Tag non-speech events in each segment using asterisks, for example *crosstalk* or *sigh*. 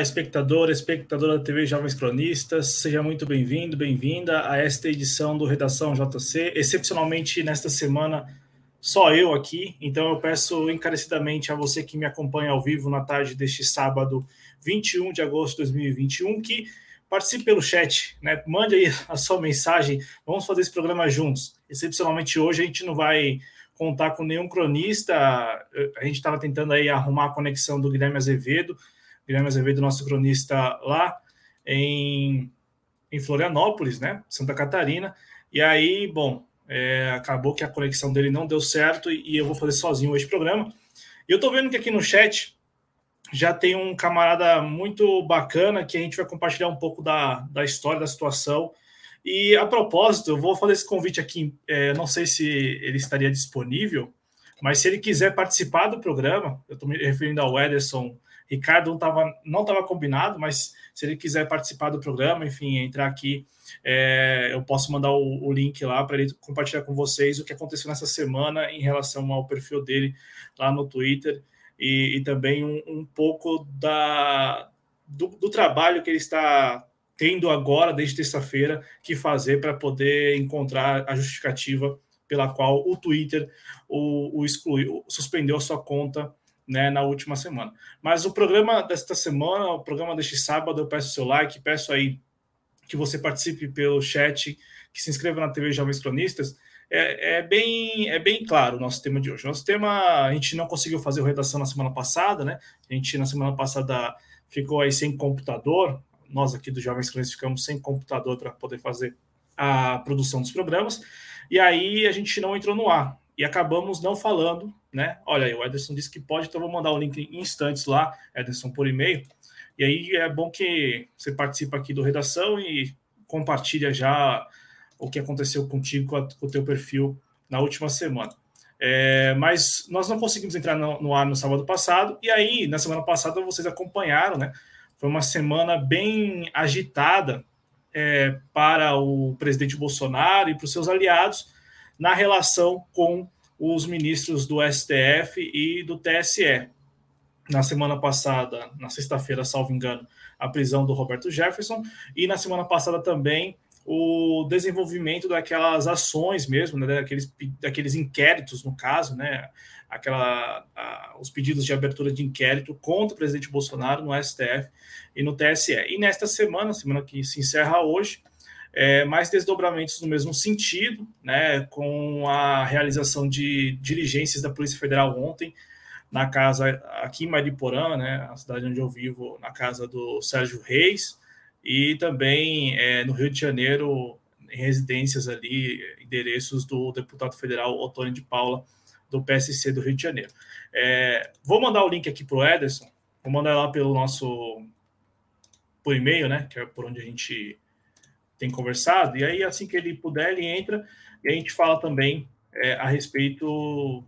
Espectador, espectadora da TV Jovens Cronistas, seja muito bem-vindo, bem-vinda a esta edição do Redação JC. Excepcionalmente, nesta semana, só eu aqui, então eu peço encarecidamente a você que me acompanha ao vivo na tarde deste sábado, 21 de agosto de 2021, que participe pelo chat, né? Mande aí a sua mensagem, vamos fazer esse programa juntos. Excepcionalmente hoje a gente não vai contar com nenhum cronista, a gente estava tentando aí arrumar a conexão do Guilherme Azevedo, Guilherme Azevedo, nosso cronista lá em, em Florianópolis, né, Santa Catarina. E aí, bom, é, acabou que a conexão dele não deu certo e, e eu vou fazer sozinho hoje o programa. E eu estou vendo que aqui no chat já tem um camarada muito bacana que a gente vai compartilhar um pouco da, da história, da situação. E a propósito, eu vou fazer esse convite aqui. É, não sei se ele estaria disponível, mas se ele quiser participar do programa, eu estou me referindo ao Ederson Ricardo não estava combinado, mas se ele quiser participar do programa, enfim, entrar aqui, é, eu posso mandar o, o link lá para ele compartilhar com vocês o que aconteceu nessa semana em relação ao perfil dele lá no Twitter e, e também um, um, pouco da, do, do trabalho que ele está tendo agora, desde terça-feira, que fazer para poder encontrar a justificativa pela qual o Twitter o, o excluiu, suspendeu a sua conta né, na última semana. Mas o programa desta semana, o programa deste sábado, eu peço seu like, peço aí que você participe pelo chat, que se inscreva na TV Jovens Cronistas. É, é, bem, é bem claro o nosso tema de hoje. Nosso tema, a gente não conseguiu fazer redação na semana passada, né? A gente, na semana passada, ficou aí sem computador. Nós aqui do Jovens Cronistas ficamos sem computador para poder fazer a produção dos programas. E aí a gente não entrou no ar e acabamos não falando, né? Olha aí, o Ederson disse que pode, então vou mandar o link em instantes lá, Ederson, por e-mail. E aí é bom que você participa aqui do Redação e compartilha já o que aconteceu contigo, com o teu perfil na última semana. É, mas nós não conseguimos entrar no, no, ar no sábado passado, e aí, na semana passada, vocês acompanharam, né? Foi uma semana bem agitada é, para o presidente Bolsonaro e para os seus aliados, na relação com os ministros do STF e do TSE. Na semana passada, na sexta-feira, salvo engano, a prisão do Roberto Jefferson, e na semana passada também o desenvolvimento daquelas ações mesmo, né, daqueles, daqueles inquéritos, no caso, né, aquela, a, os pedidos de abertura de inquérito contra o presidente Bolsonaro no STF e no TSE. E nesta semana, semana que se encerra hoje, é, mais desdobramentos no mesmo sentido, né, com a realização de diligências da Polícia Federal ontem na casa aqui em Mariporã, né, a cidade onde eu vivo, na casa do Sérgio Reis, e também é, no Rio de Janeiro, em residências ali, endereços do deputado federal Otônio de Paula, do PSC do Rio de Janeiro. É, vou mandar o link aqui para o Ederson, vou mandar lá pelo nosso por e-mail, né, que é por onde a gente tem conversado, e aí assim que ele puder, ele entra e a gente fala também é, a respeito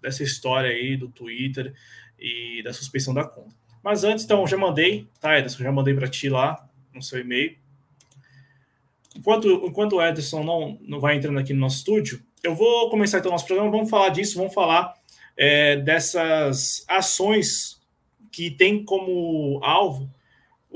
dessa história aí do Twitter e da suspensão da conta. Mas antes, então, já mandei, tá, Ederson? Já mandei para ti lá no seu e-mail. Enquanto, enquanto o Ederson não, não vai entrando aqui no nosso estúdio, eu vou começar então o nosso programa. Vamos falar disso, vamos falar é, dessas ações que tem como alvo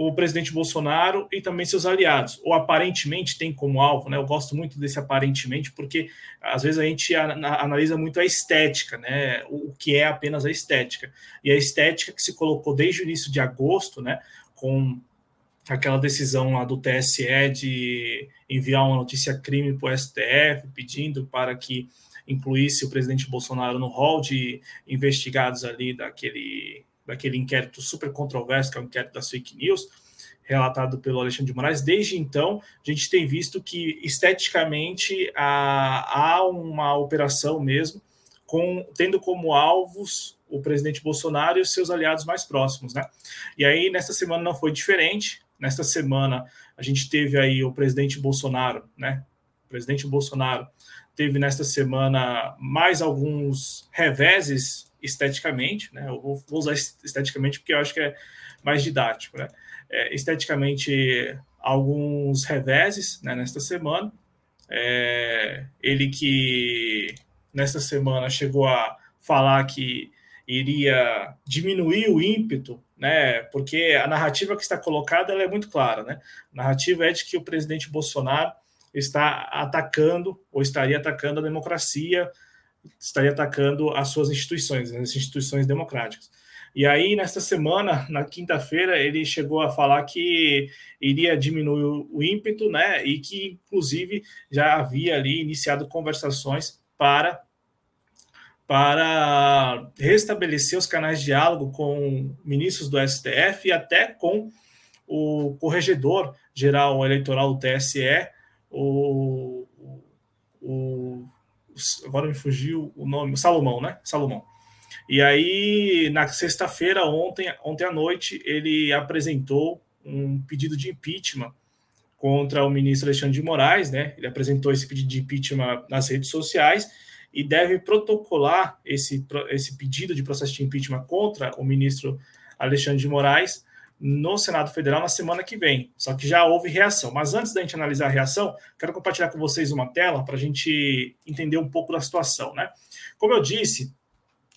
o presidente Bolsonaro e também seus aliados, ou aparentemente tem como alvo, né? Eu gosto muito desse aparentemente, porque às vezes a gente analisa muito a estética, né? O que é apenas a estética. E a estética que se colocou desde o início de agosto, né? Com aquela decisão lá do TSE de enviar uma notícia crime para o STF, pedindo para que incluísse o presidente Bolsonaro no rol de investigados ali daquele daquele inquérito super controverso, que é o inquérito das fake news, relatado pelo Alexandre de Moraes. Desde então, a gente tem visto que esteticamente há, há uma operação mesmo, com, tendo como alvos o presidente Bolsonaro e os seus aliados mais próximos, né? E aí, nesta semana não foi diferente. Nesta semana, a gente teve aí o presidente Bolsonaro, né? presidente Bolsonaro teve nesta semana mais alguns reveses esteticamente, né? Eu vou usar esteticamente porque eu acho que é mais didático, né? É, esteticamente, alguns reveses né, nesta semana. É, ele que nesta semana chegou a falar que iria diminuir o ímpeto, né? Porque a narrativa que está colocada é muito clara, né? A narrativa é de que o presidente Bolsonaro está atacando ou estaria atacando a democracia, estaria atacando as suas instituições, as instituições democráticas. E aí, nesta semana, na quinta-feira, ele chegou a falar que iria diminuir o ímpeto, né? E que, inclusive, já havia ali iniciado conversações para para restabelecer os canais de diálogo com ministros do STF e até com o corregedor geral eleitoral do TSE, o, o, agora me fugiu o nome, Salomão, né? Salomão. E aí, na sexta-feira, ontem, ontem à noite, ele apresentou um pedido de impeachment contra o ministro Alexandre de Moraes, né? Ele apresentou esse pedido de impeachment nas redes sociais e deve protocolar esse, esse pedido de processo de impeachment contra o ministro Alexandre de Moraes no Senado Federal na semana que vem. Só que já houve reação. Mas antes da gente analisar a reação, quero compartilhar com vocês uma tela para a gente entender um pouco da situação. Né? Como eu disse,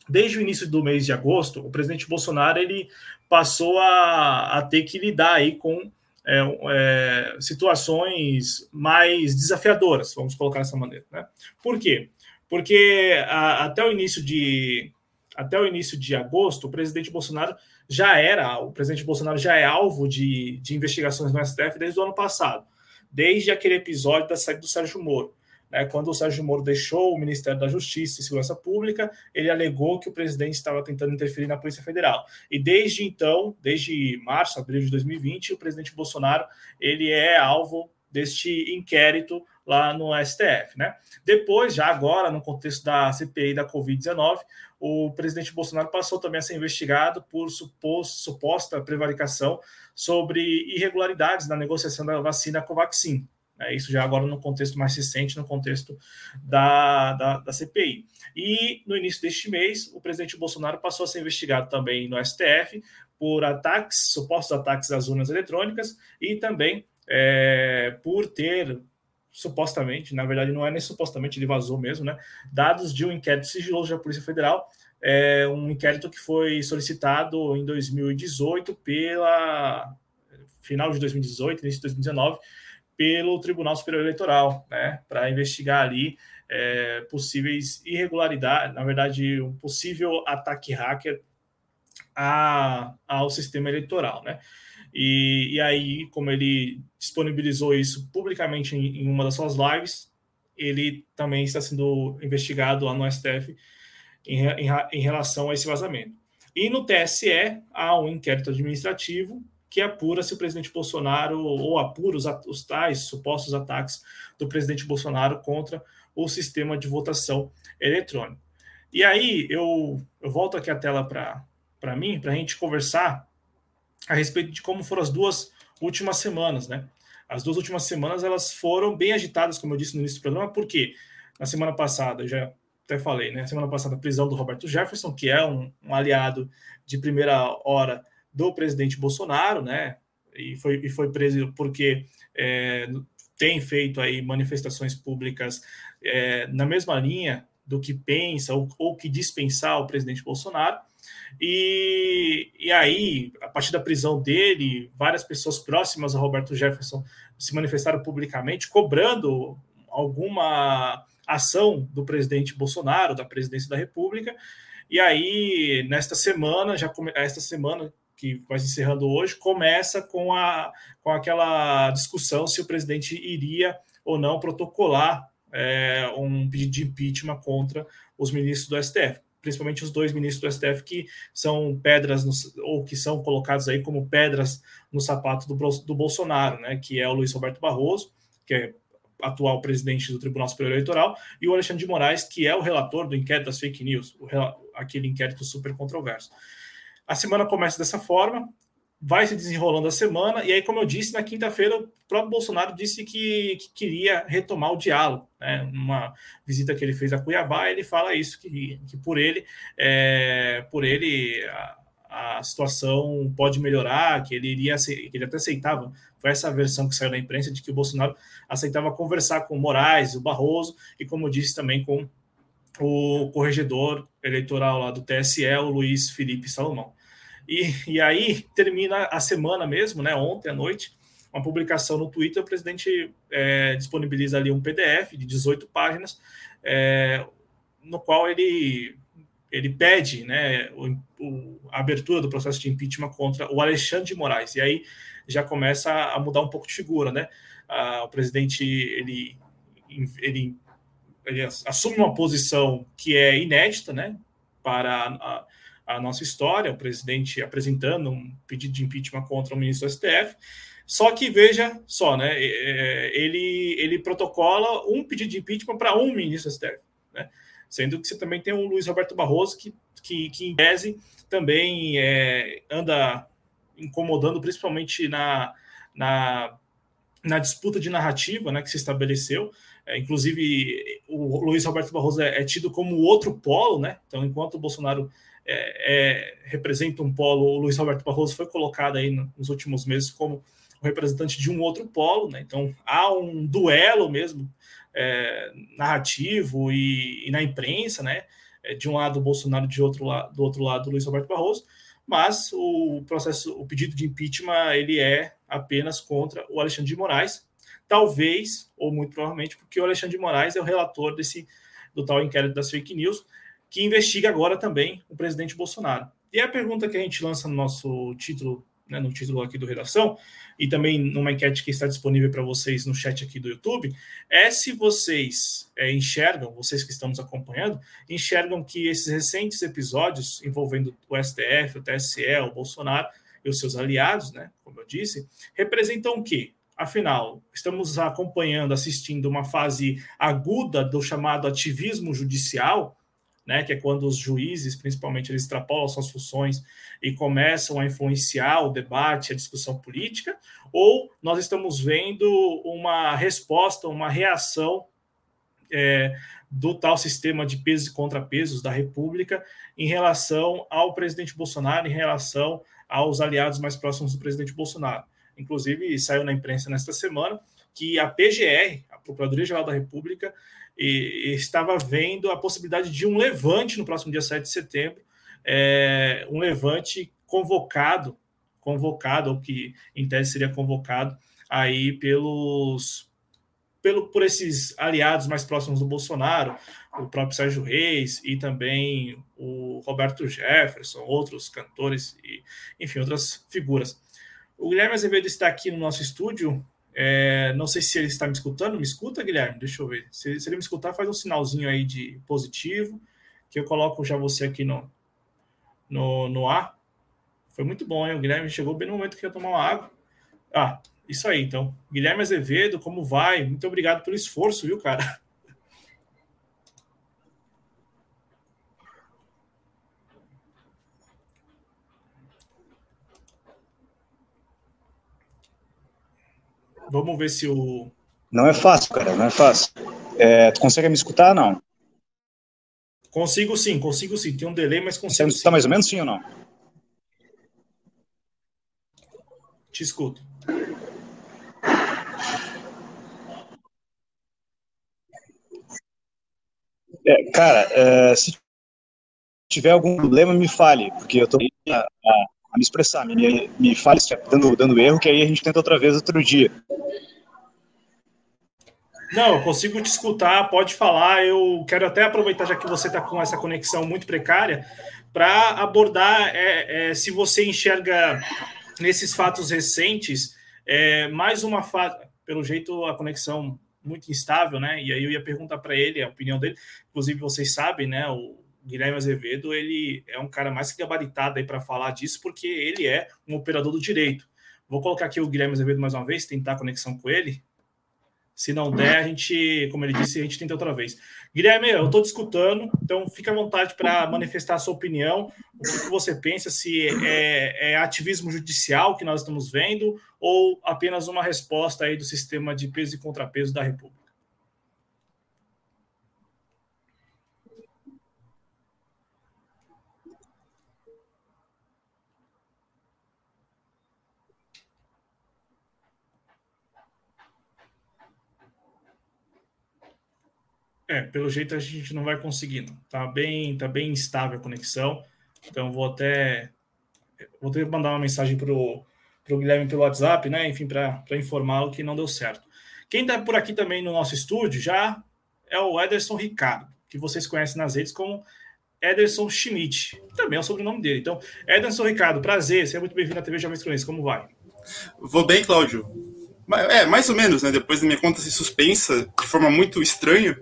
desde o início do mês de agosto, o presidente Bolsonaro ele passou a, a ter que lidar aí com é, é, situações mais desafiadoras, vamos colocar dessa maneira. Né? Por quê? Porque a, até o início de até o início de agosto, o presidente Bolsonaro já era, o presidente Bolsonaro já é alvo de, de investigações no STF desde o ano passado, desde aquele episódio da saída do Sérgio Moro. Né, quando o Sérgio Moro deixou o Ministério da Justiça e Segurança Pública, ele alegou que o presidente estava tentando interferir na Polícia Federal. E desde então, desde março, abril de 2020, o presidente Bolsonaro ele é alvo deste inquérito lá no STF, né? Depois, já agora, no contexto da CPI da Covid-19, o presidente Bolsonaro passou também a ser investigado por suposto, suposta prevaricação sobre irregularidades na negociação da vacina Covaxin. É, isso já agora no contexto mais recente, no contexto da, da, da, CPI. E no início deste mês, o presidente Bolsonaro passou a ser investigado também no STF por ataques, supostos ataques às urnas eletrônicas e também é, por ter supostamente, na verdade não é nem supostamente, ele vazou mesmo, né? Dados de um inquérito sigiloso da Polícia Federal, é um inquérito que foi solicitado em 2018 pela final de 2018, início de 2019, pelo Tribunal Superior Eleitoral, né? Para investigar ali é, possíveis irregularidades, na verdade, um possível ataque hacker a, ao sistema eleitoral, né? E, e aí, como ele disponibilizou isso publicamente em, em uma das suas lives, ele também está sendo investigado lá no STF em, em, em, relação a esse vazamento. E no TSE há um inquérito administrativo que apura se o presidente Bolsonaro ou apura os, os tais supostos ataques do presidente Bolsonaro contra o sistema de votação eletrônico. E aí eu, eu volto aqui a tela para mim, para a gente conversar a respeito de como foram as duas últimas semanas, né? As duas últimas semanas elas foram bem agitadas, como eu disse no início do programa, porque na semana passada, já até falei, né? Semana passada, a prisão do Roberto Jefferson, que é um, um aliado de primeira hora do presidente Bolsonaro, né? E foi, e foi preso porque é, tem feito aí manifestações públicas é, na mesma linha do que pensa ou, ou que dispensar o presidente Bolsonaro. E, e aí, a partir da prisão dele, várias pessoas próximas a Roberto Jefferson se manifestaram publicamente cobrando alguma ação do presidente Bolsonaro, da presidência da República. E aí, nesta semana, já esta semana que vai se encerrando hoje, começa com, a, com aquela discussão se o presidente iria ou não protocolar é, um pedido de impeachment contra os ministros do STF principalmente os dois ministros do STF que são pedras no, ou que são colocados aí como pedras no sapato do, do Bolsonaro, né? Que é o Luiz Roberto Barroso, que é atual presidente do Tribunal Superior Eleitoral, e o Alexandre de Moraes, que é o relator do inquérito das fake news, o, aquele inquérito super controverso. A semana começa dessa forma, vai se desenrolando a semana, e aí, como eu disse, na quinta-feira, o próprio Bolsonaro disse que, que, queria retomar o diálogo. Né? Uma visita que ele fez a Cuiabá, ele fala isso, que, que por ele, é, por ele a, a, situação pode melhorar, que ele iria que ele até aceitava, foi essa versão que saiu na imprensa, de que o Bolsonaro aceitava conversar com o Moraes, o Barroso, e como disse também com o corregedor eleitoral lá do TSE, o Luiz Felipe Salomão. E, e aí termina a semana mesmo, né? Ontem à noite, uma publicação no Twitter, o presidente é, disponibiliza ali um PDF de 18 páginas, é, no qual ele, ele pede né, o, o, a abertura do processo de impeachment contra o Alexandre de Moraes. E aí já começa a mudar um pouco de figura, né? Ah, o presidente ele, ele, ele assume uma posição que é inédita, né? Para a, a nossa história, o presidente apresentando um pedido de impeachment contra o ministro do STF. Só que veja só, né? Ele, ele protocola um pedido de impeachment para um ministro do STF, né? Sendo que você também tem o Luiz Roberto Barroso, que, que, que em tese também é, anda incomodando, principalmente na, na, na disputa de narrativa né, que se estabeleceu. É, inclusive, o Luiz Roberto Barroso é, é, tido como outro polo, né? Então, enquanto o Bolsonaro é, é, representa um polo. O Luiz Roberto Barroso foi colocado aí nos últimos meses como o representante de um outro polo, né? Então há um duelo mesmo é, narrativo e, e, na imprensa, né? É, de um lado o Bolsonaro, de outro lado, do outro lado o Luiz Roberto Barroso, mas o processo, o pedido de impeachment ele é apenas contra o Alexandre de Moraes, talvez ou muito provavelmente porque o Alexandre de Moraes é o relator desse do tal inquérito das fake news que investiga agora também o presidente Bolsonaro. E a pergunta que a gente lança no nosso título, né, no título aqui do Redação, e também numa enquete que está disponível para vocês no chat aqui do YouTube, é se vocês é, enxergam, vocês que estão nos acompanhando, enxergam que esses recentes episódios envolvendo o STF, o TSE, o Bolsonaro e os seus aliados, né, como eu disse, representam o quê? Afinal, estamos acompanhando, assistindo uma fase aguda do chamado ativismo judicial, né, que é quando os juízes, principalmente, eles extrapolam suas funções e começam a influenciar o debate, a discussão política, ou nós estamos vendo uma resposta, uma reação é, do tal sistema de pesos e contrapesos da República em relação ao presidente Bolsonaro, em relação aos aliados mais próximos do presidente Bolsonaro. Inclusive, saiu na imprensa nesta semana que a PGR, a Procuradoria-Geral da República, e, estava vendo a possibilidade de um levante no próximo dia 7 de setembro, é, um levante convocado, convocado, ou que em tese seria convocado aí pelos pelo, por esses aliados mais próximos do Bolsonaro, o próprio Sérgio Reis e também o Roberto Jefferson, outros cantores e, enfim, outras figuras. O Guilherme Azevedo está aqui no nosso estúdio. É, não sei se ele está me escutando. Me escuta, Guilherme? Deixa eu ver. Se, se, ele me escutar, faz um sinalzinho aí de positivo, que eu coloco já você aqui no, no, no ar. Foi muito bom, hein? O Guilherme chegou bem no momento que ia tomar uma água. Ah, isso aí, então. Guilherme Azevedo, como vai? Muito obrigado pelo esforço, viu, cara? Vamos ver se o. Não é fácil, cara, não é fácil. É, tu consegue me escutar não? Consigo sim, consigo sim. Tem um delay, mas consigo. Você escuta mais ou menos sim ou não? Te escuto. É, cara, é, se tiver algum problema, me fale, porque eu estou a, a, a me expressar, me, me fale se estiver dando, dando erro, que aí a gente tenta outra vez outro dia. Não, eu consigo te escutar, pode falar. Eu quero até aproveitar, já que você está com essa conexão muito precária, para abordar é, é, se você enxerga nesses fatos recentes é, mais uma fase. Pelo jeito, a conexão muito instável, né? E aí eu ia perguntar para ele a opinião dele. Inclusive, vocês sabem, né? O Guilherme Azevedo ele é um cara mais que gabaritado aí para falar disso, porque ele é um operador do direito. Vou colocar aqui o Guilherme Azevedo mais uma vez, tentar a conexão com ele. Se não der, a gente, como ele disse, a gente tenta outra vez. Guilherme, eu estou te escutando, então fica à vontade para manifestar a sua opinião. o que você pensa, se é, é ativismo judicial que nós estamos vendo ou apenas uma resposta aí do sistema de peso e contrapeso da República. É, pelo jeito a gente não vai conseguir, não. Tá bem, tá bem instável a conexão. Então vou até vou ter que mandar uma mensagem pro pro Guilherme pelo WhatsApp, né? Enfim, para informá-lo que não deu certo. Quem está por aqui também no nosso estúdio já é o Ederson Ricardo, que vocês conhecem nas redes como Ederson Schmidt, também é o sobrenome dele. Então, Ederson Ricardo, prazer, seja muito bem-vindo à TV Jovens Cronistas, como vai? Vou bem, Cláudio. É, mais ou menos, né? Depois da minha conta se suspensa de forma muito estranha,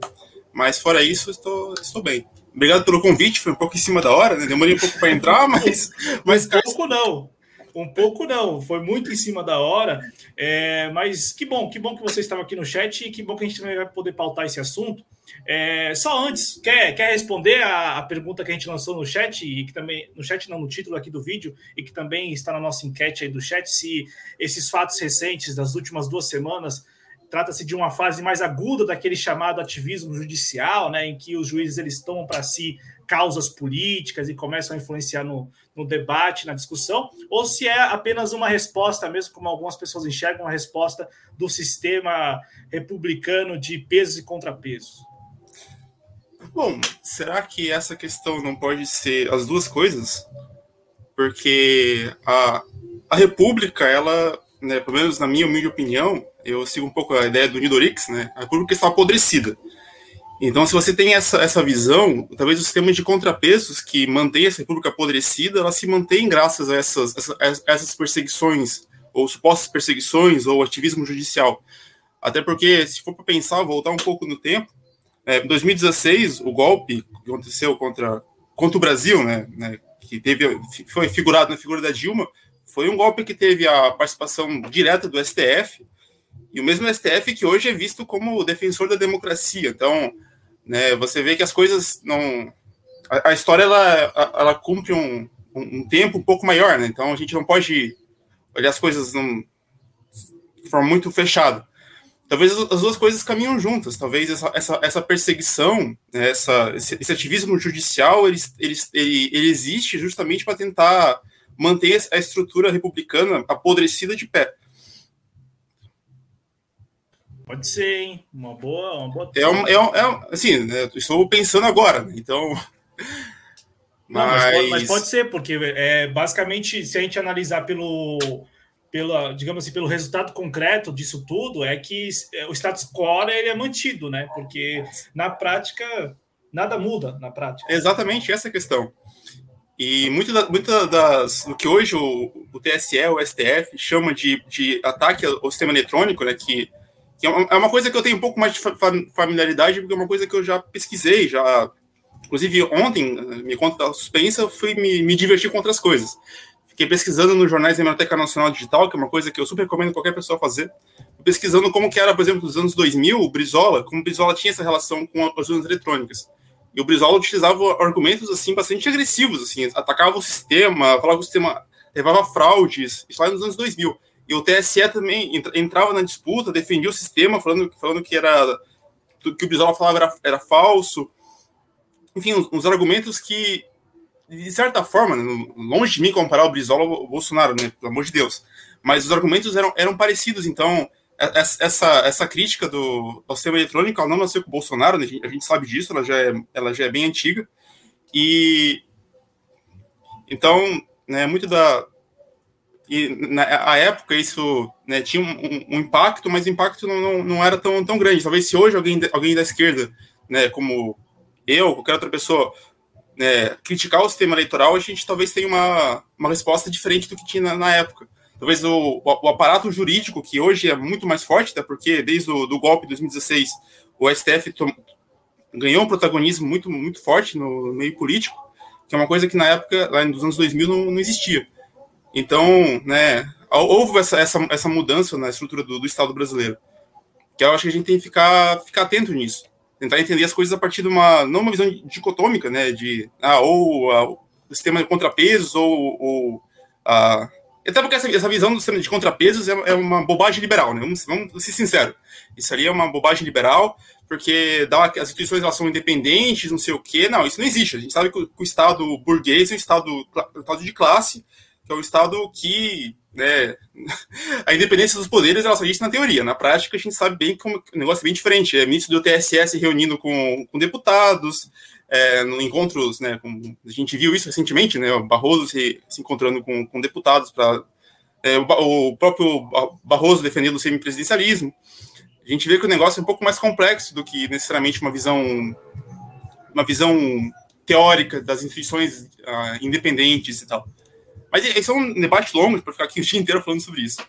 mas fora isso, estou, estou bem. Obrigado pelo convite, foi um pouco em cima da hora, né? Demorei um pouco para entrar, mas. *laughs* mas um pouco não. Um pouco não, foi muito em cima da hora. É, mas que bom, que bom que você estava aqui no chat e que bom que a gente também vai poder pautar esse assunto. É, só antes, quer, quer responder a, a, pergunta que a gente lançou no chat e que também no chat não no título aqui do vídeo e que também está na nossa enquete aí do chat se esses fatos recentes das últimas duas semanas trata-se de uma fase mais aguda daquele chamado ativismo judicial, né, em que os juízes eles tomam para si causas políticas e começam a influenciar no, no, debate, na discussão, ou se é apenas uma resposta, mesmo como algumas pessoas enxergam, uma resposta do sistema republicano de pesos e contrapesos. Bom, será que essa questão não pode ser as duas coisas? Porque a, a República, ela, né, pelo menos na minha humilde opinião, eu sigo um pouco a ideia do Nidorix, né? A República está apodrecida. Então, se você tem essa, essa visão, talvez o sistema de contrapesos que mantém essa República apodrecida, ela se mantém graças a essas, essa, essas perseguições, ou supostas perseguições, ou ativismo judicial. Até porque, se for para pensar, voltar um pouco no tempo, é, em 2016, o golpe que aconteceu contra, contra o Brasil, né, né, que teve, foi figurado na figura da Dilma, foi um golpe que teve a participação direta do STF, e o mesmo STF que hoje é visto como o defensor da democracia. Então, né, você vê que as coisas não. A, a história ela, ela cumpre um, um, tempo um pouco maior, né? Então a gente não pode olhar as coisas num, de forma muito fechada. Talvez as duas coisas caminham juntas. Talvez essa, essa, essa perseguição, né, essa, esse, esse, ativismo judicial, ele, ele, ele, ele existe justamente para tentar manter a estrutura republicana apodrecida de pé. Pode ser, hein? Uma boa. Uma boa é, um, é, um, é assim, né, estou pensando agora, né? então. Não, mas... Mas, mas... pode ser, porque é, basicamente, se a gente analisar pelo, pela, digamos assim, pelo resultado concreto disso tudo, é que o status quo ele é mantido, né? Porque na prática nada muda na prática. Exatamente essa questão. E muitas da, muita das do que hoje o, o TSE, o STF chama de, de ataque ao sistema eletrônico, né? Que que é, é uma coisa que eu tenho um pouco mais de familiaridade, porque é uma coisa que eu já pesquisei, já. Inclusive, ontem, minha conta da suspensa, fui me, me divertir com outras coisas. Fiquei pesquisando nos jornais da Biblioteca Nacional Digital, que é uma coisa que eu super recomendo qualquer pessoa fazer. Pesquisando como que era, por exemplo, nos anos 2000, o Brizola, como o Brizola tinha essa relação com as urnas eletrônicas. E o Brizola utilizava argumentos, assim, bastante agressivos, assim, atacava o sistema, falava que o sistema levava fraudes, isso lá nos anos 2000. E o TSE também entrava na disputa, defendia o sistema, falando, falando que era que o Brizola falava era, era falso. Enfim, uns, uns, argumentos que, de certa forma, né, longe de mim comparar o Brizola ao Bolsonaro, né, pelo amor de Deus, mas os argumentos eram, eram parecidos. Então, essa, essa crítica do, ao sistema eletrônico ela não nasceu com o Bolsonaro, né, a, gente, a gente sabe disso, ela já é, ela já é bem antiga. E então, né, muito da, e na época isso né, tinha um, um, impacto, mas o impacto não, não, não, era tão, tão grande. Talvez se hoje alguém, alguém da esquerda, né, como eu, qualquer outra pessoa, né, criticar o sistema eleitoral, a gente talvez tenha uma, uma resposta diferente do que tinha na, na época. Talvez o, o, aparato jurídico, que hoje é muito mais forte, até porque desde o do golpe de 2016 o STF tom, ganhou um protagonismo muito, muito forte no meio político, que é uma coisa que na época, lá nos anos 2000, não, não existia. Então, né, houve essa, essa, essa mudança na estrutura do, do, Estado brasileiro, que eu acho que a gente tem que ficar, ficar atento nisso, tentar entender as coisas a partir de uma, não uma visão dicotômica, né, de, ah, ou a, do sistema de contrapesos ou, ou a, até porque essa, essa, visão de contrapesos é, é uma bobagem liberal, né? Vamos, vamos, ser sinceros. Isso ali é uma bobagem liberal, porque dá, as instituições elas são independentes, não sei o quê. Não, isso não existe. A gente sabe que o, que o Estado burguês é um Estado, um estado de classe, que é um Estado que né, *laughs* a independência dos poderes ela só existe na teoria. Na prática, a gente sabe bem que o negócio é bem diferente. É ministro do TSS reunindo com, com deputados, é, no encontros, né, com, a gente viu isso recentemente, né, o Barroso se, se encontrando com, com deputados para é, o, o, próprio Barroso defendendo o semipresidencialismo. A gente vê que o negócio é um pouco mais complexo do que necessariamente uma visão uma visão teórica das instituições uh, independentes e tal. Mas esse é um debate longo para ficar aqui o dia inteiro falando sobre isso.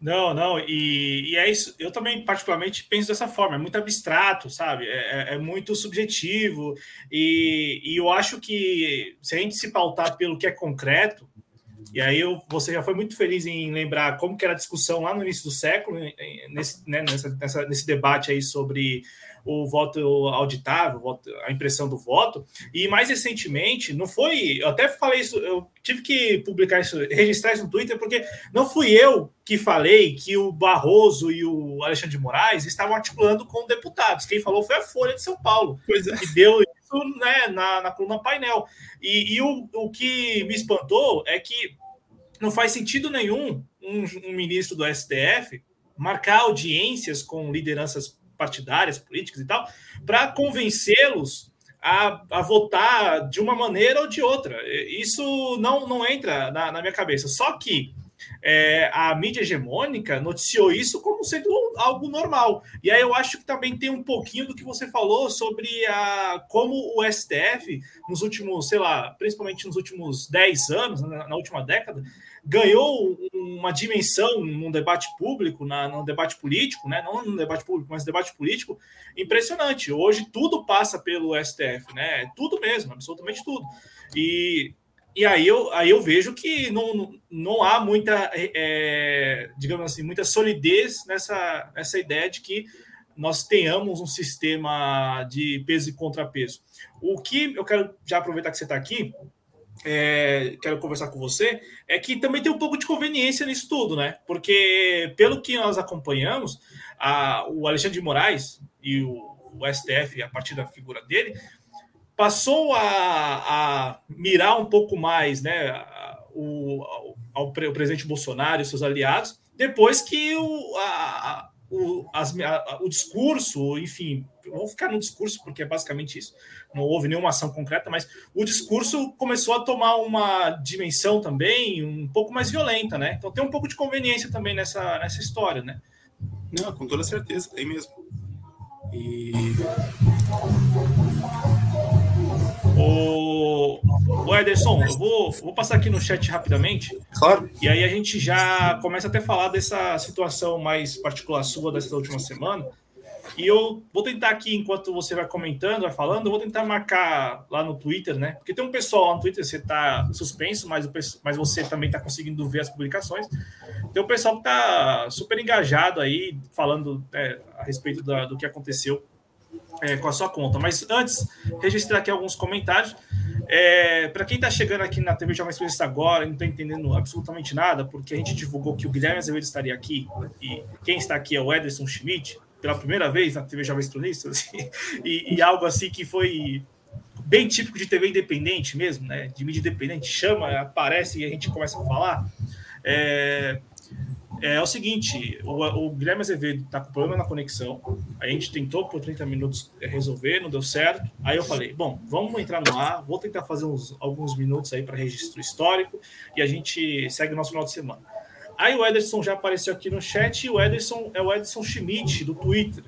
Não, não, e, e, é isso. Eu também, particularmente, penso dessa forma. É muito abstrato, sabe? É, é, é muito subjetivo. E, e, eu acho que se a gente se pautar pelo que é concreto, e aí eu, você já foi muito feliz em lembrar como que era a discussão lá no início do século, nesse, né, nessa, nessa, nesse debate aí sobre o voto auditável, a impressão do voto. E mais recentemente, não foi. Eu até falei isso, eu tive que publicar isso, registrar isso no Twitter, porque não fui eu que falei que o Barroso e o Alexandre de Moraes estavam articulando com deputados. Quem falou foi a Folha de São Paulo, é. que deu isso né, na, na coluna painel. E, e o, o que me espantou é que não faz sentido nenhum um, um ministro do STF marcar audiências com lideranças partidárias, políticas e tal, para convencê-los a, a, votar de uma maneira ou de outra. Isso não, não entra na, na minha cabeça. Só que é, a mídia hegemônica noticiou isso como sendo algo normal. E aí eu acho que também tem um pouquinho do que você falou sobre a, como o STF, nos últimos, sei lá, principalmente nos últimos 10 anos, na, na última década, ganhou uma dimensão no debate público, na, no debate político, né? não no debate público, mas debate político, impressionante. Hoje tudo passa pelo STF, né? Tudo mesmo, absolutamente tudo. E, e aí, eu, aí eu vejo que não, não há muita, é, digamos assim, muita solidez nessa, nessa ideia de que nós tenhamos um sistema de peso e contrapeso. O que eu quero já aproveitar que você está aqui é, quero conversar com você, é que também tem um pouco de conveniência nisso tudo, né? Porque, pelo que nós acompanhamos, a, o Alexandre de Moraes e o, o, STF, a partir da figura dele, passou a, a mirar um pouco mais né, o, ao, ao presidente Bolsonaro e seus aliados, depois que o, a, o, as, a, o discurso, enfim, vamos ficar no discurso, porque é basicamente isso. Não houve nenhuma ação concreta, mas o discurso começou a tomar uma dimensão também um pouco mais violenta, né? Então tem um pouco de conveniência também nessa, nessa história, né? Não, com toda certeza, tem mesmo. E. O, o Ederson, eu vou, vou passar aqui no chat rapidamente. Claro. E aí a gente já começa até a falar dessa situação mais particular sua dessa última semana. E eu vou tentar aqui, enquanto você vai comentando, vai falando, eu vou tentar marcar lá no Twitter, né? Porque tem um pessoal lá no Twitter, você está suspenso, mas, o, mas você também está conseguindo ver as publicações. Tem um pessoal que está super engajado aí, falando é, a respeito da, do que aconteceu é, com a sua conta. Mas antes, registrar aqui alguns comentários. É, para quem está chegando aqui na TV Jovem Experiência agora e não está entendendo absolutamente nada, porque a gente divulgou que o Guilherme Azevedo estaria aqui, e quem está aqui é o Ederson Schmidt, pela primeira vez na TV Jovem Cronistas, *laughs* e, e algo assim que foi bem típico de TV independente mesmo, né? De mídia independente, chama, aparece e a gente começa a falar. É, é, é o seguinte: o, o Guilherme Azevedo está com problema na conexão. A gente tentou por 30 minutos resolver, não deu certo. Aí eu falei: bom, vamos entrar no ar, vou tentar fazer uns, alguns minutos aí para registro histórico e a gente segue o nosso final de semana. Aí o Ederson já apareceu aqui no chat e o Ederson é o Ederson Schmidt, do Twitter,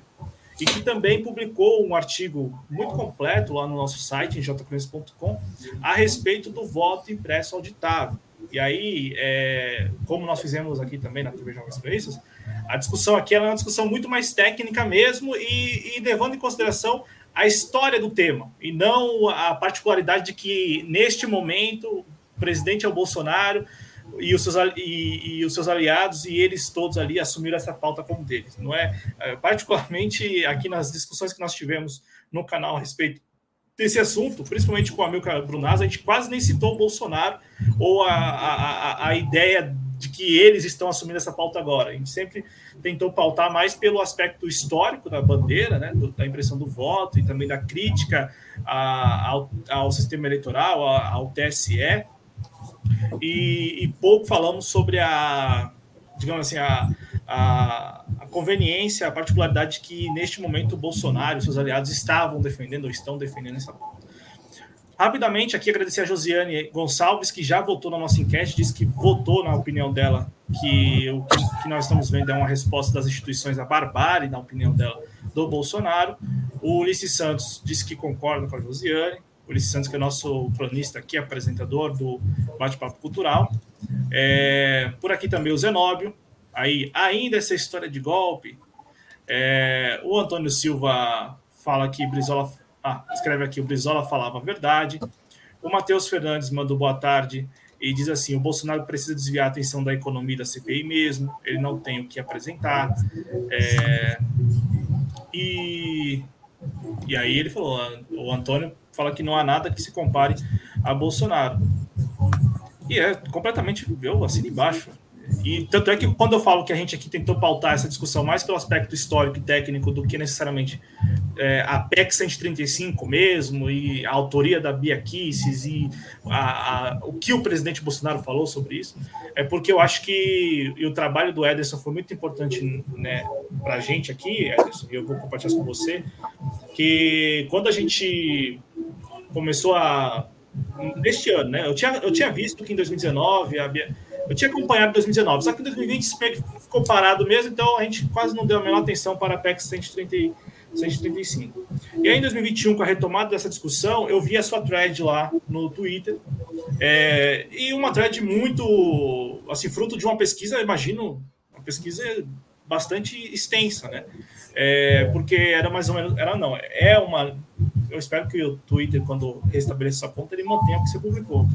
e que também publicou um artigo muito completo lá no nosso site, em jcrones.com, a respeito do voto impresso auditável. E aí, é, como nós fizemos aqui também na TV Jovens Cronistas, a discussão aqui é uma discussão muito mais técnica mesmo e, e levando em consideração a história do tema e não a particularidade de que neste momento o presidente é o Bolsonaro e os, seus, e, e, os seus aliados e eles todos ali assumiram essa pauta como deles. Não é, é particularmente aqui nas discussões que nós tivemos no canal a respeito desse assunto, principalmente com a Milka Brunaz, a gente quase nem citou o Bolsonaro ou a, a, a, ideia de que eles estão assumindo essa pauta agora. A gente sempre tentou pautar mais pelo aspecto histórico da bandeira, né, da impressão do voto e também da crítica a, ao, ao, sistema eleitoral, ao TSE, e, e pouco falamos sobre a, digamos assim, a, a, a, conveniência, a particularidade que neste momento o Bolsonaro e seus aliados estavam defendendo ou estão defendendo essa pauta. Rapidamente, aqui agradecer a Josiane Gonçalves, que já votou na nossa enquete, disse que votou, na opinião dela, que o que nós estamos vendo é uma resposta das instituições à barbárie, na opinião dela, do Bolsonaro. O Ulisses Santos disse que concorda com a Josiane. O Ulisses Santos, que é nosso cronista aqui, apresentador do Bate-Papo Cultural. É, por aqui também o Zenóbio, Aí, ainda essa história de golpe, é, o Antônio Silva fala que Brizola. Ah, escreve aqui: o Brizola falava a verdade. O Matheus Fernandes mandou boa tarde e diz assim: o Bolsonaro precisa desviar a atenção da economia da CPI mesmo, ele não tem o que apresentar. É, e, e aí ele falou: o Antônio fala que não há nada que se compare a Bolsonaro. E é completamente, eu assino embaixo. E tanto é que quando eu falo que a gente aqui tentou pautar essa discussão mais pelo aspecto histórico e técnico do que necessariamente é, a PEC 135 mesmo, e a autoria da Bia Kisses e a, a, o que o presidente Bolsonaro falou sobre isso, é porque eu acho que o trabalho do Ederson foi muito importante né, para a gente aqui, Ederson, e eu vou compartilhar com você, que quando a gente começou a. Neste ano, né? Eu tinha, eu tinha visto que em 2019 a Bia eu tinha acompanhado 2019, só que em 2020 ficou parado mesmo, então a gente quase não deu a menor atenção para a PEC 130, 135. E aí, em 2021, com a retomada dessa discussão, eu vi a sua thread lá no Twitter, é, e uma thread muito, assim, fruto de uma pesquisa, imagino, uma pesquisa bastante extensa, né? É, porque era mais ou menos, era não, é uma eu espero que o Twitter, quando restabeleça essa conta, ele mantenha o que você publicou.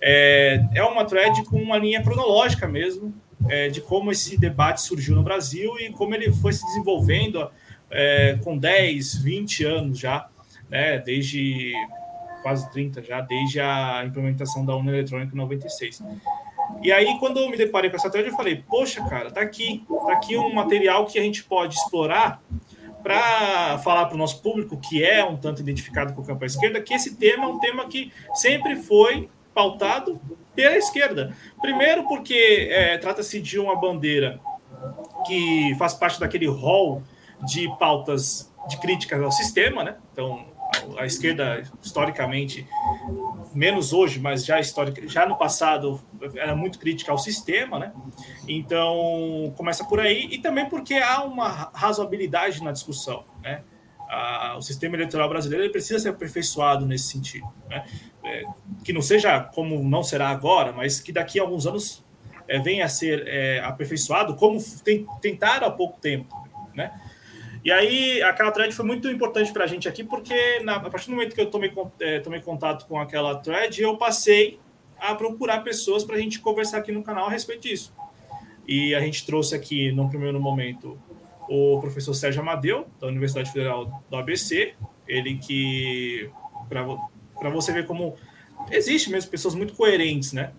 É, é uma thread com uma linha cronológica mesmo, é, de como esse debate surgiu no Brasil e como ele foi se desenvolvendo é, com 10, 20 anos já, né, desde quase 30 já, desde a implementação da União Eletrônica em 96. E aí, quando eu me deparei com essa thread, eu falei, poxa, cara, tá aqui, tá aqui um material que a gente pode explorar para falar para o nosso público, que é um tanto identificado com o campo à esquerda, que esse tema é um tema que sempre foi pautado pela esquerda. Primeiro, porque é, trata-se de uma bandeira que faz parte daquele rol de pautas de críticas ao sistema, né? Então, a esquerda, historicamente, menos hoje, mas já histórica, já no passado era muito crítica ao sistema, né? Então começa por aí e também porque há uma razoabilidade na discussão, né? o sistema eleitoral brasileiro precisa ser aperfeiçoado nesse sentido, né? É, que não seja como não será agora, mas que daqui a alguns anos é, venha a ser é, aperfeiçoado, como tem, tentaram há pouco tempo, né? E aí, aquela thread foi muito importante para a gente aqui, porque na, a partir do momento que eu tomei, é, tomei contato com aquela thread, eu passei a procurar pessoas para a gente conversar aqui no canal a respeito disso. E a gente trouxe aqui, no primeiro momento, o professor Sérgio Amadeu, da Universidade Federal do ABC, ele que, para você ver como existe mesmo pessoas muito coerentes, né?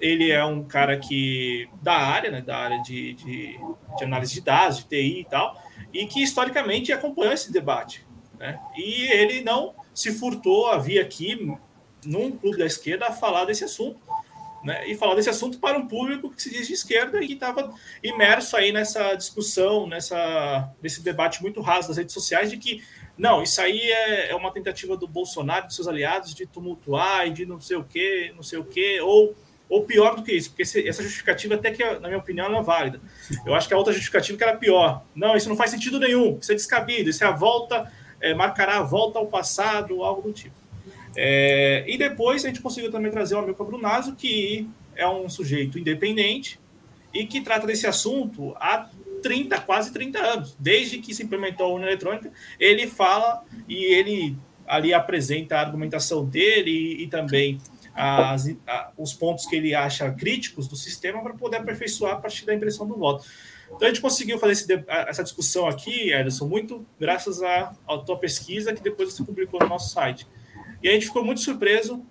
Ele é um cara que da área, né, da área de, de, de análise de dados, de TI e tal, e que historicamente acompanhou esse debate. Né? E ele não se furtou a vir aqui num clube da esquerda a falar desse assunto. Né? E falar desse assunto para um público que se diz de esquerda e que estava imerso aí nessa discussão, nessa, nesse debate muito raso das redes sociais de que não, isso aí é, é uma tentativa do Bolsonaro de seus aliados de tumultuar e de não sei o que, não sei o que, ou ou pior do que isso, porque essa justificativa, até que, na minha opinião, não é válida. Eu acho que a outra justificativa que era pior. Não, isso não faz sentido nenhum, isso é descabido, isso é a volta, é, marcará a volta ao passado, algo do tipo. É, e depois a gente conseguiu também trazer o Amilcar Brunazo, que é um sujeito independente e que trata desse assunto há 30, quase 30 anos. Desde que se implementou a União Eletrônica, ele fala e ele ali apresenta a argumentação dele e, e também as, a, os pontos que ele acha críticos do sistema para poder aperfeiçoar a partir da impressão do voto. Então a gente conseguiu fazer esse, essa discussão aqui, Ederson, muito graças à, à tua pesquisa que depois você publicou no nosso site. E a gente ficou muito surpreso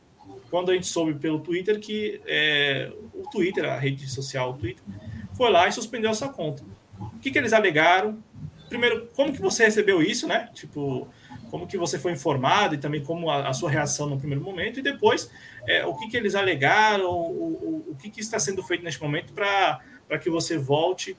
quando a gente soube pelo Twitter que é, o Twitter, a rede social, o Twitter, foi lá e suspendeu a sua conta. O que, que eles alegaram? Primeiro, como que você recebeu isso, né? Tipo, como que você foi informado e também como a, a sua reação no primeiro momento, e depois é, o que, que eles alegaram, o, o, o que, que está sendo feito neste momento para que você volte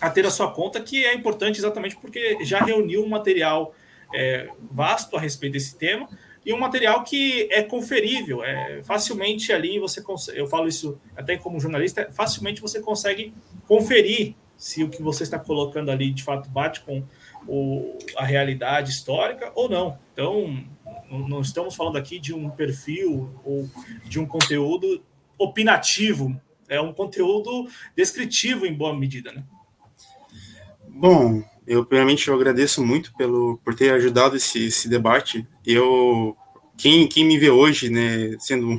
a ter a sua conta, que é importante exatamente porque já reuniu um material é, vasto a respeito desse tema e um material que é conferível, é facilmente ali você consegue, eu falo isso até como jornalista, facilmente você consegue conferir se o que você está colocando ali de fato bate com o, a realidade histórica ou não. Então, não estamos falando aqui de um perfil ou de um conteúdo opinativo, é um conteúdo descritivo em boa medida, né? Bom, eu primeiramente eu agradeço muito pelo por ter ajudado esse, esse debate. Eu quem, quem me vê hoje, né, sendo um,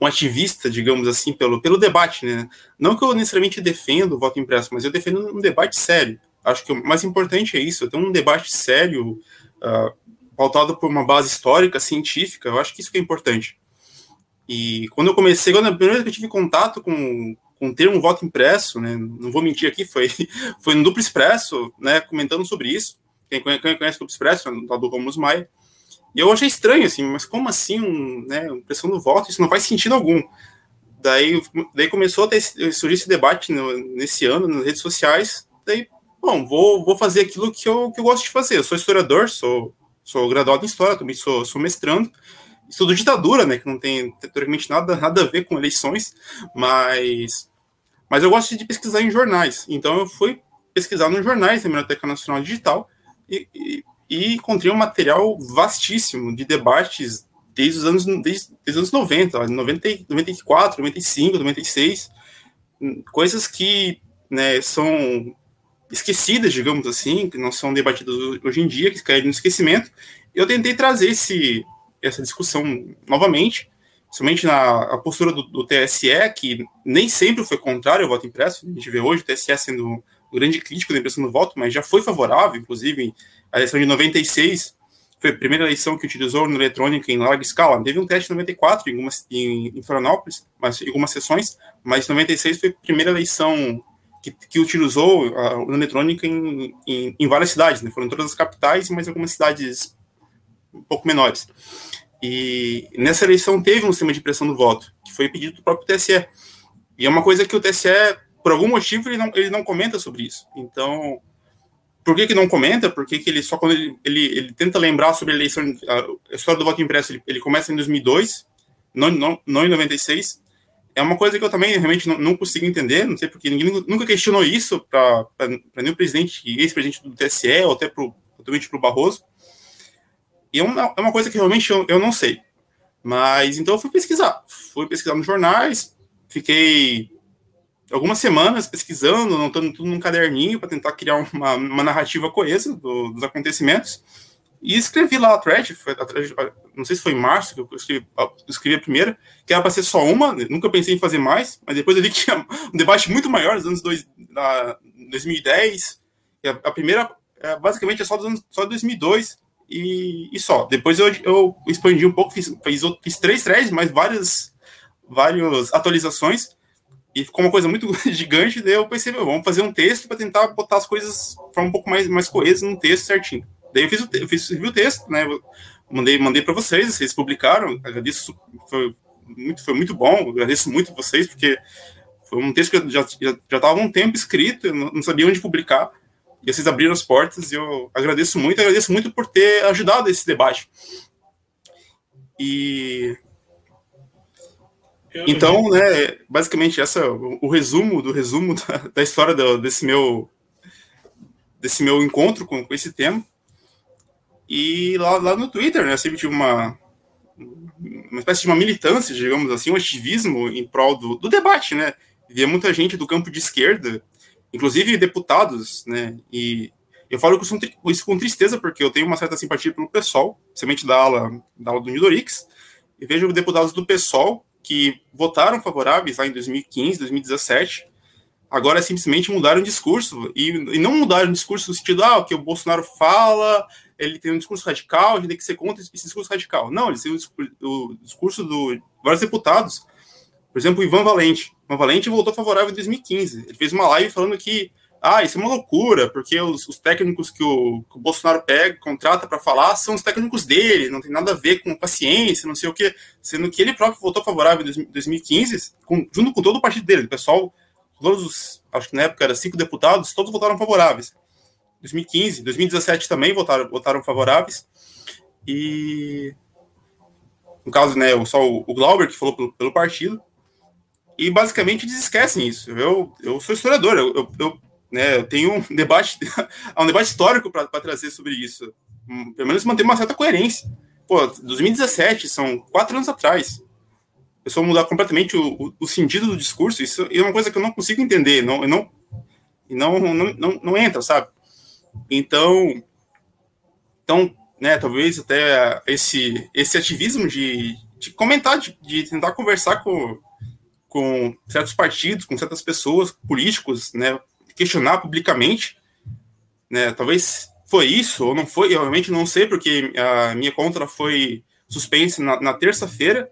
um, ativista, digamos assim, pelo, pelo debate, né, não que eu necessariamente defendo o voto impresso, mas eu defendo um debate sério. Acho que o mais importante é isso, ter um debate sério, uh, pautado por uma base histórica, científica, eu acho que isso que é importante. E quando eu comecei, quando a primeira vez que eu tive contato com, com o termo voto impresso, né, não vou mentir aqui, foi, *laughs* foi no Duplo Expresso, né, comentando sobre isso, quem conhece, quem conhece o Duplo Expresso, né, do Romulo Maia, e eu achei estranho, assim, mas como assim, um, né, impressão do voto, isso não faz sentido algum. Daí, daí começou a ter, surgir esse debate no, nesse ano nas redes sociais, daí, bom, vou, vou fazer aquilo que eu, que eu gosto de fazer, eu sou historiador, sou, sou graduado em História, também sou, sou mestrando, estudo ditadura, né, que não tem teoricamente nada, nada a ver com eleições, mas, mas eu gosto de pesquisar em jornais, então eu fui pesquisar nos jornais da Biblioteca Nacional Digital e, e e encontrei um material vastíssimo de debates desde os anos, desde, desde os anos 90, 90, 94, 95, 96, coisas que né, são esquecidas, digamos assim, que não são debatidas hoje em dia, que caíram no esquecimento. Eu tentei trazer esse, essa discussão novamente, somente na a postura do, do, TSE, que nem sempre foi contrário ao voto impresso. A gente vê hoje o TSE sendo um grande crítico da impressão do voto, mas já foi favorável, inclusive a eleição de 96 foi a primeira eleição que utilizou urna eletrônica em larga escala. Teve um teste em 94 em, algumas, em, em Florianópolis, mas, em algumas sessões, mas 96 foi a primeira eleição que, que utilizou a urna eletrônica em, em, em, várias cidades, né? foram todas as capitais, mas algumas cidades um pouco menores. E nessa eleição teve um sistema de pressão do voto, que foi pedido do próprio TSE. E é uma coisa que o TSE, por algum motivo, ele não, ele não comenta sobre isso. Então, por que, que não comenta? Porque que ele só quando ele, ele, ele, tenta lembrar sobre a eleição, a história do voto impresso, ele, ele começa em 2002, não, não, não em 96. É uma coisa que eu também realmente não, não consigo entender, não sei porque ninguém nunca questionou isso para nenhum presidente, ex-presidente do TSE, ou até para o Barroso. E é uma, é uma coisa que realmente eu, eu não sei. Mas então eu fui pesquisar. Fui pesquisar nos jornais, fiquei algumas semanas pesquisando, anotando tudo num caderninho para tentar criar uma, uma narrativa coesa do, dos acontecimentos. E escrevi lá a thread, foi a thread, não sei se foi em março que eu escrevi, escrevi a primeira, que era para ser só uma, nunca pensei em fazer mais, mas depois eu vi que tinha um debate muito maior nos anos dois, na, 2010. A, a, primeira, é, basicamente, é só dos anos só 2002 e, e só. Depois eu, eu expandi um pouco, fiz, fiz, fiz três threads, mais várias, várias atualizações e ficou uma coisa muito *laughs* gigante, daí eu pensei, vamos fazer um texto para tentar botar as coisas para um pouco mais, mais coesas no texto certinho. Daí eu fiz o, eu fiz, o texto, né? mandei mandei para vocês, vocês publicaram, agradeço, foi muito, foi muito bom, agradeço muito vocês, porque foi um texto que já já, já estava um tempo escrito, eu não, não sabia onde publicar, e vocês abriram as portas, e eu agradeço muito, agradeço muito por ter ajudado esse debate. E então, né, basicamente essa o resumo do resumo *laughs* da, da história do, desse meu desse meu encontro com, com, esse tema. E lá, lá no Twitter, né, sempre tive uma uma espécie de uma militância, digamos assim, um ativismo em prol do, do debate, né? Via muita gente do campo de esquerda, inclusive deputados, né? E eu falo isso com tristeza porque eu tenho uma certa simpatia pelo PSOL, principalmente da ala, da ala do Nidorix, e vejo deputados do PSOL que votaram favoráveis lá em 2015, 2017, Agora simplesmente mudaram o discurso e, e não mudaram o discurso no sentido, ah, o que o Bolsonaro fala, ele tem um discurso radical, a gente tem que ser contra esse discurso radical. Não, ele tem o, discurso do vários deputados, por exemplo, Ivan Valente. Ivan Valente voltou favorável em 2015. Ele fez uma live falando que ah, isso é uma loucura, porque os, os técnicos que o, que o, Bolsonaro pega, contrata para falar, são os técnicos dele, não tem nada a ver com paciência, não sei o quê. Sendo que ele próprio votou favorável em 2015, com, junto com todo o partido dele. O pessoal, todos os, acho que na época eram cinco deputados, todos votaram favoráveis. 2015, 2017 também votaram, votaram favoráveis. E. No caso, né, só o, o Glauber, que falou pelo, pelo partido. E basicamente eles esquecem isso. Eu, eu sou historiador, eu, eu, eu né, eu tenho um debate, *laughs* um debate histórico para trazer sobre isso. Hum, pelo menos manter uma certa coerência. Pô, 2017, são quatro anos atrás. Eu só mudar completamente o, o, o, sentido do discurso, isso é uma coisa que eu não consigo entender, não, não, não, não, não, não entra, sabe? Então, então, né, talvez até esse, esse ativismo de, de comentar, de, de tentar conversar com, com certos partidos, com certas pessoas, políticos, né, questionar publicamente, né? Talvez foi isso ou não foi, eu realmente não sei, porque a minha conta foi suspensa na, na terça-feira,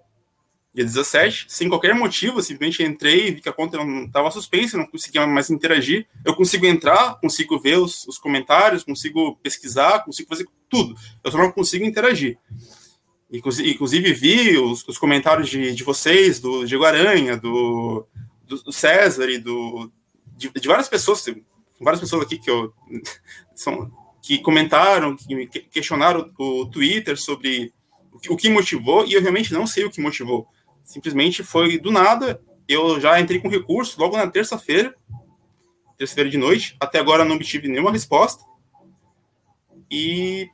dia 17, sem qualquer motivo, simplesmente entrei, vi que a conta não estava suspensa, não conseguia mais interagir. Eu consigo entrar, consigo ver os, os, comentários, consigo pesquisar, consigo fazer tudo. Eu só não consigo interagir. Inclusive, vi os, os comentários de, de vocês, do Diego Aranha, do, do César e do, de, de várias pessoas, várias pessoas aqui que eu *laughs* são que comentaram, que questionaram o Twitter sobre o que motivou, e eu realmente não sei o que motivou. Simplesmente foi do nada. Eu já entrei com recurso logo na terça-feira, terça-feira de noite. Até agora não obtive nenhuma resposta. E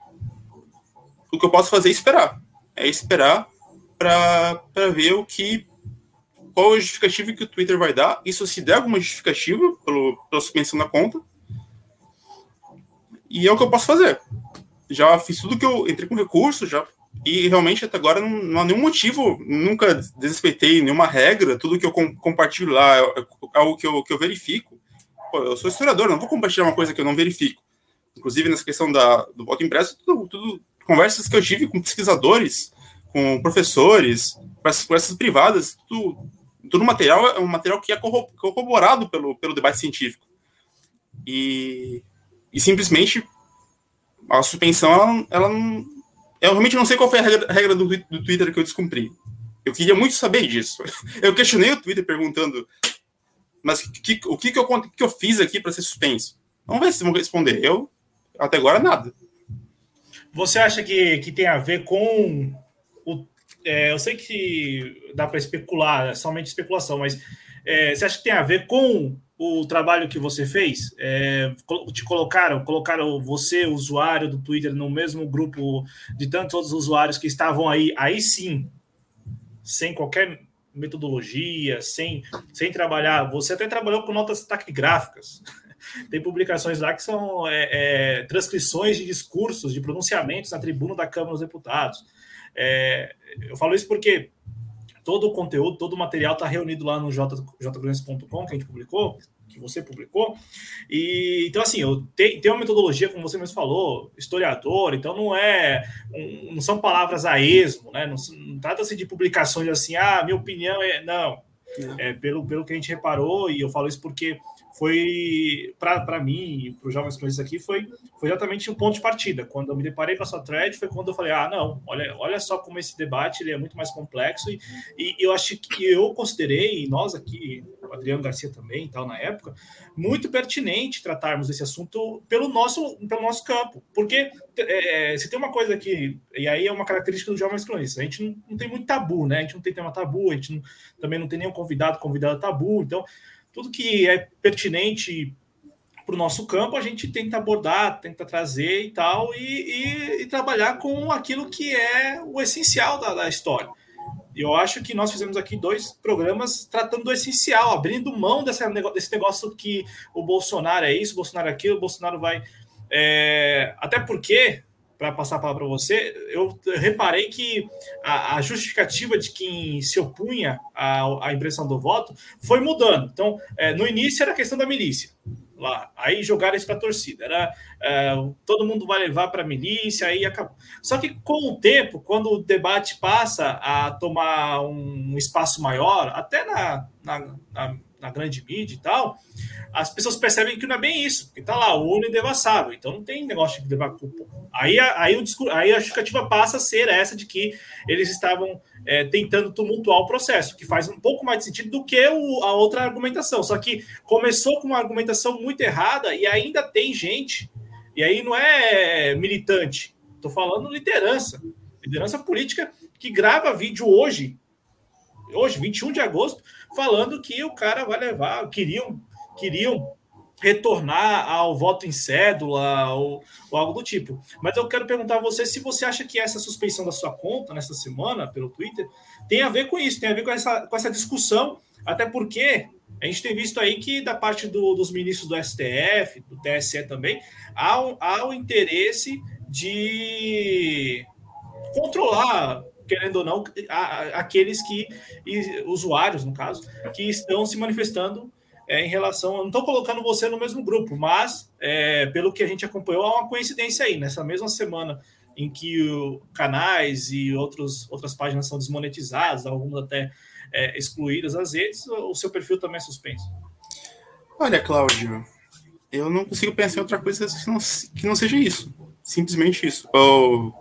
o que eu posso fazer é esperar. É esperar para ver o que qual a justificativa que o Twitter vai dar, isso se der alguma justificativa pelo, pela suspensão da conta. E é o que eu posso fazer. Já fiz tudo que eu entrei com recurso, já e realmente até agora não, não há nenhum motivo, nunca desrespeitei nenhuma regra, tudo que eu com, compartilho lá é, é algo que eu, que eu verifico. Pô, eu sou historiador, não vou compartilhar uma coisa que eu não verifico. Inclusive, nessa questão da, do voto impresso, tudo, tudo conversas que eu tive com pesquisadores, com professores, com essas privadas, tudo, todo o material é um material que é corroborado pelo, pelo debate científico. E, e simplesmente a suspensão, ela, ela não, eu realmente não sei qual foi a regra, regra do, do, Twitter que eu descumpri. Eu queria muito saber disso. *laughs* Eu questionei o Twitter perguntando, mas que, o que, que, eu, que eu fiz aqui para ser suspenso? Vamos ver se vão responder. Eu, até agora, nada. Você acha que, que tem a ver com o é, eu sei que dá para especular, é somente especulação, mas é, você acha que tem a ver com o trabalho que você fez? É, te colocaram, colocaram você, usuário do Twitter, no mesmo grupo de tantos outros usuários que estavam aí, aí sim, sem qualquer metodologia, sem, sem trabalhar. Você até trabalhou com notas taquigráficas. *laughs* Tem publicações lá que são é, é, transcrições de discursos, de pronunciamentos na tribuna da Câmara dos Deputados. É, eu falo isso porque todo o conteúdo, todo o material está reunido lá no jgrandes.com que a gente publicou, que você publicou. E então assim, eu tenho, tenho uma metodologia, como você mesmo falou, historiador, então não é um, não são palavras a esmo, né? Não, não trata-se de publicações assim, ah, minha opinião é não. É, pelo, pelo que a gente reparou, e eu falo isso porque foi para mim e para os jovens cronistas aqui foi, foi exatamente um ponto de partida. Quando eu me deparei com a sua thread, foi quando eu falei: ah, não, olha, olha só como esse debate ele é muito mais complexo. E, e eu acho que eu considerei, nós aqui, o Adriano Garcia também, tal, na época, muito pertinente tratarmos esse assunto pelo nosso, pelo nosso campo. Porque é, se tem uma coisa que, e aí é uma característica dos jovens cronistas, a gente não, não tem muito tabu, né? A gente não tem tema tabu, a gente não, também não tem nenhum convidado, convidado tabu, então tudo que é pertinente para o nosso campo, a gente tenta abordar, tenta trazer e tal, e, e, e trabalhar com aquilo que é o essencial da, da história. Eu acho que nós fizemos aqui dois programas tratando do essencial, abrindo mão desse negócio, desse negócio que o Bolsonaro é isso, o Bolsonaro é aquilo, o Bolsonaro vai. É, até porque para passar a palavra para você, eu reparei que a, a, justificativa de quem se opunha à, à impressão do voto foi mudando. Então, é, no início era a questão da milícia. Lá. Aí jogaram isso para a torcida. Era é, todo mundo vai levar para a milícia, aí acabou. Só que com o tempo, quando o debate passa a tomar um espaço maior, até na, na, na na grande mídia e tal, as pessoas percebem que não é bem isso, porque tá lá, o Uno indevassável, então não tem negócio de levar culpa. Aí, aí, o discurso, aí a justificativa passa a ser essa de que eles estavam é, tentando tumultuar o processo, que faz um pouco mais de sentido do que o, a outra argumentação. Só que começou com uma argumentação muito errada e ainda tem gente, e aí não é militante, estou falando liderança, liderança política que grava vídeo hoje, hoje, 21 de agosto, falando que o cara vai levar, queriam, queriam retornar ao voto em cédula ou, ou, algo do tipo. Mas eu quero perguntar a você se você acha que essa suspensão da sua conta nessa semana pelo Twitter tem a ver com isso, tem a ver com essa, com essa discussão, até porque a gente tem visto aí que da parte do, dos ministros do STF, do TSE também, há há um interesse de controlar querendo ou não, aqueles que, usuários, no caso, que estão se manifestando é, em relação. Não estou colocando você no mesmo grupo, mas é, pelo que a gente acompanhou, há uma coincidência aí. Nessa mesma semana em que o, canais e outros, outras páginas são desmonetizadas, algumas até é, excluídas as redes, o seu perfil também é suspenso. Olha, Cláudio, eu não consigo pensar em outra coisa que não, que não seja isso. Simplesmente isso. Ou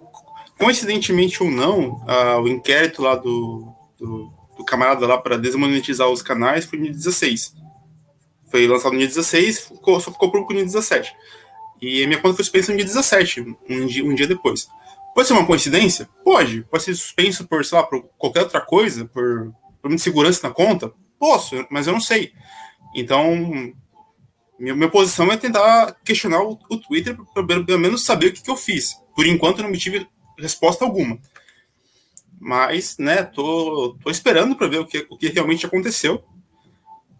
coincidentemente ou não, o inquérito lá do, do, do camarada lá para desmonetizar os canais foi no dia 16. Foi lançado no dia 16, ficou, só ficou público no dia 17. E a minha conta foi suspensa no dia 17, um dia, um dia depois. Pode ser uma coincidência? Pode. Pode ser suspenso por, sei lá, por qualquer outra coisa, por, por insegurança na conta? Posso, mas eu não sei. Então, minha, minha posição é tentar questionar o, o Twitter para pelo menos saber o que, que eu fiz. Por enquanto, não me tive resposta alguma. Mas, né, tô, tô esperando para ver o que, o que realmente aconteceu.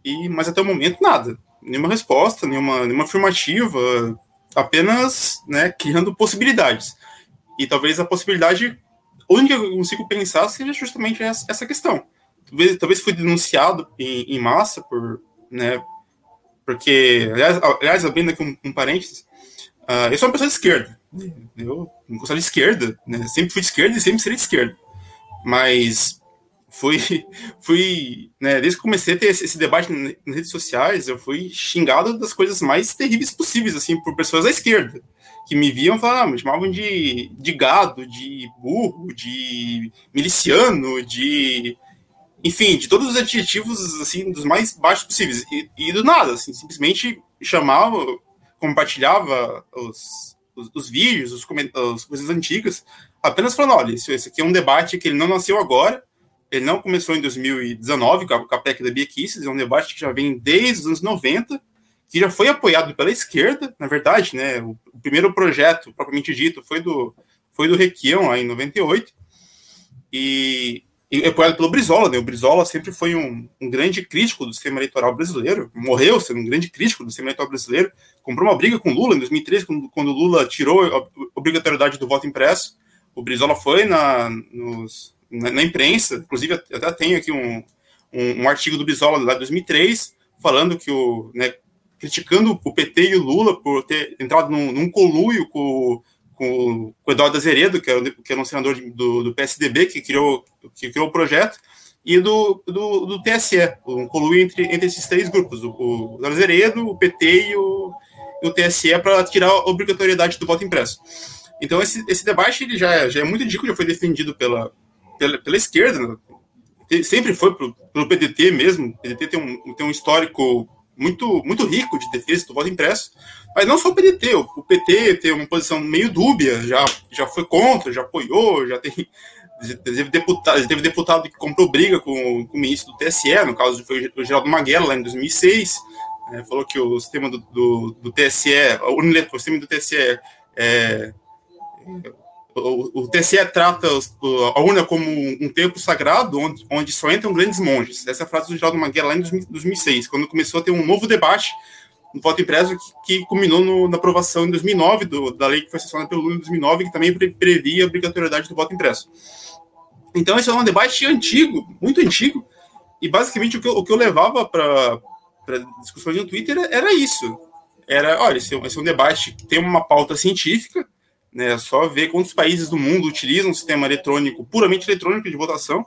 E, mas até o momento, nada. Nenhuma resposta, nenhuma, nenhuma afirmativa, apenas né, criando possibilidades. E talvez a possibilidade, única que eu consigo pensar seja justamente essa, questão. Talvez, talvez foi denunciado em, em massa por, né, porque, aliás, aliás abrindo aqui um, um parênteses, uh, eu sou uma pessoa de esquerda, eu não gostava de esquerda, né? Sempre fui de esquerda e sempre serei de esquerda. Mas fui, *laughs* fui né, desde que comecei a ter esse, debate nas redes sociais, eu fui xingado das coisas mais terríveis possíveis, assim, por pessoas da esquerda, que me viam e falavam, me chamavam de, de gado, de burro, de miliciano, de... Enfim, de todos os adjetivos, assim, dos mais baixos possíveis. E, e do nada, assim, simplesmente chamava, compartilhava os, os, os vídeos, os as coisas antigas, apenas falando, olha, isso, esse aqui é um debate que ele não nasceu agora, ele não começou em 2019 com a, PEC da Bia Kicis, é um debate que já vem desde os anos 90, que já foi apoiado pela esquerda, na verdade, né? O, o primeiro projeto, propriamente dito, foi do, foi do Requião, lá em 98, e e apoiado pelo Brizola, né? O Brizola sempre foi um, um, grande crítico do sistema eleitoral brasileiro, morreu sendo um grande crítico do sistema eleitoral brasileiro, comprou uma briga com Lula em 2013, quando, quando Lula tirou a obrigatoriedade do voto impresso. O Brizola foi na, nos, na, na, imprensa, inclusive até tenho aqui um, um, um, artigo do Brizola lá de 2003, falando que o, né, criticando o PT e o Lula por ter entrado num, num conluio com com, o Eduardo Azeredo, que é, que é um senador do, do PSDB, que criou, que criou o projeto, e do, do, do TSE, um conluio entre, entre esses três grupos, o, o Azeredo, o PT e o, e o TSE, para tirar a obrigatoriedade do voto impresso. Então, esse, esse debate ele já, é, já é muito antigo, já foi defendido pela, pela, pela esquerda, né? sempre foi pro, pelo PDT mesmo, o PDT tem um, tem um histórico muito, muito rico de defesa do voto impresso, mas não só o PDT, o PT tem uma posição meio dúbia, já, já foi contra, já apoiou, já tem teve deputado, teve deputado que comprou briga com, com o ministro do TSE, no caso foi o Geraldo Maguela, lá em 2006, é, falou que o sistema do, do, do TSE, o, sistema do TSE é, o, o TSE trata a urna como um templo sagrado onde, onde só entram grandes monges. Essa é a frase do Geraldo Maguela lá em 2006, quando começou a ter um novo debate no voto impresso que, que culminou no, na aprovação em 2009 do, da lei que foi sancionada pelo Lula em 2009, que também previa a obrigatoriedade do voto impresso. Então, esse é um debate antigo, muito antigo, e basicamente o que eu, o que eu levava para discussões no Twitter era isso. Era, olha, esse, é esse é um debate que tem uma pauta científica, né, só ver quantos países do mundo utilizam um sistema eletrônico, puramente eletrônico de votação,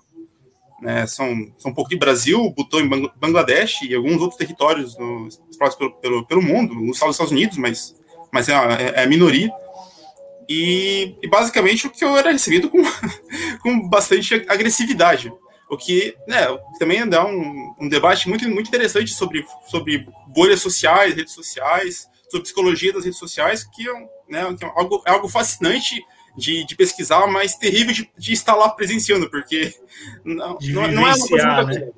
né, são, são um pouco de Brasil, botou em Bangladesh e alguns outros territórios no, pelo, pelo, pelo mundo, nos Estados Unidos, mas, mas é, a, é a minoria. E, e, basicamente o que eu era recebido com, *laughs* com bastante agressividade. O que né, também dá um, um, debate muito, muito interessante sobre, sobre bolhas sociais, redes sociais, sobre psicologia das redes sociais, que é, né, que é algo, é algo fascinante de, de pesquisar, mas terrível de, de estar lá presenciando, porque não, não, não, é uma coisa né?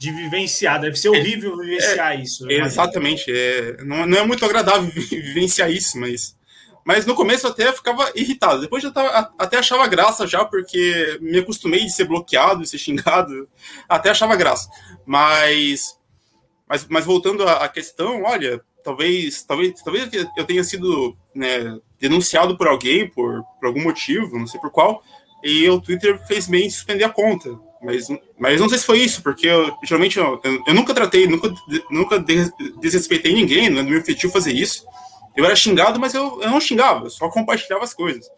De vivenciar, deve ser horrível é, vivenciar é, isso. Exatamente, é, não, não é muito agradável *laughs* vivenciar isso, mas, mas no começo até eu ficava irritado, depois eu tava, até achava graça já, porque me acostumei de ser bloqueado, de ser xingado, até achava graça. Mas, mas, mas voltando à questão, olha, talvez, talvez, talvez eu tenha sido né, denunciado por alguém, por, por algum motivo, não sei por qual, e o Twitter fez bem suspender a conta. Mas, mas não sei se foi isso, porque eu, geralmente eu, eu nunca tratei, nunca, nunca desrespeitei ninguém, não é do meu objetivo fazer isso. Eu era xingado, mas eu, eu não xingava, eu só compartilhava as coisas.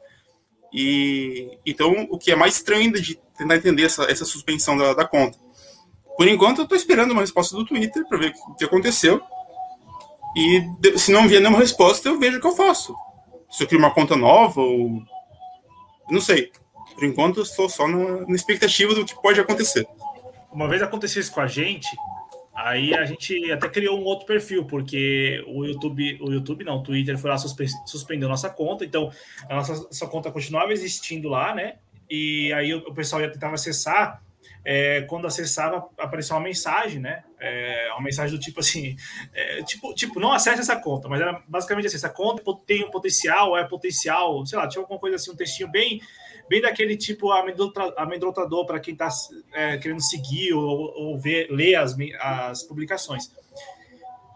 E então o que é mais estranho ainda de tentar entender essa, essa suspensão da, da conta. Por enquanto, eu estou esperando uma resposta do Twitter para ver o que aconteceu. E se não vier nenhuma resposta, eu vejo o que eu faço. Se eu crio uma conta nova ou. Não sei. Por enquanto, eu estou só na, na expectativa do que pode acontecer. Uma vez aconteceu isso com a gente, Aí a gente até criou um outro perfil, porque o YouTube, o YouTube não, o Twitter foi lá suspe suspendeu nossa conta, então a nossa, nossa, conta continuava existindo lá, né? E aí o, o pessoal ia tentar acessar, é, quando acessava, aparecia uma mensagem, né? É, uma mensagem do tipo assim, é, tipo, tipo, não acesse essa conta, mas era basicamente assim, essa conta tem um potencial, é potencial, sei lá, tinha alguma coisa assim, um textinho bem, bem daquele tipo amedrontador para quem está é, querendo seguir ou, ou, ver, ler as, as publicações.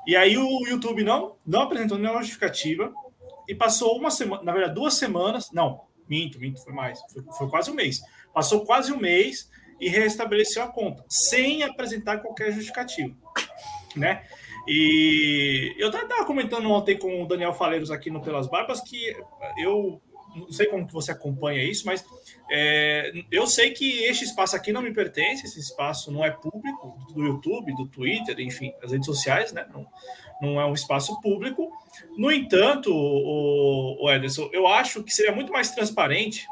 E aí o YouTube não, não apresentou nenhuma justificativa e passou uma semana, na verdade, duas semanas, não, minto, minto, foi mais, foi, foi quase um mês. Passou quase um mês e restabeleceu a conta, sem apresentar qualquer justificativo, né? E eu estava comentando ontem com o Daniel Faleiros aqui no Pelas Barbas que eu não sei como que você acompanha isso, mas é, eu sei que este espaço aqui não me pertence, esse espaço não é público, do YouTube, do Twitter, enfim, das redes sociais, né? Não, não é um espaço público. No entanto, o, o Ederson, eu acho que seria muito mais transparente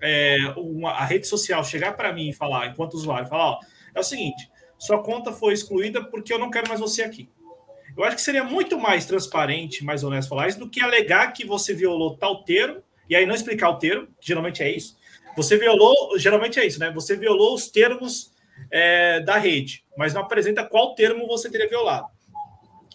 é, uma, a rede social chegar para mim e falar, enquanto usuário, falar: ó, é o seguinte, sua conta foi excluída porque eu não quero mais você aqui. Eu acho que seria muito mais transparente, mais honesto falar isso, do que alegar que você violou tal termo e aí não explicar o termo, geralmente é isso. Você violou, geralmente é isso, né? Você violou os termos é, da rede, mas não apresenta qual termo você teria violado.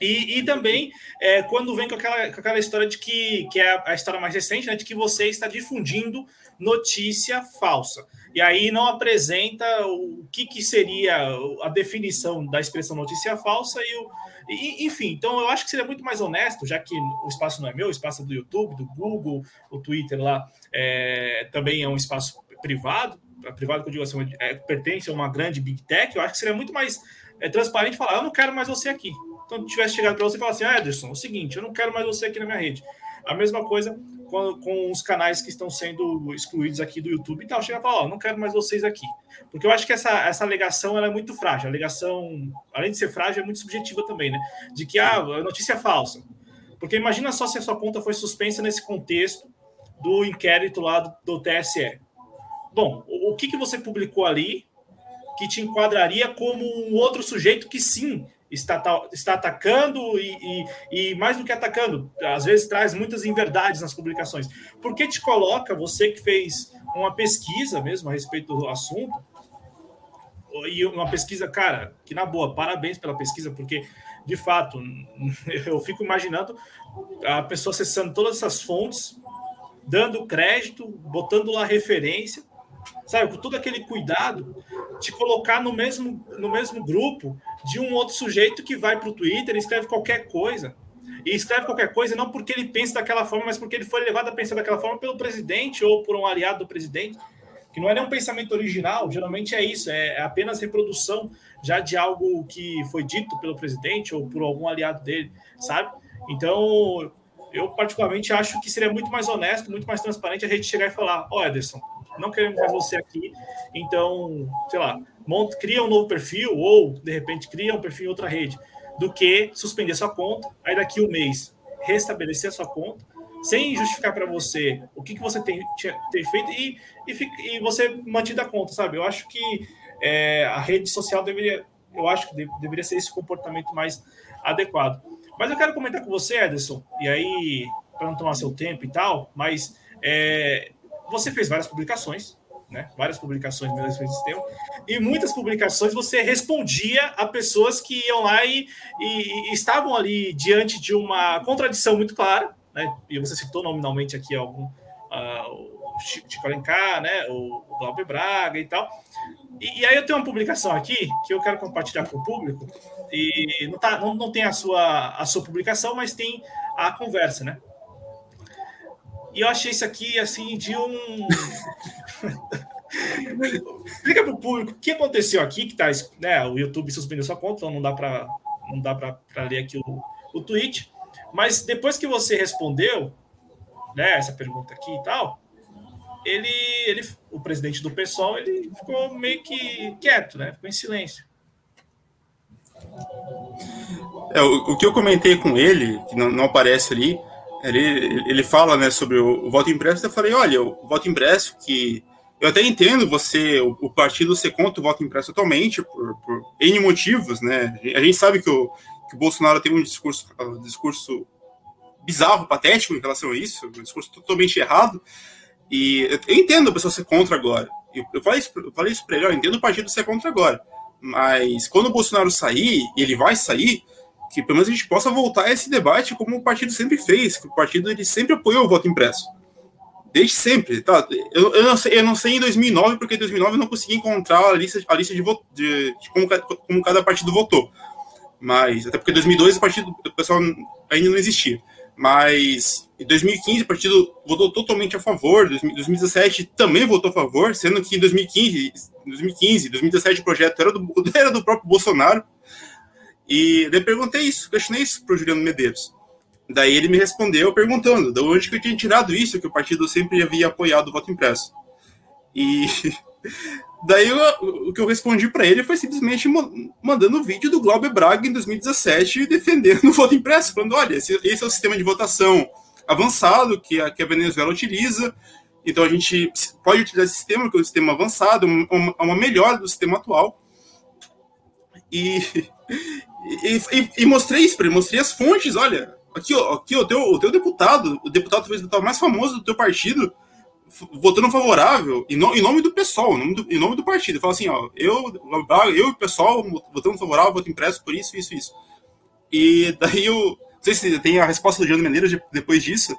E, e também é, quando vem com aquela, com aquela história de que, que é a história mais recente, né, de que você está difundindo notícia falsa. E aí não apresenta o que, que seria a definição da expressão notícia falsa e o. E, enfim, então eu acho que seria muito mais honesto, já que o espaço não é meu, o espaço é do YouTube, do Google, o Twitter lá é, também é um espaço privado, privado que eu digo assim, é, pertence a uma grande big tech, eu acho que seria muito mais é, transparente falar, eu não quero mais você aqui. Então, tivesse chegado para você e falar assim, ah, Ederson, é o seguinte, eu não quero mais você aqui na minha rede. A mesma coisa com, com os canais que estão sendo excluídos aqui do YouTube e tal. Chega e fala, ó, oh, não quero mais vocês aqui. Porque eu acho que essa, essa alegação ela é muito frágil. A alegação, além de ser frágil, é muito subjetiva também, né? De que ah, a notícia é falsa. Porque imagina só se a sua conta foi suspensa nesse contexto do inquérito lá do, do TSE. Bom, o, o que, que você publicou ali que te enquadraria como um outro sujeito que sim está, está atacando e, e, e, mais do que atacando, às vezes traz muitas inverdades nas publicações. Por que te coloca, você que fez uma pesquisa mesmo a respeito do assunto, e uma pesquisa, cara, que na boa, parabéns pela pesquisa, porque de fato *laughs* eu fico imaginando a pessoa acessando todas essas fontes, dando crédito, botando lá referência sabe, com todo aquele cuidado, te colocar no mesmo, no mesmo grupo de um outro sujeito que vai para o Twitter e escreve qualquer coisa. E escreve qualquer coisa não porque ele pensa daquela forma, mas porque ele foi levado a pensar daquela forma pelo presidente ou por um aliado do presidente, que não é nem um pensamento original, geralmente é isso, é apenas reprodução já de algo que foi dito pelo presidente ou por algum aliado dele, sabe? Então, eu particularmente acho que seria muito mais honesto, muito mais transparente a gente chegar e falar: Ó, oh, Ederson, não queremos mais você aqui, então, sei lá, monta, cria um novo perfil ou, de repente, cria um perfil em outra rede, do que suspender sua conta, aí daqui um mês restabelecer a sua conta, sem justificar para você o que, que você tem, tem feito e, e, e você mantido a conta, sabe? Eu acho que é, a rede social deveria, eu acho que deveria ser esse comportamento mais adequado. Mas eu quero comentar com você, Ederson, e aí, para não tomar seu tempo e tal, mas é, você fez várias publicações, né? Várias publicações no mesmo sistema, e muitas publicações você respondia a pessoas que iam lá e, e, e estavam ali diante de uma contradição muito clara, né? E você citou nominalmente aqui algum. Uh, o Chico Alencar, né? O, o Glauber Braga e tal. E, e, aí eu tenho uma publicação aqui que eu quero compartilhar com o público. E não, tá, não, não tem a sua, a sua publicação, mas tem a conversa, né? E eu achei isso aqui assim de um. *laughs* Explica para o público o que aconteceu aqui, que tá, né, o YouTube suspendeu sua conta, então não dá para não dá para ler aqui o, o tweet. Mas depois que você respondeu, né, essa pergunta aqui e tal, ele, ele, o presidente do PSOL, ele ficou meio que quieto, né? Ficou em silêncio. É, o, o, que eu comentei com ele, que não, não aparece ali, ele, ele fala né, sobre o, voto impresso. Eu falei: olha, o voto impresso, que eu até entendo você, o, o partido ser contra o voto impresso atualmente, por, por N motivos, né? A gente sabe que o, que o Bolsonaro tem um discurso, um discurso bizarro, patético em relação a isso, um discurso totalmente errado. E eu, entendo a pessoa ser contra agora. Eu, eu falei isso, eu falei isso para ele, eu entendo o partido ser contra agora. Mas quando o Bolsonaro sair, e ele vai sair, que pelo menos a gente possa voltar a esse debate como o partido sempre fez, que o partido ele sempre apoiou o voto impresso. Desde sempre, tá? Eu, eu, não, sei, eu não sei em 2009, porque em 2009 eu não consegui encontrar a lista, a lista de, de, de como, como, cada partido votou. Mas, até porque em 2002 o partido, o pessoal ainda não existia. Mas em 2015 o partido votou totalmente a favor, em 2017 também votou a favor, sendo que em 2015, 2015 2017 o projeto era do, *laughs* era do próprio Bolsonaro. E daí perguntei isso, questionei isso para o Juliano Medeiros. Daí ele me respondeu perguntando de onde que eu tinha tirado isso, que o partido sempre havia apoiado o voto impresso. E *laughs* daí eu, o que eu respondi para ele foi simplesmente mandando o vídeo do Glauber Braga em 2017 defendendo *laughs* o voto impresso, falando: olha, esse, esse é o sistema de votação avançado que a, que a Venezuela utiliza. Então a gente pode utilizar esse sistema, que é um sistema avançado, uma, uma melhora do sistema atual. E, *laughs* e, e, e mostrei isso para ele, mostrei as fontes, olha, aqui, ó, aqui o, teu, o teu deputado, o deputado talvez o mais famoso do teu partido, votando favorável em, no, em nome do pessoal, em nome do, em nome do partido. Fala assim, ó, eu, eu e o pessoal votando favorável, voto impresso por isso, isso, isso. E daí eu. Não sei se tem a resposta do Diano Menezes de, depois disso.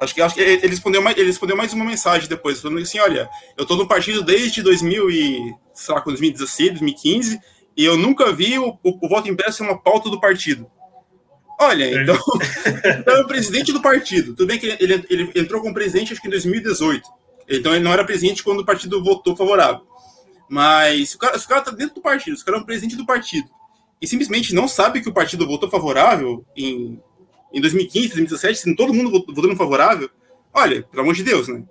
Acho que, acho que ele, respondeu mais, ele respondeu mais uma mensagem depois, falando assim: olha, eu tô no partido desde 2000 e, sei lá, 2016, 2015, e eu nunca vi o, o, o voto impresso ser uma pauta do partido. Olha, é. então, *laughs* então é o presidente do partido. Tudo bem que ele, ele entrou como presidente acho que em 2018. Então ele não era presidente quando o partido votou favorável. Mas o cara, o cara tá dentro do partido, o cara é um presidente do partido. E simplesmente não sabe que o partido votou favorável em, em 2015, 2017, sendo todo mundo votando favorável. Olha, pelo amor de Deus, né?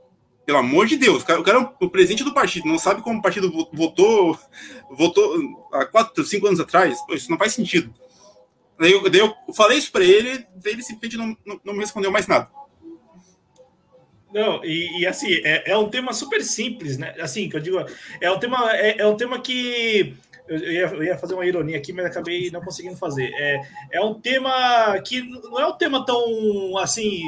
Pelo amor de Deus, o cara, é o presidente do partido, não sabe como o partido votou, votou há quatro, cinco anos atrás. Isso não faz sentido. Daí eu, daí eu falei isso para ele, ele simplesmente não, não, não, me respondeu mais nada. Não, e, e assim, é, é, um tema super simples, né? Assim, que eu digo, é um tema, é, é um tema que eu ia, eu ia, fazer uma ironia aqui, mas acabei não conseguindo fazer. É, é um tema que não é um tema tão assim,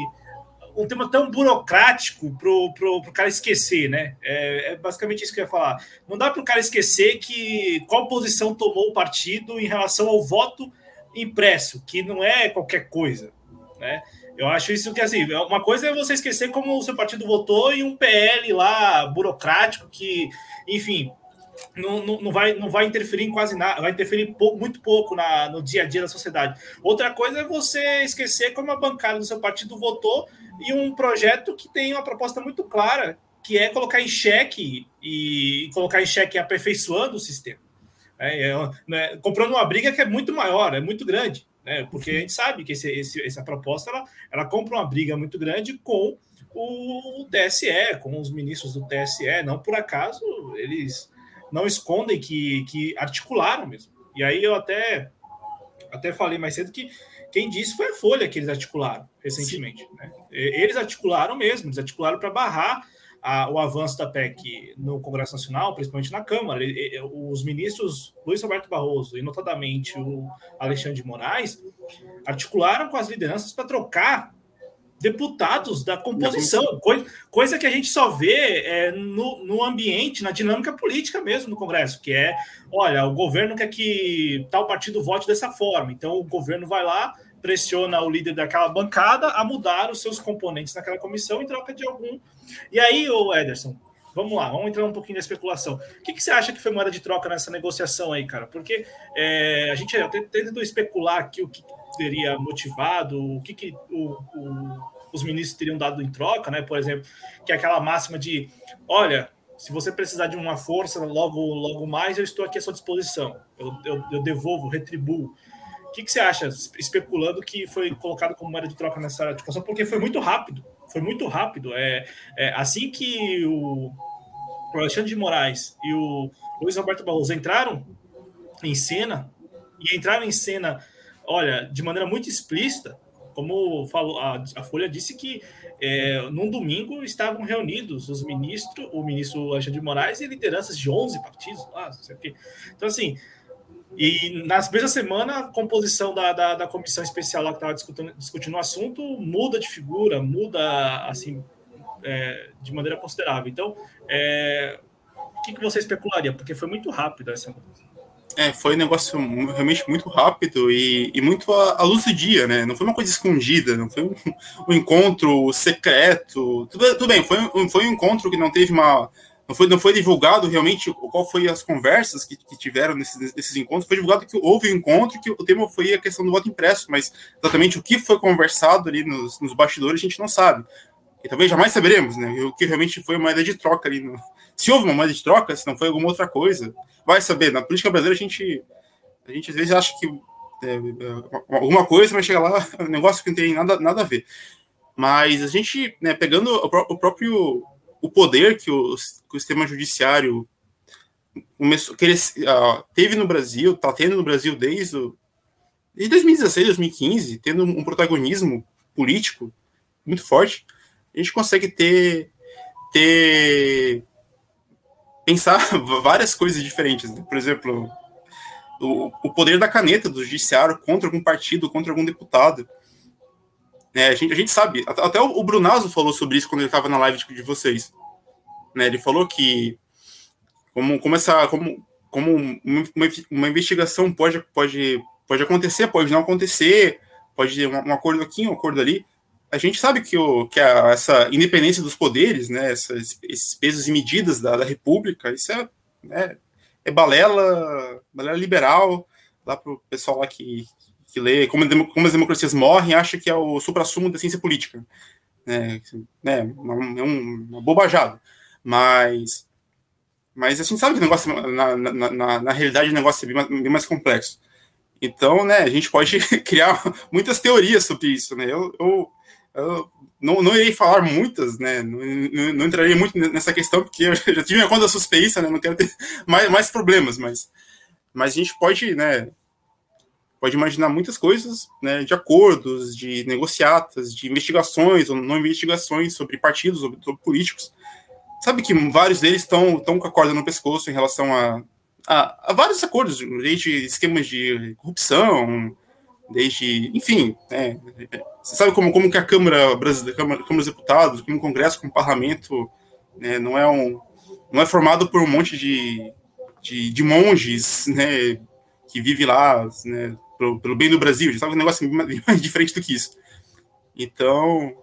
um tema tão burocrático pro, pro, pro cara esquecer, né? É, é basicamente isso que eu ia falar. Não dá para o cara esquecer que qual posição tomou o partido em relação ao voto impresso, que não é qualquer coisa, né? Eu acho isso que, assim, uma coisa é você esquecer como o seu partido votou e um PL lá burocrático que, enfim, não, não, não, vai, não vai interferir em quase nada, vai interferir pou, muito pouco na, no dia a dia da sociedade. Outra coisa é você esquecer como a bancada do seu partido votou e um projeto que tem uma proposta muito clara, que é colocar em xeque e, colocar em xeque aperfeiçoando o sistema. É, é, né, comprando uma briga que é muito maior, é muito grande, né, porque a gente sabe que esse, esse, essa proposta ela, ela compra uma briga muito grande com o TSE, com os ministros do TSE. Não por acaso eles não escondem que, que articularam mesmo. E aí eu até, até falei mais cedo que quem disse foi a Folha que eles articularam recentemente. Né? Eles articularam mesmo, eles articularam para barrar a, o avanço da PEC no Congresso Nacional, principalmente na Câmara. Os ministros Luiz Roberto Barroso e, notadamente, o Alexandre de Moraes articularam com as lideranças para trocar deputados da composição, coisa, coisa que a gente só vê é, no, no ambiente, na dinâmica política mesmo no Congresso, que é, olha, o governo quer que tal partido vote dessa forma, então o governo vai lá, pressiona o líder daquela bancada a mudar os seus componentes naquela comissão em troca de algum. E aí, o Ederson, vamos lá, vamos entrar um pouquinho na especulação. O que, que, você acha que foi moeda de troca nessa negociação aí, cara? Porque é, a gente tentou especular aqui o que teria motivado, o que, que o, o, os ministros teriam dado em troca, né? Por exemplo, que é aquela máxima de: olha, se você precisar de uma força logo, logo mais, eu estou aqui à sua disposição. Eu, eu, eu devolvo, retribuo. O que, que, você acha, especulando que foi colocado como moeda de troca nessa discussão? Porque foi muito rápido, foi muito rápido. É, é assim que o, o Alexandre de Moraes e o Luiz Roberto Barroso entraram em cena, e entraram em cena olha, de maneira muito explícita, como falou, a, a Folha disse que é, num domingo estavam reunidos os ministros, o ministro Alexandre de Moraes e lideranças de 11 partidos lá, não sei o quê. Então, assim, e na mesma semana, a composição da, da, da comissão especial lá que estava discutindo, discutindo o assunto muda de figura, muda, assim, é, de maneira considerável. Então, é, o que, que você especularia? Porque foi muito rápido essa mudança. É, foi um negócio realmente muito rápido e, e muito à, à, luz do dia, né? Não foi uma coisa escondida, não foi um, *laughs* um encontro secreto. Tudo, tudo bem, foi um, foi um encontro que não teve uma. Não foi, não foi divulgado realmente qual foi as conversas que, que tiveram nesses, nesses encontros. Foi divulgado que houve um encontro, que o tema foi a questão do voto impresso, mas exatamente o que foi conversado ali nos, nos bastidores a gente não sabe. E talvez jamais saberemos, né? O que realmente foi uma moeda de troca ali. No... Se houve uma moeda de troca, se não foi alguma outra coisa. Vai saber. Na política brasileira, a gente, a gente às vezes acha que é, é, alguma coisa, mas chega lá, *laughs* um negócio que não tem nada, nada a ver. Mas a gente, né, pegando o, o próprio o poder que o, que o sistema judiciário começou, que ele, uh, teve no Brasil, está tendo no Brasil desde, o, desde 2016, 2015, tendo um protagonismo político muito forte a gente consegue ter, ter pensar *laughs* várias coisas diferentes. Né? Por exemplo, o, o poder da caneta do judiciário contra algum partido, contra algum deputado. É, a, gente, a gente sabe, até o Brunazo falou sobre isso quando ele estava na live de, de vocês. Né, ele falou que como, como, essa, como, como uma, uma investigação pode, pode, pode acontecer, pode não acontecer, pode ter um, um acordo aqui, um acordo ali, a gente sabe que, o, que a, essa independência dos poderes, né, essas, esses pesos e medidas da, da República, isso é, né, é balela, balela liberal, lá para o pessoal lá que, que lê como, como, as democracias morrem, acha que é o supra-sumo da ciência política. Né, é um, uma bobajada. Mas, mas a gente sabe que o negócio, na, na, na, na realidade, o negócio é bem mais, bem mais complexo. Então, né, a gente pode *laughs* criar muitas teorias sobre isso, né? Eu, eu, eu não, não irei falar muitas, né? Não, não, não, entrarei muito nessa questão, porque eu já tive minha conta suspeita, né? Não quero ter mais, mais problemas, mas, mas a gente pode, né? Pode imaginar muitas coisas, né? De acordos, de negociatas, de investigações ou não investigações sobre partidos, sobre, sobre políticos. Sabe que vários deles estão com a corda no pescoço em relação a, a, a vários acordos, desde esquemas de corrupção, desde, enfim, né, você sabe como, como que a Câmara Brasileira, Câmara, Câmara dos Deputados, como o Congresso, como o Parlamento, né, não é um não é formado por um monte de, de, de monges, né, que vive lá, né, pelo, pelo, bem do Brasil, já sabe um negócio *laughs* bem mais diferente do que isso. Então,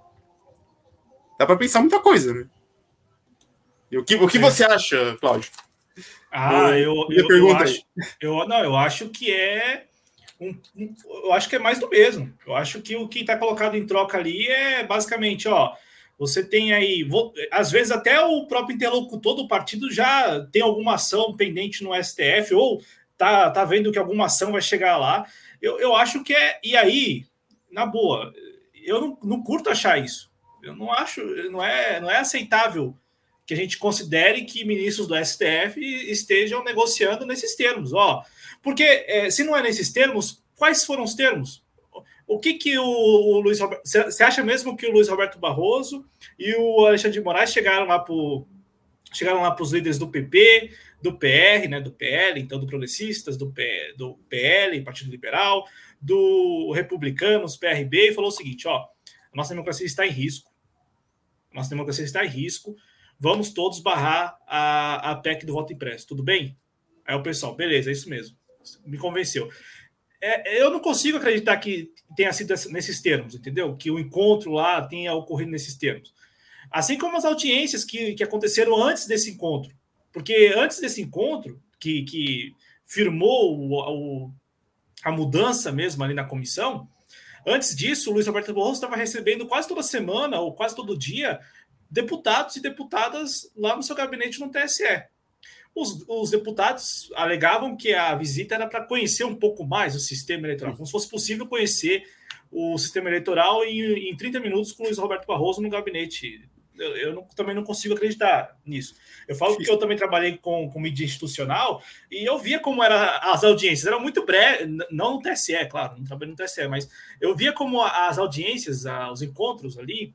dá para pensar muita coisa, né? E o que, o que é. você acha, Cláudio? Ah, eu, eu, eu, eu acho, eu, não, eu acho que é um, um, eu acho que é mais do mesmo. Eu acho que o que está colocado em troca ali é basicamente, ó, você tem aí, vou, às vezes até o próprio interlocutor do partido já tem alguma ação pendente no STF ou tá, tá vendo que alguma ação vai chegar lá. Eu, eu acho que é, e aí, na boa, eu não, não curto achar isso. Eu não acho, não é, não é aceitável que a gente considere que ministros do STF estejam negociando nesses termos. Ó, porque é, se não é nesses termos, quais foram os termos? O que que o, Luiz Roberto. Você acha mesmo que o Luiz Roberto Barroso e o Alexandre de Moraes chegaram lá para chegaram lá os líderes do PP, do PR, né, do PL, então do Progressistas, do, P, do PL, Partido Liberal, do Republicanos, PRB, e falou o seguinte: ó, a nossa democracia está em risco. A nossa democracia está em risco vamos todos barrar a, a PEC do voto impresso, tudo bem? Aí o pessoal, beleza, é isso mesmo. Me convenceu. É, eu não consigo acreditar que tenha sido nesses termos, entendeu? Que o encontro lá tenha ocorrido nesses termos. Assim como as audiências que, que aconteceram antes desse encontro. Porque antes desse encontro, que, que firmou o, o, a mudança mesmo ali na comissão, antes disso, o Luiz Roberto Barroso estava recebendo quase toda semana, ou quase todo dia, deputados e deputadas lá no seu gabinete no TSE. Os, os deputados alegavam que a visita era para conhecer um pouco mais o sistema eleitoral, como se fosse possível conhecer o sistema eleitoral em, em 30 minutos com o Luiz Roberto Barroso no gabinete. Eu, eu não, também não consigo acreditar nisso. Eu falo que eu também trabalhei com, com mídia institucional e eu via como eram as audiências, eram muito breves, não no TSE, claro, não trabalhei no TSE, mas eu via como as audiências, os encontros ali,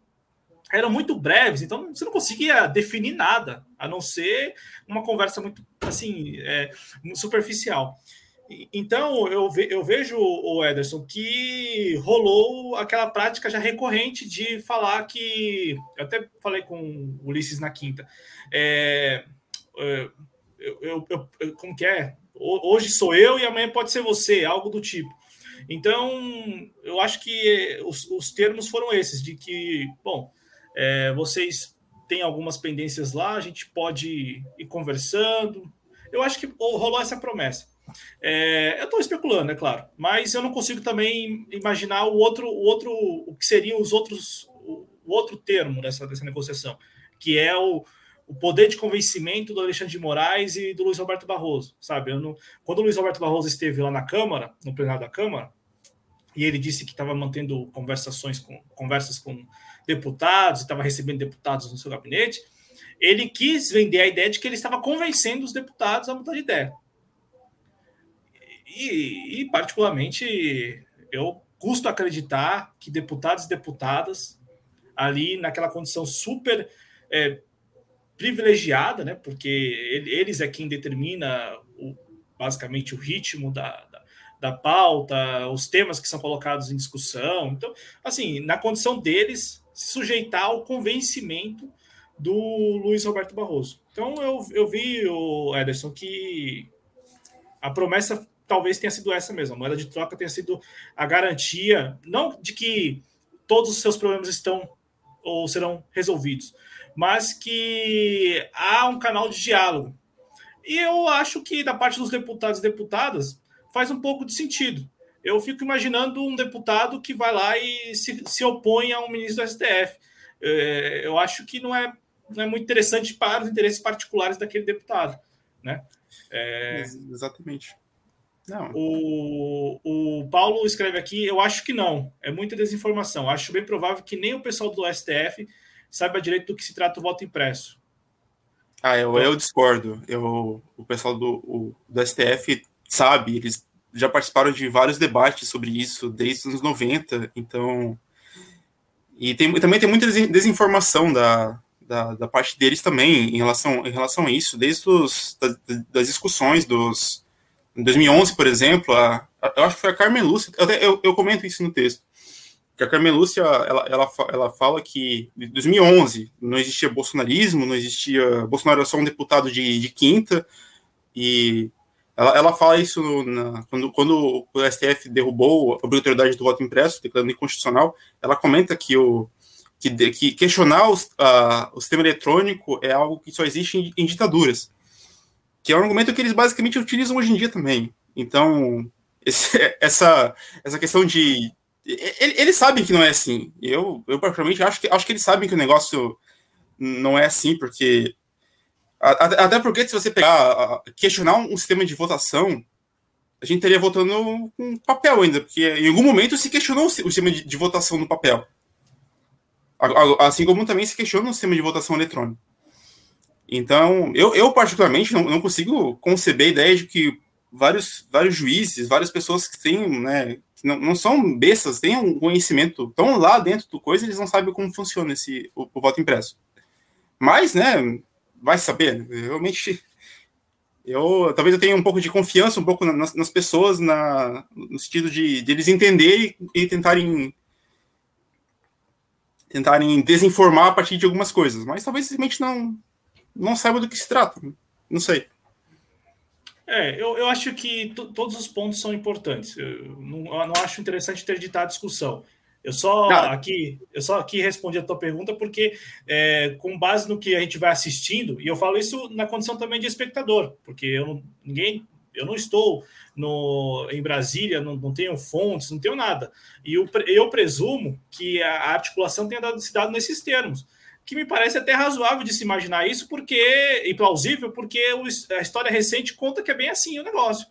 eram muito breves, então você não conseguia definir nada, a não ser uma conversa muito assim é, superficial. Então eu, ve, eu vejo o Ederson que rolou aquela prática já recorrente de falar que eu até falei com o Ulisses na quinta. É, é eu, eu, eu, como que é? Hoje sou eu e amanhã pode ser você, algo do tipo. Então, eu acho que os, os termos foram esses, de que, bom, é, vocês têm algumas pendências lá, a gente pode ir conversando. Eu acho que rolou essa promessa. É, eu estou especulando, é claro, mas eu não consigo também imaginar o outro, o outro, o que seriam os outros, o, outro termo dessa, dessa negociação, que é o, o poder de convencimento do Alexandre de Moraes e do Luiz Roberto Barroso, sabe? Não, quando o Luiz Roberto Barroso esteve lá na Câmara, no plenário da Câmara, e ele disse que estava mantendo conversações com conversas com deputados, estava recebendo deputados no seu gabinete, ele quis vender a ideia de que ele estava convencendo os deputados a mudar de ideia. E, e particularmente, eu custo acreditar que deputados e deputadas, ali naquela condição super é, privilegiada, né, porque eles é quem determina o, basicamente o ritmo da, da, da pauta, os temas que são colocados em discussão. Então, assim, na condição deles, se sujeitar ao convencimento do Luiz Roberto Barroso. Então eu, eu vi, o Ederson, que a promessa talvez tenha sido essa mesmo. A moeda de troca tenha sido a garantia, não de que todos os seus problemas estão ou serão resolvidos, mas que há um canal de diálogo. E eu acho que da parte dos deputados e deputadas faz um pouco de sentido eu fico imaginando um deputado que vai lá e se, se opõe a um ministro do STF. É, eu acho que não é, não é muito interessante para os interesses particulares daquele deputado. Né? É, Exatamente. Não. O, o Paulo escreve aqui, eu acho que não, é muita desinformação. Acho bem provável que nem o pessoal do STF saiba direito do que se trata o voto impresso. Ah, eu, eu discordo. Eu, o pessoal do, o, do STF sabe, eles já participaram de vários debates sobre isso desde os anos 90, então. E tem, também tem muita desinformação da, da, da, parte deles também em relação, em relação a isso, desde os, das, das discussões dos. Em 2011, por exemplo, a, a, eu acho que foi a Carmen Lúcia, eu, eu, eu comento isso no texto, que a Carmen Lúcia, ela, ela, ela fala que em 2011 não existia bolsonarismo, não existia. Bolsonaro era só um deputado de, de quinta, e Ela, ela fala isso no, na, quando, quando o STF derrubou a obrigatoriedade do voto impresso, declarando inconstitucional, ela comenta que, o, que, que questionar os, o sistema eletrônico é algo que só existe em, em ditaduras, que é um argumento que eles basicamente utilizam hoje em dia também. Então, esse, *laughs* essa, essa questão de. Eles sabem que não é assim. Eu, eu particularmente, acho que, acho que eles sabem que o negócio não é assim, porque até porque, se você pegar, questionar um sistema de votação, a gente estaria votando com papel ainda, porque em algum momento se questionou o sistema de, votação no papel. Assim como também se questiona o sistema de votação eletrônico. Então, eu, eu particularmente não, não consigo conceber a ideia de que vários, vários juízes, várias pessoas que têm, né, que não, não são bestas, têm um conhecimento, estão lá dentro do coisa, eles não sabem como funciona esse, o, o voto impresso. Mas, né, vai saber. Realmente, eu talvez eu tenha um pouco de confiança um pouco nas, nas pessoas, na, no sentido de, de eles entenderem e, tentarem tentarem desinformar a partir de algumas coisas, mas talvez simplesmente não não saiba do que se trata. Não sei. É, eu, eu acho que todos os pontos são importantes. Eu não, eu não acho interessante ter ditado a discussão. Eu só aqui, eu só aqui respondi a tua pergunta porque, é, com base no que a gente vai assistindo, e eu falo isso na condição também de espectador, porque eu não, ninguém, eu não estou no, em Brasília, não, não tenho fontes, não tenho nada. E eu, eu presumo que a articulação tenha dado, se dado nesses termos, que me parece até razoável de se imaginar isso, porque e plausível, porque a história recente conta que é bem assim o negócio.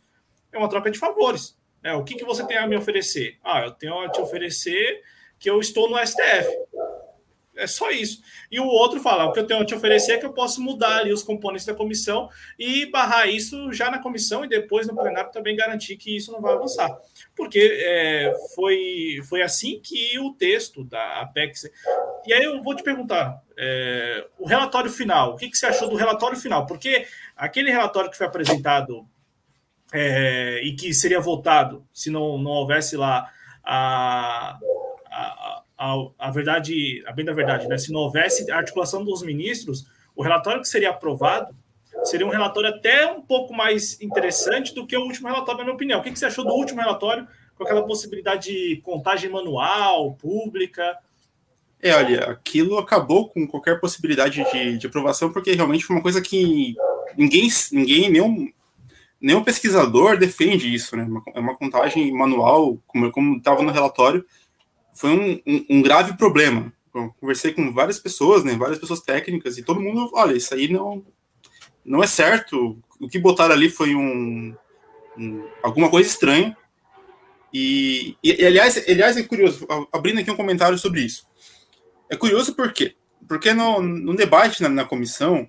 É uma troca de favores. É, o que, que você tem a me oferecer? Ah, eu tenho a te oferecer que eu estou no STF. É só isso. E o outro fala: o que eu tenho a te oferecer é que eu posso mudar ali os componentes da comissão e barrar isso já na comissão e depois no plenário também garantir que isso não vai avançar. Porque é, foi, foi assim que o texto da Apex. E aí eu vou te perguntar: é, o relatório final, o que, que você achou do relatório final? Porque aquele relatório que foi apresentado é, e que seria votado se não, não houvesse lá a, a, a, a, verdade, a bem da verdade, né? se não houvesse a articulação dos ministros, o relatório que seria aprovado seria um relatório até um pouco mais interessante do que o último relatório, na minha opinião. O que, que você achou do último relatório com aquela possibilidade de contagem manual, pública? É, olha, aquilo acabou com qualquer possibilidade de, de aprovação, porque realmente foi uma coisa que ninguém, ninguém, nenhum nenhum pesquisador defende isso, né? É uma contagem manual, como estava no relatório, foi um, um, um, grave problema. Eu conversei com várias pessoas, né? Várias pessoas técnicas e todo mundo, olha, isso aí não não é certo. O que botaram ali foi um, um alguma coisa estranha. E, e, aliás, aliás, é curioso, abrindo aqui um comentário sobre isso. É curioso por quê? Porque no, no debate na, na comissão,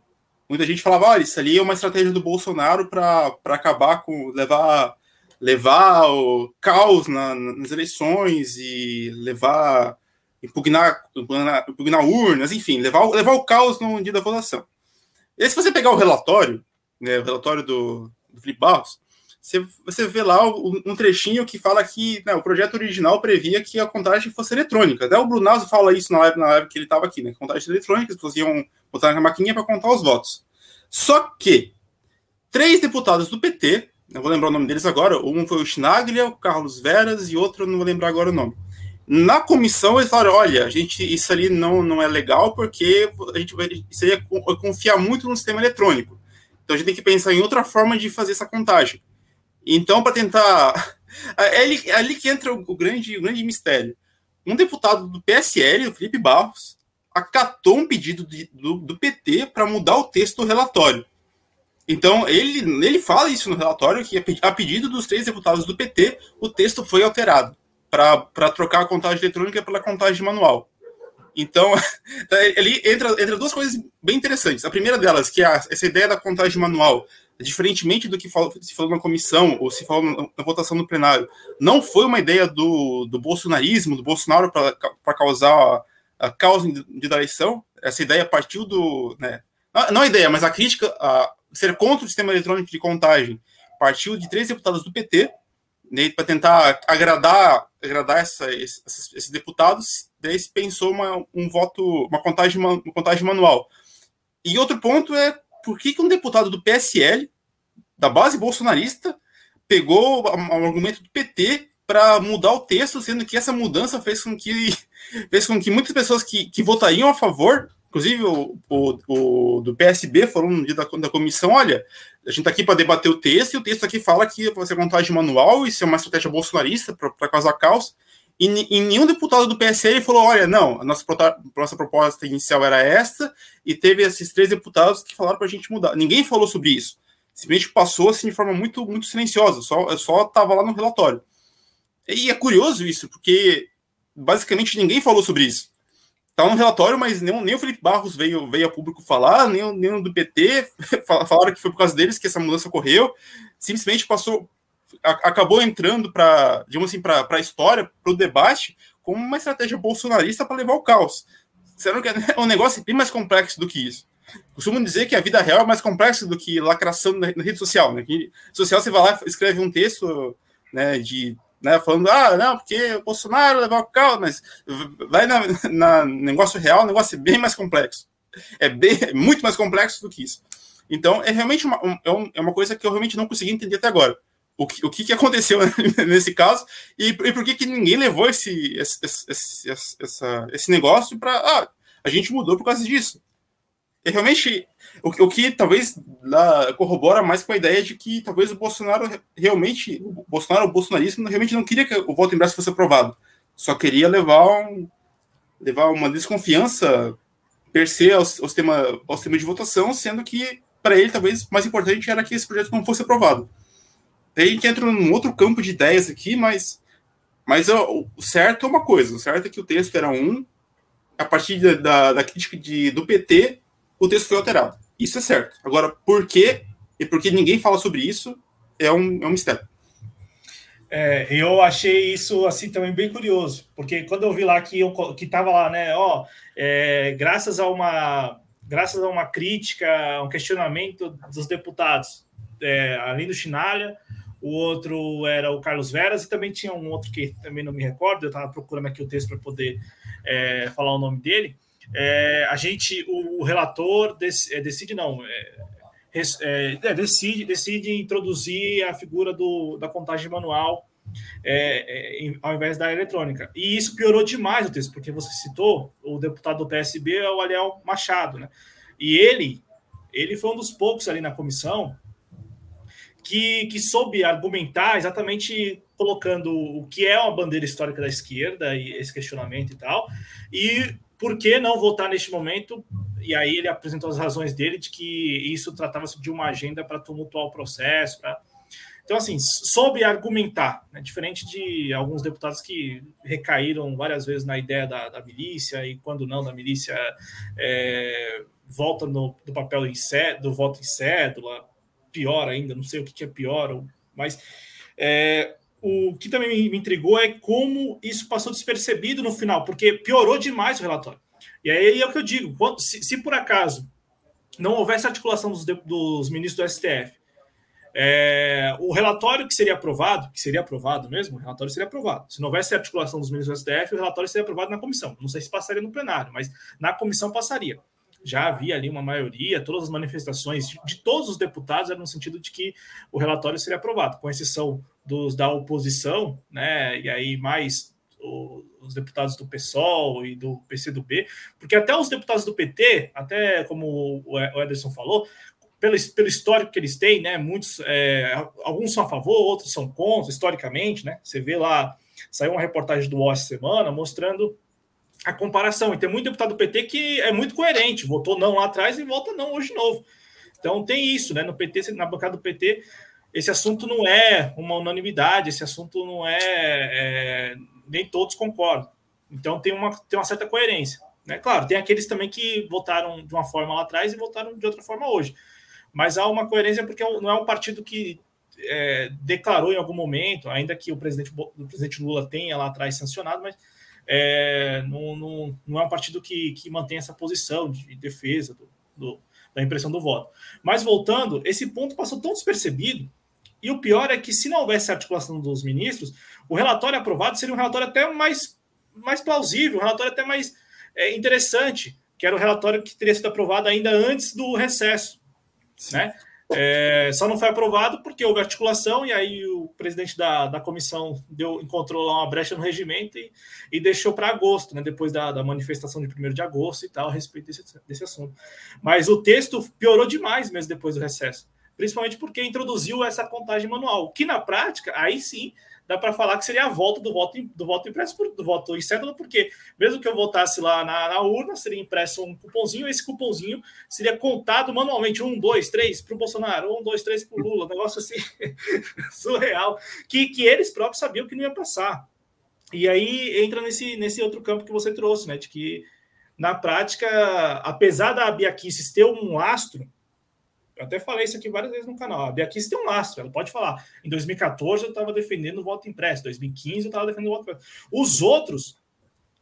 muita gente falava, olha, isso ali é uma estratégia do Bolsonaro para acabar com, levar, levar o caos na, nas eleições e levar, impugnar, impugnar, impugnar, urnas, enfim, levar, levar o caos no dia da votação. E se você pegar o relatório, né, o relatório do, do Felipe Barros, você, você vê lá um trechinho que fala que né, o projeto original previa que a contagem fosse eletrônica. Até o Brunazzo fala isso na live, na live que ele estava aqui, né? Contagem eletrônica, as pessoas iam botar na maquininha para contar os votos. Só que três deputados do PT, não vou lembrar o nome deles agora, um foi o Schnaglia, o Carlos Veras e outro não vou lembrar agora o nome. Na comissão eles falaram, olha, a gente isso ali não, não é legal porque a gente vai seria confiar muito no sistema eletrônico. Então a gente tem que pensar em outra forma de fazer essa contagem. Então para tentar *laughs* é ali, é ali que entra o grande, o grande mistério. Um deputado do PSL, o Felipe Barros, acatou um pedido de, do, do, PT para mudar o texto do relatório. Então, ele, ele fala isso no relatório, que a pedido dos três deputados do PT, o texto foi alterado para trocar a contagem eletrônica pela contagem manual. Então, *laughs* ali entra, entra duas coisas bem interessantes. A primeira delas, que é essa ideia da contagem manual, diferentemente do que se falou na comissão ou se falou na, votação no plenário, não foi uma ideia do, do bolsonarismo, do Bolsonaro para causar a causa de eleição, essa ideia partiu do. Né, não a ideia, mas a crítica a ser contra o sistema eletrônico de contagem partiu de três deputados do PT, né, para tentar agradar, agradar essa, esses, esses, deputados, daí se pensou uma, um voto, uma contagem, uma contagem manual. E outro ponto é por que, que um deputado do PSL da base bolsonarista pegou um argumento do PT para mudar o texto, sendo que essa mudança fez com que *laughs* fez com que muitas pessoas que, que votariam a favor, inclusive o, o, o do PSB, foram no dia da, da comissão, olha, a gente está aqui para debater o texto, e o texto aqui fala que vai ser contagem manual, isso é uma estratégia bolsonarista para causar caos, e, e, nenhum deputado do PSL falou, olha, não, a nossa, nossa proposta inicial era esta, e teve esses três deputados que falaram para a gente mudar. Ninguém falou sobre isso. Simplesmente passou assim de forma muito, muito silenciosa, só só estava lá no relatório. E é curioso isso, porque basicamente ninguém falou sobre isso. Está no relatório, mas nem, nem o Felipe Barros veio, veio a público falar, nem, nem o do PT *laughs* falaram que foi por causa deles que essa mudança ocorreu. Simplesmente passou, acabou entrando para, digamos assim, para a história, para o debate, como uma estratégia bolsonarista para levar o caos. Sendo que é *laughs* um negócio bem mais complexo do que isso. Costumo dizer que a vida real é mais complexa do que lacração na, rede social. Né? rede social você vai lá escreve um texto né, de né, falando, ah, não, porque o Bolsonaro levou o carro, mas vai na, na, negócio real, o negócio é bem mais complexo. É, bem, é muito mais complexo do que isso. Então, é realmente uma, um, é, é uma coisa que eu realmente não consegui entender até agora. O que, o que, que aconteceu *laughs* nesse caso e, e por que, que ninguém levou esse, esse, esse, esse, esse negócio para. Ah, a gente mudou por causa disso. Realmente o, o que talvez lá, corrobora mais com a ideia de que talvez o Bolsonaro realmente, o Bolsonaro, o bolsonarismo, realmente não queria que o voto em braço fosse aprovado. Só queria levar, um, levar uma desconfiança per se ao, ao, sistema, ao sistema de votação, sendo que para ele talvez mais importante era que esse projeto não fosse aprovado. Daí a gente entra num outro campo de ideias aqui, mas, mas o certo é uma coisa: o certo é que o texto era um, a partir da, da, da crítica de, do PT, o texto foi alterado. Isso é certo. Agora, por quê e por que ninguém fala sobre isso é um, é um mistério. É, eu achei isso assim também bem curioso, porque quando eu vi lá que eu, que estava lá, né, ó, é, graças a uma graças a uma crítica, um questionamento dos deputados, é, além do Chinalha, o outro era o Carlos Veras e também tinha um outro que também não me recordo, eu estava procurando aqui o texto para poder é, falar o nome dele é, a gente, o, o relator dec, é, decide, não, é, é, é, decide, decide introduzir a figura do, da contagem manual em, ao invés da eletrônica. E isso piorou demais o texto, porque você citou o deputado do PSB, o Aliel Machado, né? E ele, ele foi um dos poucos ali na comissão que, que soube argumentar exatamente colocando o que é uma bandeira histórica da esquerda e esse questionamento e tal, e por que não votar neste momento? E aí ele apresentou as razões dele de que isso tratava-se de uma agenda para tumultuar o processo. Pra... Então, assim, soube argumentar, né? diferente de alguns deputados que recaíram várias vezes na ideia da, da milícia, e quando não, da milícia é, volta no, do papel em cé, do voto em cédula, pior ainda, não sei o que, que é pior, mas é, o que também me intrigou é como isso passou despercebido no final, porque piorou demais o relatório. E aí é o que eu digo: se, se por acaso não houvesse articulação dos, dos ministros do STF, é, o relatório que seria aprovado, que seria aprovado mesmo, o relatório seria aprovado. Se não houvesse articulação dos ministros do STF, o relatório seria aprovado na comissão. Não sei se passaria no plenário, mas na comissão passaria já havia ali uma maioria, todas as manifestações de todos os deputados eram no sentido de que o relatório seria aprovado, com exceção dos da oposição, né? E aí mais os deputados do PSOL e do PCdoB, porque até os deputados do PT, até como o Ederson falou, pelo, pelo histórico que eles têm, né? Muitos, é, alguns são a favor, outros são contra, historicamente, né? Você vê lá, saiu uma reportagem do UOL semana mostrando a comparação. E tem muito deputado do PT que é muito coerente, votou não lá atrás e vota não hoje de novo. Então tem isso, né? No PT, na bancada do PT, esse assunto não é uma unanimidade, esse assunto não é, é nem todos concordam. Então tem uma, tem uma certa coerência. Né? Claro, tem aqueles também que votaram de uma forma lá atrás e votaram de outra forma hoje. Mas há uma coerência porque não é um partido que é, declarou em algum momento, ainda que o presidente, o presidente Lula tenha lá atrás sancionado, mas é, não, não, não, é um partido que, que mantém essa posição de defesa do, do, da impressão do voto. Mas voltando, esse ponto passou tão despercebido, e o pior é que se não houvesse articulação dos ministros, o relatório aprovado seria um relatório até mais, mais plausível, um relatório até mais é, interessante, que era o relatório que teria sido aprovado ainda antes do recesso. Né? É, só não foi aprovado porque houve articulação e aí o presidente da, da comissão deu, encontrou lá uma brecha no regimento e, e deixou para agosto, né, depois da, da, manifestação de 1 de agosto e tal, a respeito desse, desse assunto. Mas o texto piorou demais mesmo depois do recesso, principalmente porque introduziu essa contagem manual, que na prática, aí sim, dá para falar que seria a volta do voto, do voto impresso, do voto em cédula, porque mesmo que eu votasse lá na, na, urna, seria impresso um cupomzinho, esse cupomzinho seria contado manualmente, um, dois, três para o Bolsonaro, um, dois, três para o Lula, um negócio assim *laughs* surreal, que, que eles próprios sabiam que não ia passar. E aí entra nesse, nesse outro campo que você trouxe, né, de que na prática, apesar da Bia ter um astro, eu até falei isso aqui várias vezes no canal. A Beatriz tem um lastro, ela pode falar. Em 2014 eu estava defendendo o voto impresso, em 2015 eu estava defendendo o voto impresso. Os outros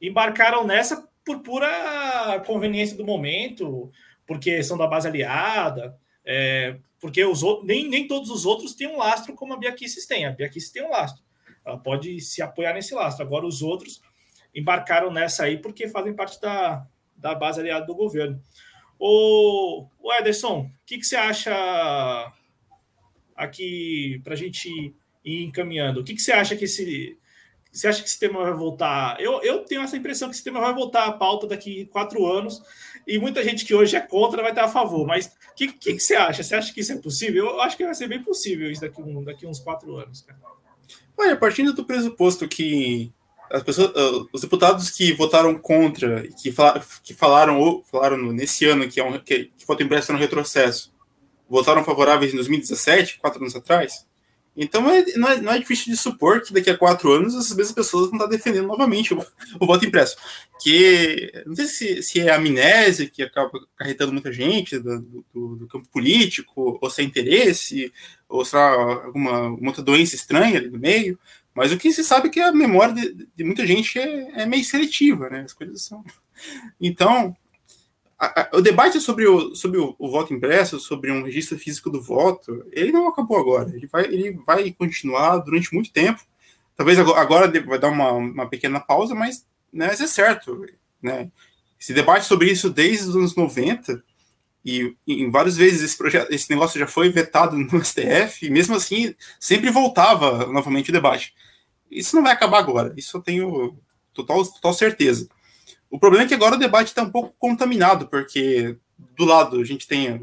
embarcaram nessa por pura conveniência do momento, porque são da base aliada, é, porque os outros, nem, nem todos os outros têm um lastro como a Biaquices tem. A Biaquices tem um lastro. Ela pode se apoiar nesse lastro. Agora os outros embarcaram nessa aí porque fazem parte da, da base aliada do governo. O, Ederson, o que, que você acha aqui para a gente ir encaminhando? O que, que você acha que esse. Você acha que esse tema vai voltar? Eu, eu tenho essa impressão que esse tema vai voltar à pauta daqui quatro anos e muita gente que hoje é contra vai estar a favor. Mas o que, que, que, você acha? Você acha que isso é possível? Eu acho que vai ser bem possível isso daqui, um, daqui uns quatro anos. Cara. Olha, partindo do pressuposto que as pessoas, uh, os deputados que votaram contra e que, fala, que falaram falaram nesse ano que é um que, que voto impresso no retrocesso, votaram favoráveis em 2017, quatro anos atrás. Então é, não, é, não é difícil de supor que daqui a quatro anos essas mesmas pessoas vão estar defendendo novamente o, o voto impresso. Que não sei se, se é amnésia que acaba acarretando muita gente do, do, do, campo político, ou se é interesse, ou será alguma outra doença estranha ali no meio. Mas o que se sabe é que a memória de, de muita gente é, é, meio seletiva, né? As coisas são. *laughs* Então, a, a, o debate sobre, o, sobre o, o, voto impresso, sobre um registro físico do voto, ele não acabou agora. Ele vai, ele vai continuar durante muito tempo. Talvez agora vai dar uma, uma pequena pausa, mas, né, mas é certo. Né? Esse debate sobre isso desde os anos 90 e em várias vezes esse projeto, esse negócio já foi vetado no *laughs* STF, e mesmo assim sempre voltava novamente o debate. Isso não vai acabar agora, isso eu tenho total, total certeza. O problema é que agora o debate está um pouco contaminado, porque do lado a gente tem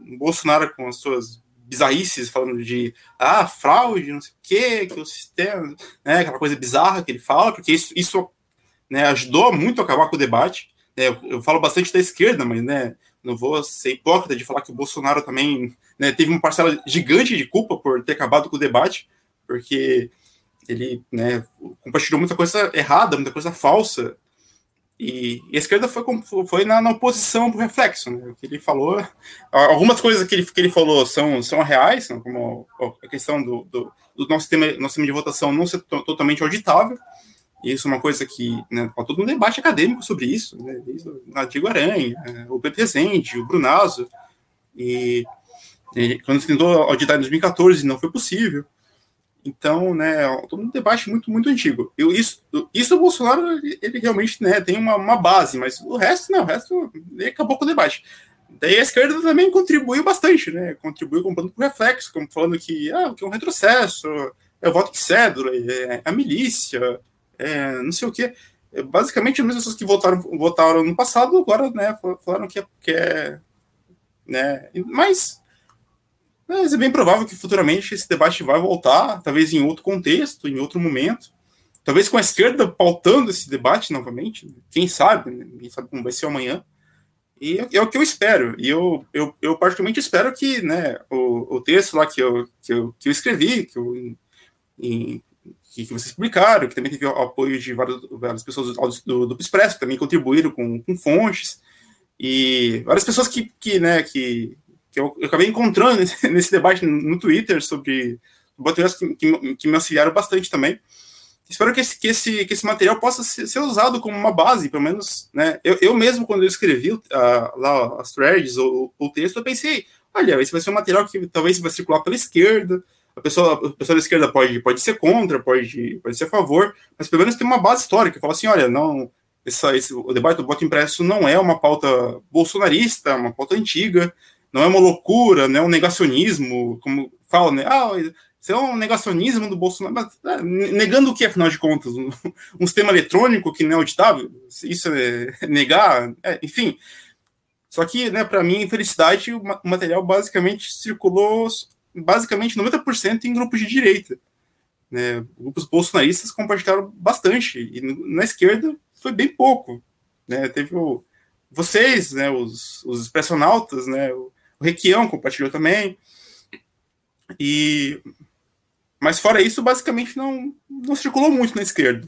o Bolsonaro com as suas bizarrices, falando de ah, fraude, não sei o quê, que o sistema, né, aquela coisa bizarra que ele fala, porque isso, isso né, ajudou muito a acabar com o debate. É, eu, eu falo bastante da esquerda, mas né, não vou ser hipócrita de falar que o Bolsonaro também né, teve uma parcela gigante de culpa por ter acabado com o debate, porque ele né, compartilhou muita coisa errada, muita coisa falsa. E, e a esquerda foi, foi na, na oposição do reflexo. Né, o que ele falou, algumas coisas que ele, que ele falou são, são reais, como a questão do, do, do nosso, sistema, nosso sistema de votação não ser totalmente auditável isso é uma coisa que né, tá todo um debate acadêmico sobre isso, né, desde o Nadigo Aranha, é, o Pedro Rezende, o Brunazo, e, e quando se tentou auditar em 2014 não foi possível. Então, né, todo um debate muito, muito antigo. Eu, isso, isso o Bolsonaro, ele realmente né, tem uma, uma base, mas o resto, não, o resto, ele acabou com o debate. Daí a esquerda também contribuiu bastante, né, contribuiu comprando por reflexo, como falando que, ah, que é um retrocesso, é o voto de cédula, é a milícia, é, não sei o que. É, basicamente, as mesmas pessoas que votaram, votaram no passado agora né, falaram que é, que é. Né, mas, mas é bem provável que futuramente esse debate vai voltar, talvez em outro contexto, em outro momento. Talvez com a esquerda pautando esse debate novamente. Quem sabe? Né, quem sabe como vai ser amanhã. E é, é o que eu espero. E eu, eu, eu particularmente espero que né, o, o texto lá que eu, que eu, que eu escrevi, que eu, em, que, que vocês publicaram, que também teve o apoio de várias, várias pessoas do, do, do Expresso, que também contribuíram com, com fontes, e várias pessoas que, que, né, que, que eu, eu acabei encontrando nesse, *laughs* nesse, debate no Twitter sobre o que, que, que, me auxiliaram bastante também. Espero que esse, que esse, que esse material possa ser, ser usado como uma base, pelo menos, né, eu, eu mesmo, quando eu escrevi uh, lá as threads ou o texto, eu pensei, olha, esse vai ser um material que talvez vai circular pela esquerda, a pessoa, a pessoa da esquerda pode, pode ser contra, pode, pode ser a favor, mas pelo menos tem uma base histórica. Fala assim: olha, não, essa, esse, o debate do voto impresso não é uma pauta bolsonarista, é uma pauta antiga, não é uma loucura, não é um negacionismo, como falam, né? Ah, isso é um negacionismo do Bolsonaro, mas, é, negando o que, afinal de contas? Um, um, sistema eletrônico que não é auditável? Isso é negar? É, enfim. Só que, né, para mim, infelicidade, o material basicamente circulou basicamente 90% em grupos de direita. Né? Grupos bolsonaristas compartilharam bastante, e na esquerda foi bem pouco. Né? Teve o, vocês, né, os, os expressionautas, né, o, o Requião compartilhou também. E mas fora isso, basicamente não, não circulou muito na esquerda.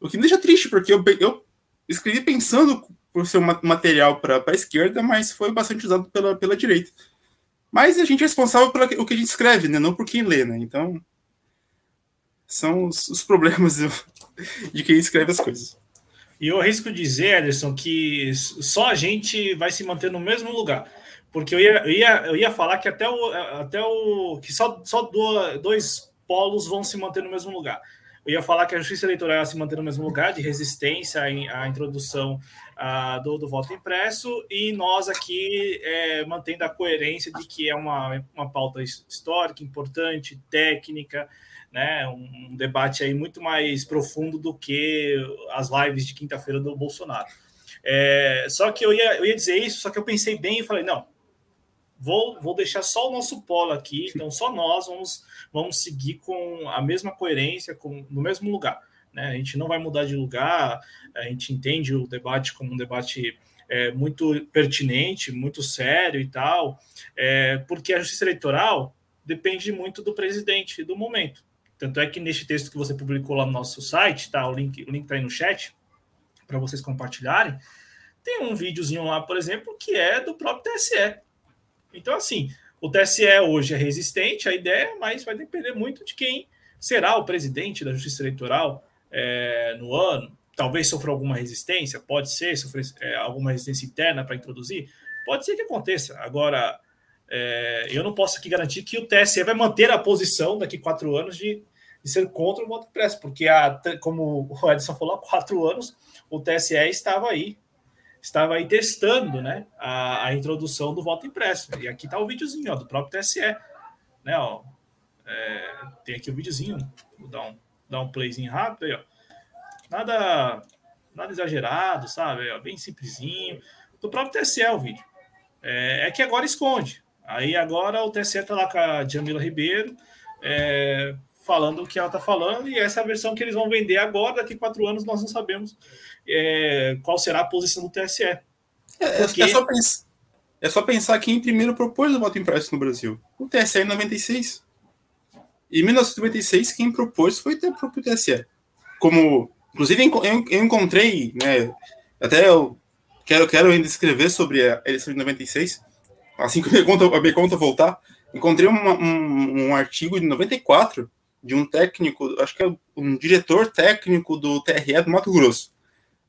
O que me deixa triste, porque eu, eu escrevi pensando por ser um material para a esquerda, mas foi bastante usado pela, pela direita. Mas a gente é responsável pelo que a gente escreve, né? não por quem lê. Né? Então, são os, os problemas de quem escreve as coisas. E eu arrisco dizer, Ederson, que só a gente vai se manter no mesmo lugar. Porque eu ia, eu ia, eu ia falar que até o, até o que só, só dois polos vão se manter no mesmo lugar. Eu ia falar que a justiça eleitoral se manter no mesmo lugar, de resistência à, introdução uh, do, do, voto impresso, e nós aqui é, mantendo a coerência de que é uma, uma pauta histórica, importante, técnica, né, um, um debate aí muito mais profundo do que as lives de quinta-feira do Bolsonaro. É, só que eu ia, eu ia dizer isso, só que eu pensei bem e falei, não, vou, vou deixar só o nosso polo aqui, então só nós vamos, vamos seguir com a mesma coerência, com, no mesmo lugar. Né? A gente não vai mudar de lugar, a gente entende o debate como um debate é, muito pertinente, muito sério e tal, é, porque a justiça eleitoral depende muito do presidente do momento. Tanto é que neste texto que você publicou lá no nosso site, tá? O link, o link tá aí no chat para vocês compartilharem. Tem um videozinho lá, por exemplo, que é do próprio TSE, então, assim, o TSE hoje é resistente à ideia, mas vai depender muito de quem será o presidente da Justiça Eleitoral é, no ano. Talvez sofra alguma resistência, pode ser, sofrer é, alguma resistência interna para introduzir, pode ser que aconteça. Agora, é, eu não posso aqui garantir que o TSE vai manter a posição daqui quatro anos de, de ser contra o voto impresso, porque, a, como o Edson falou, há quatro anos o TSE estava aí estava aí testando né, a, a introdução do voto impresso. E aqui está o videozinho ó, do próprio TSE. Né, ó, é, tem aqui o videozinho, vou dar um, dar um playzinho rápido aí, ó. Nada, nada exagerado, sabe? Ó, bem simplesinho. Do próprio TSE o vídeo. É, é, que agora esconde. Aí agora o TSE está lá com a Jamila Ribeiro, é, falando o que ela está falando, e essa é a versão que eles vão vender agora, daqui quatro anos nós não sabemos é, qual será a posição do TSE. É, é, Porque... é, só pensar, é só pensar quem primeiro propôs o voto impresso no Brasil. O TSE em 96. Em 1996, quem propôs foi o próprio TSE. Como, inclusive, eu encontrei, né, até eu quero, quero ainda escrever sobre a eleição de 96, assim que a minha conta, a minha conta voltar, encontrei uma, um, um artigo de 94 de um técnico, acho que é um diretor técnico do TRE do Mato Grosso.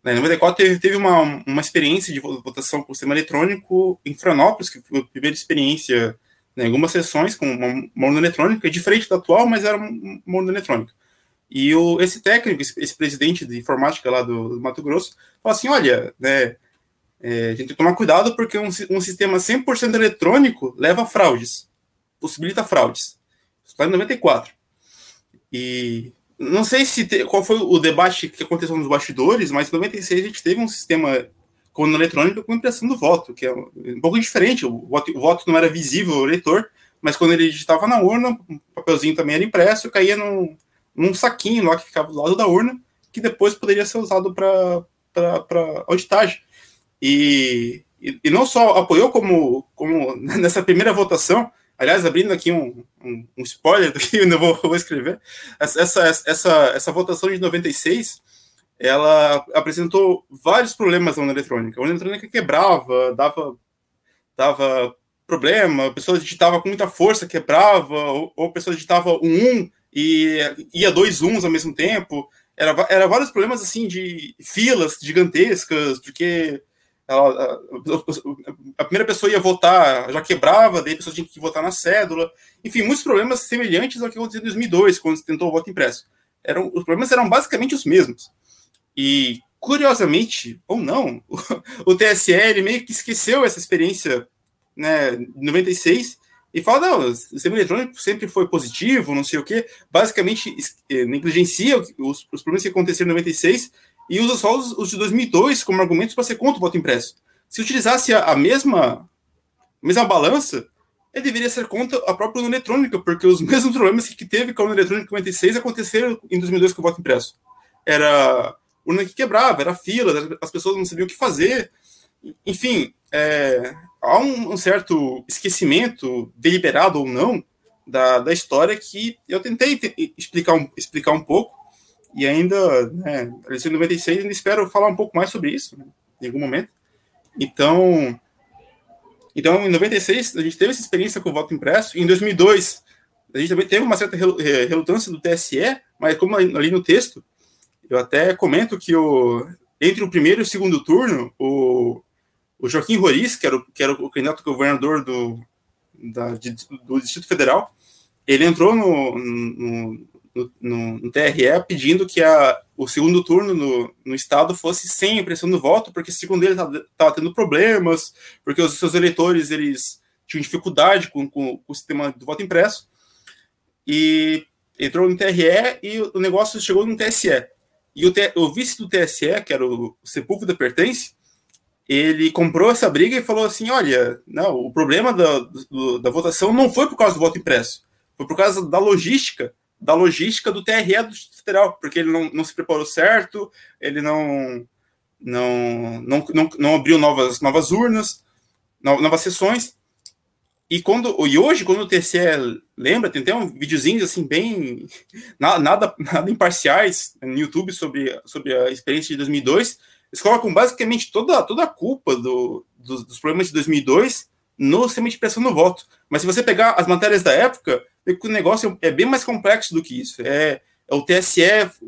Né, em 94 teve, teve uma, uma experiência de votação por sistema eletrônico em Franópolis, que foi a primeira experiência né, algumas sessões com uma, uma urna eletrônica, diferente da atual, mas era uma, urna eletrônica. E o, esse técnico, esse, esse, presidente de informática lá do, do Mato Grosso, falou assim, olha, né, é, a gente tem que tomar cuidado porque um, um sistema 100% eletrônico leva fraudes, possibilita fraudes. Isso está em 94. E não sei se te, qual foi o debate que aconteceu nos bastidores, mas em 96 a gente teve um sistema com eletrônico com impressão do voto, que é um pouco diferente. O voto, o voto não era visível ao eleitor, mas quando ele digitava na urna, o papelzinho também era impresso, caía num, num saquinho lá que ficava do lado da urna, que depois poderia ser usado para auditagem. E, e, e, não só apoiou como, como *laughs* nessa primeira votação, Aliás, abrindo aqui um, um, um spoiler do que eu vou, vou escrever, essa, essa, essa votação de 96, ela apresentou vários problemas na eletrônica. A eletrônica quebrava, dava, dava problema, a pessoa digitava com muita força, quebrava, ou, ou a pessoa digitava um 1 e ia dois uns ao mesmo tempo. Era, era vários problemas assim de filas gigantescas, porque ela, a, primeira pessoa ia votar, já quebrava, daí a pessoa tinha que votar na cédula. Enfim, muitos problemas semelhantes ao que aconteceu em 2002, quando se tentou o voto impresso. Eram, os problemas eram basicamente os mesmos. E, curiosamente, ou não, *laughs* o, o TSE meio que esqueceu essa experiência né, 96, e fala, não, o sistema eletrônico sempre foi positivo, não sei o quê, basicamente eh, negligencia os, os problemas que aconteceram em 96 e usa só os, os de 2002 como argumentos para ser contra o voto impresso. Se utilizasse a, a mesma, a mesma balança, ele deveria ser contra a própria urna eletrônica, porque os *laughs* mesmos problemas que teve com a urna eletrônica em 96 aconteceram em 2002 com o voto impresso. Era urna que quebrava, era fila, as pessoas não sabiam o que fazer. Enfim, é, há um, um, certo esquecimento, deliberado ou não, da, da história que eu tentei explicar um, explicar um pouco, e ainda, né, em 96, ainda espero falar um pouco mais sobre isso, né, em algum momento. Então, então, em 96, a gente teve essa experiência com o voto impresso, em 2002, a gente também teve uma certa relutância do TSE, mas como ali no texto, eu até comento que o, entre o primeiro e o segundo turno, o, o Joaquim Roriz, que era o, que era o candidato governador do, da, de, do Distrito Federal, ele entrou no, no, no, no, TRE pedindo que a, o segundo turno no, no estado fosse sem impressão do voto, porque segundo ele estava tendo problemas, porque os seus eleitores eles tinham dificuldade com, com, com o sistema do voto impresso, e entrou no TRE e o negócio chegou no TSE. E o, o vice do TSE, que era o Sepúlveda Pertence, ele comprou essa briga e falou assim: olha, não, o problema da, do, da votação não foi por causa do voto impresso, foi por causa da logística, da logística do TRE do Distrito Federal, porque ele não, não se preparou certo, ele não, não, não, não, não abriu novas, novas urnas, novas sessões. E, quando, e hoje, quando o TCE lembra, tem até um videozinhos assim, bem. nada, nada imparciais no YouTube sobre, sobre a experiência de 2002 eles colocam basicamente toda, toda a culpa do, do, dos problemas de 2002 no sistema de pressão no voto. Mas se você pegar as matérias da época, o negócio é bem mais complexo do que isso. É, é o TSE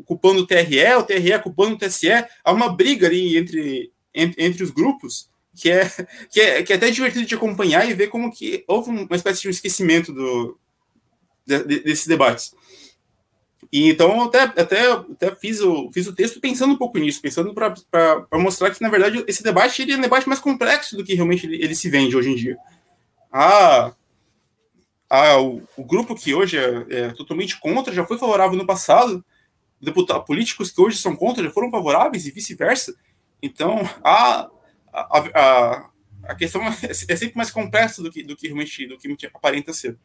culpando o TRE, o TRE culpando o TSE. Há uma briga ali entre, entre, entre os grupos que é, que, é, que é até divertido de acompanhar e ver como que houve uma espécie de um esquecimento do, de, de, desses debates. E então até, até, até fiz, o, fiz o texto pensando um pouco nisso, pensando para mostrar que, na verdade, esse debate ele é um debate mais complexo do que realmente ele, ele se vende hoje em dia. Ah, ah, o, o grupo que hoje é, é, totalmente contra já foi favorável no passado, deputados políticos que hoje são contra já foram favoráveis e vice-versa. Então, a, a, a, a questão é, é sempre mais complexa do que, do que realmente do que aparenta ser.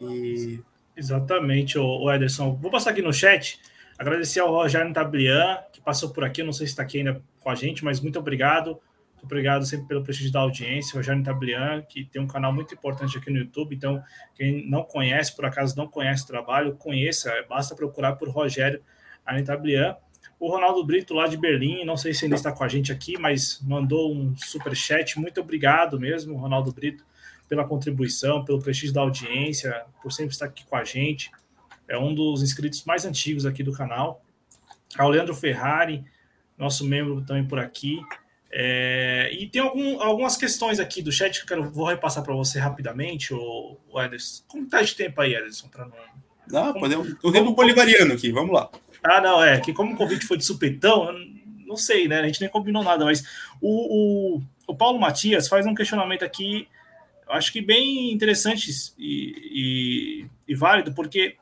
E Exatamente, o Ederson. Vou passar aqui no chat. Agradecer ao Rogério Tablian, que passou por aqui. Não sei se está aqui ainda com a gente, mas muito obrigado. Obrigado sempre pelo prestígio da audiência. Rogério Tablian, que tem um canal muito importante aqui no YouTube. Então, quem não conhece, por acaso não conhece o trabalho, conheça. Basta procurar por Rogério Tablian. O Ronaldo Brito, lá de Berlim, não sei se ainda está com a gente aqui, mas mandou um super chat. Muito obrigado mesmo, Ronaldo Brito pela contribuição, pelo prestígio da audiência, por sempre estar aqui com a gente. É um dos inscritos mais antigos aqui do canal. Ao Leandro Ferrari, nosso membro também por aqui. É, e tem algum, algumas questões aqui do chat que eu quero, vou repassar para você rapidamente, o, o Ederson. Como está de tempo aí, Ederson? Para não. Como, podemos. O tempo bolivariano aqui, vamos lá. Ah, não, é que como o convite foi de supetão, não sei, né? A gente nem combinou nada, mas o, o, o Paulo Matias faz um questionamento aqui acho que bem interessante e, e, e válido, porque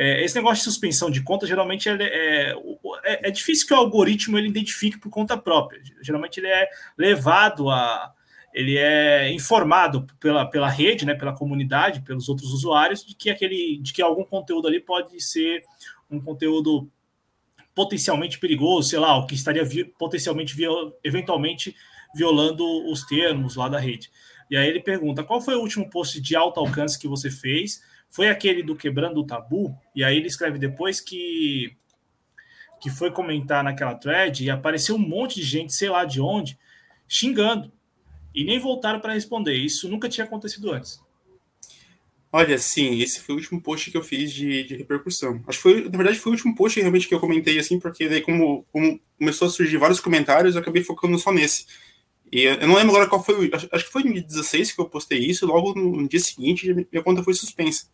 é, esse negócio de suspensão de conta, geralmente é, é, é, difícil que o algoritmo ele identifique por conta própria. Geralmente ele é levado a. Ele é informado pela, pela rede, né, pela comunidade, pelos outros usuários, de que aquele, de que algum conteúdo ali pode ser um conteúdo potencialmente perigoso, sei lá, o que estaria vi, potencialmente, eventualmente violando os termos lá da rede. E aí ele pergunta: qual foi o último post de alto alcance que você fez? Foi aquele do Quebrando o Tabu? E aí ele escreve depois que que foi comentar naquela thread e apareceu um monte de gente, sei lá de onde, xingando. E nem voltaram para responder. Isso nunca tinha acontecido antes. Olha, sim, esse foi o último post que eu fiz de, de repercussão. Acho que foi, na verdade, foi o último post realmente que eu comentei, assim, porque daí, como, como começou a surgir vários comentários, eu acabei focando só nesse. E eu não lembro agora qual foi, acho, acho que foi em 2016 que eu postei isso, logo no, no dia seguinte minha conta foi suspensa.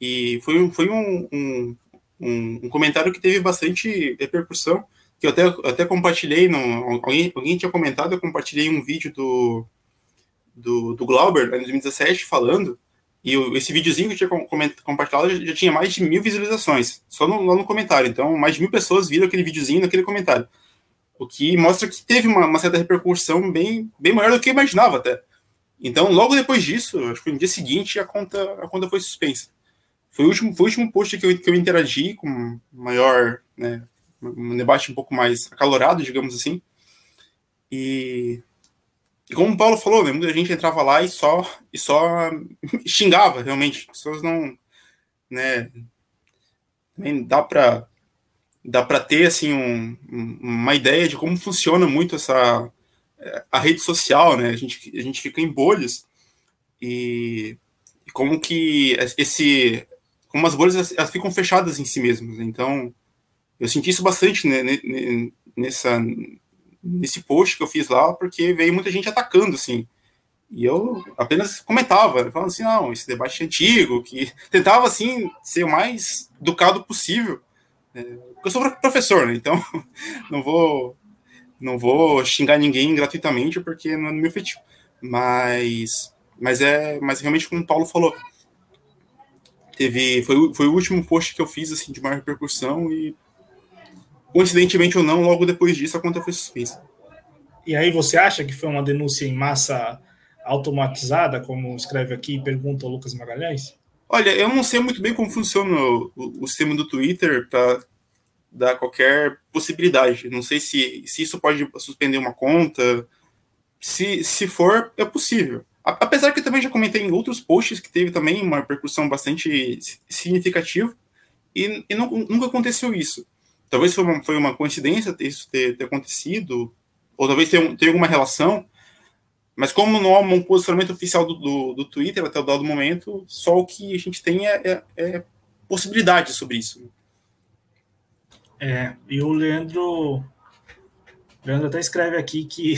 E foi, foi um, um, um, um comentário que teve bastante repercussão, que eu até, até compartilhei, no, alguém, alguém tinha comentado, eu compartilhei um vídeo do, do, do Glauber, em 2017, falando, e esse videozinho que eu tinha compartilhado já, já, tinha mais de mil visualizações, só no, lá no comentário. Então, mais de mil pessoas viram aquele videozinho naquele comentário. O que mostra que teve uma, uma, certa repercussão bem, bem maior do que eu imaginava até. Então, logo depois disso, acho que no dia seguinte, a conta, a conta foi suspensa. Foi o último, foi o último post que eu, que eu interagi com maior, né, um debate um pouco mais acalorado, digamos assim. E, e como o Paulo falou, né, muita gente entrava lá e só, e só *laughs* xingava, realmente. As pessoas não. Né, nem dá para dá para ter assim um, uma ideia de como funciona muito essa a rede social, né? A gente, a gente fica em bolhas e, e como que esse como as bolhas elas, ficam fechadas em si mesmas. Então eu senti isso bastante né, nessa nesse post que eu fiz lá, porque veio muita gente atacando assim. E eu apenas comentava, falando assim, não, esse debate é antigo, que *laughs* tentava assim ser o mais educado possível é, eu sou professor, né? Então *laughs* não vou não vou xingar ninguém gratuitamente porque não é meu feitiço. Mas mas é, mas realmente como o Paulo falou, teve foi, foi o último post que eu fiz assim de maior repercussão e coincidentemente ou não, logo depois disso a conta foi suspensa. E aí você acha que foi uma denúncia em massa automatizada, como escreve aqui e pergunta o Lucas Magalhães? Olha, eu não sei muito bem como funciona o, o, sistema do Twitter para dar qualquer possibilidade. Não sei se, se isso pode suspender uma conta. Se, se for, é possível. Apesar que eu também já comentei em outros posts que teve também uma repercussão bastante significativa e, e não, nunca aconteceu isso. Talvez foi uma, foi uma coincidência isso ter, ter acontecido, ou talvez tenha, tenha alguma relação, mas como não há um posicionamento oficial do, do, do Twitter até o dado momento, só o que a gente tem é, é, é possibilidade sobre isso. É, e o Leandro. Leandro até escreve aqui que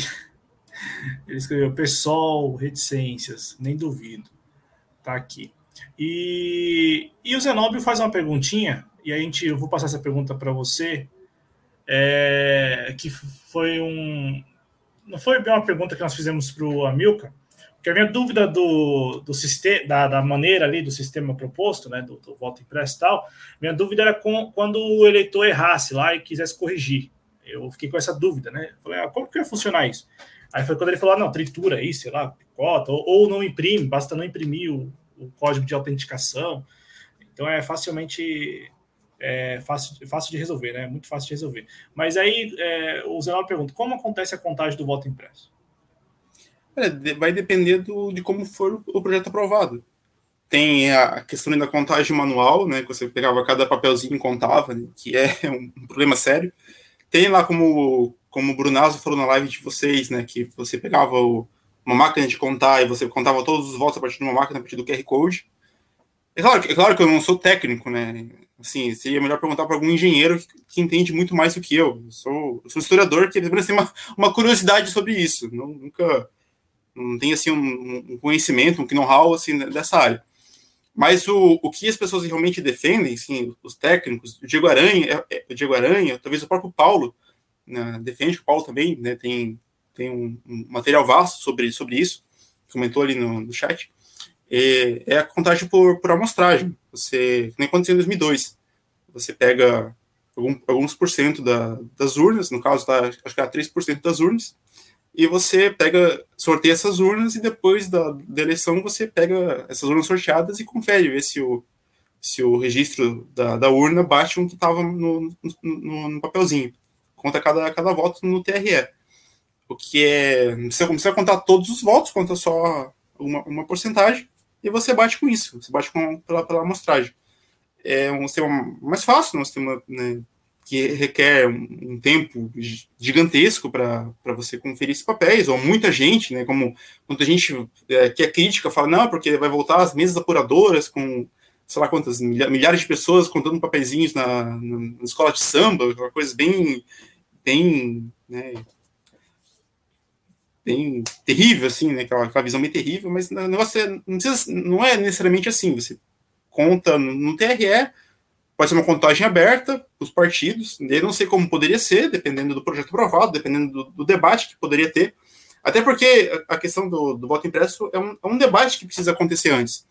ele escreveu PSOL, reticências, nem duvido. Tá aqui. E, e o Zenóbio faz uma perguntinha, e a gente, eu vou passar essa pergunta para você, é, que foi um, não foi bem uma pergunta que nós fizemos para o Amilcar, porque a minha dúvida do, do sistema, da, da, maneira ali do sistema proposto, né, do, do voto impresso e tal, minha dúvida era com, quando o eleitor errasse lá e quisesse corrigir. Eu fiquei com essa dúvida, né? Falei, ah, como que ia funcionar isso? Aí foi quando ele falou, ah, não, tritura aí, sei lá, picota, ou, ou não imprime, basta não imprimir o, o código de autenticação. Então é facilmente é fácil, fácil de resolver, né? Muito fácil de resolver. Mas aí é, o Zenaldo pergunta: como acontece a contagem do voto impresso? É, vai depender do, de como for o projeto aprovado. Tem a questão da contagem manual, né? Que você pegava cada papelzinho e contava, né, que é *laughs* um problema sério. Tem lá como, como o Brunazo falou na live de vocês, né? Que você pegava o, uma máquina de contar e você contava todos os votos a partir de uma máquina, a partir do QR Code. É claro, é claro que eu não sou técnico, né? Assim, seria melhor perguntar para algum engenheiro que, que, entende muito mais do que eu. Eu sou, eu sou historiador que apenas tem uma, uma curiosidade sobre isso. Não, nunca não tem assim um, um conhecimento, um know-how assim dessa área. Mas o, o que as pessoas realmente defendem, assim, os técnicos, o Diego Aranha, é, é, o Diego Aranha, talvez o próprio Paulo né, defende, o Paulo também né, tem, tem um, um, material vasto sobre, sobre isso, comentou ali no, no chat, é, é, a contagem por, por amostragem. Você, nem aconteceu em 2002, você pega algum, alguns por cento da, das urnas, no caso, tá, acho que é 3% das urnas, e você pega, sorteia essas urnas e depois da, da eleição você pega essas urnas sorteadas e confere, ver se o, se o registro da, da urna bate o que estava no, no, no, papelzinho. Conta cada, cada voto no TRE. O que é. Você não precisa contar todos os votos, conta só uma, uma porcentagem e você bate com isso. Você bate com, pela, pela amostragem. É um sistema mais fácil, um sistema né, que requer um, um tempo gigantesco para você conferir esses papéis, ou muita gente, né, como muita gente é, que é crítica fala, não, porque vai voltar as mesas apuradoras com, sei lá quantas, milhares de pessoas contando papeizinhos na, na escola de samba, uma coisa bem, bem, né, bem terrível, assim, né, aquela, aquela visão bem terrível, mas o negócio é, não, precisa, não é necessariamente assim, você conta no, TRE, Pode ser uma contagem aberta os partidos. Eu não sei como poderia ser, dependendo do projeto aprovado, dependendo do, do, debate que poderia ter. Até porque a questão do, do voto impresso é um, é um debate que precisa acontecer antes.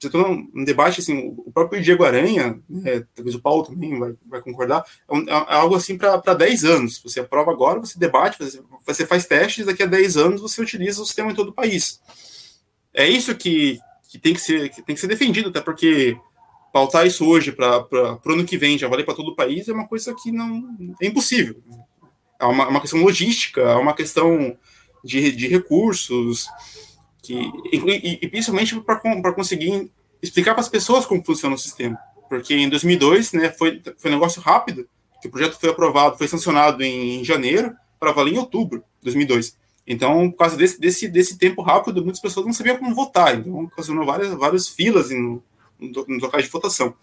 Você um, um debate, assim, o próprio Diego Aranha, né, talvez o Paulo também vai, vai concordar, é, um, é algo assim para 10 anos. Você aprova agora, você debate, você, você faz testes, daqui a 10 anos você utiliza o sistema em todo o país. É isso que, que, tem, que, ser, que tem que ser defendido, até porque pautar isso hoje para o ano que vem já valer para todo o país é uma coisa que não é impossível. É uma, uma questão logística, é uma questão de, de recursos, que, e, e principalmente para conseguir explicar para as pessoas como funciona o sistema. Porque em 2002 né, foi, foi um negócio rápido, que o projeto foi aprovado, foi sancionado em janeiro, para valer em outubro de 2002. Então, por causa desse, desse, desse tempo rápido, muitas pessoas não sabiam como votar, então ocasionou várias, várias filas em, nos locais de votação.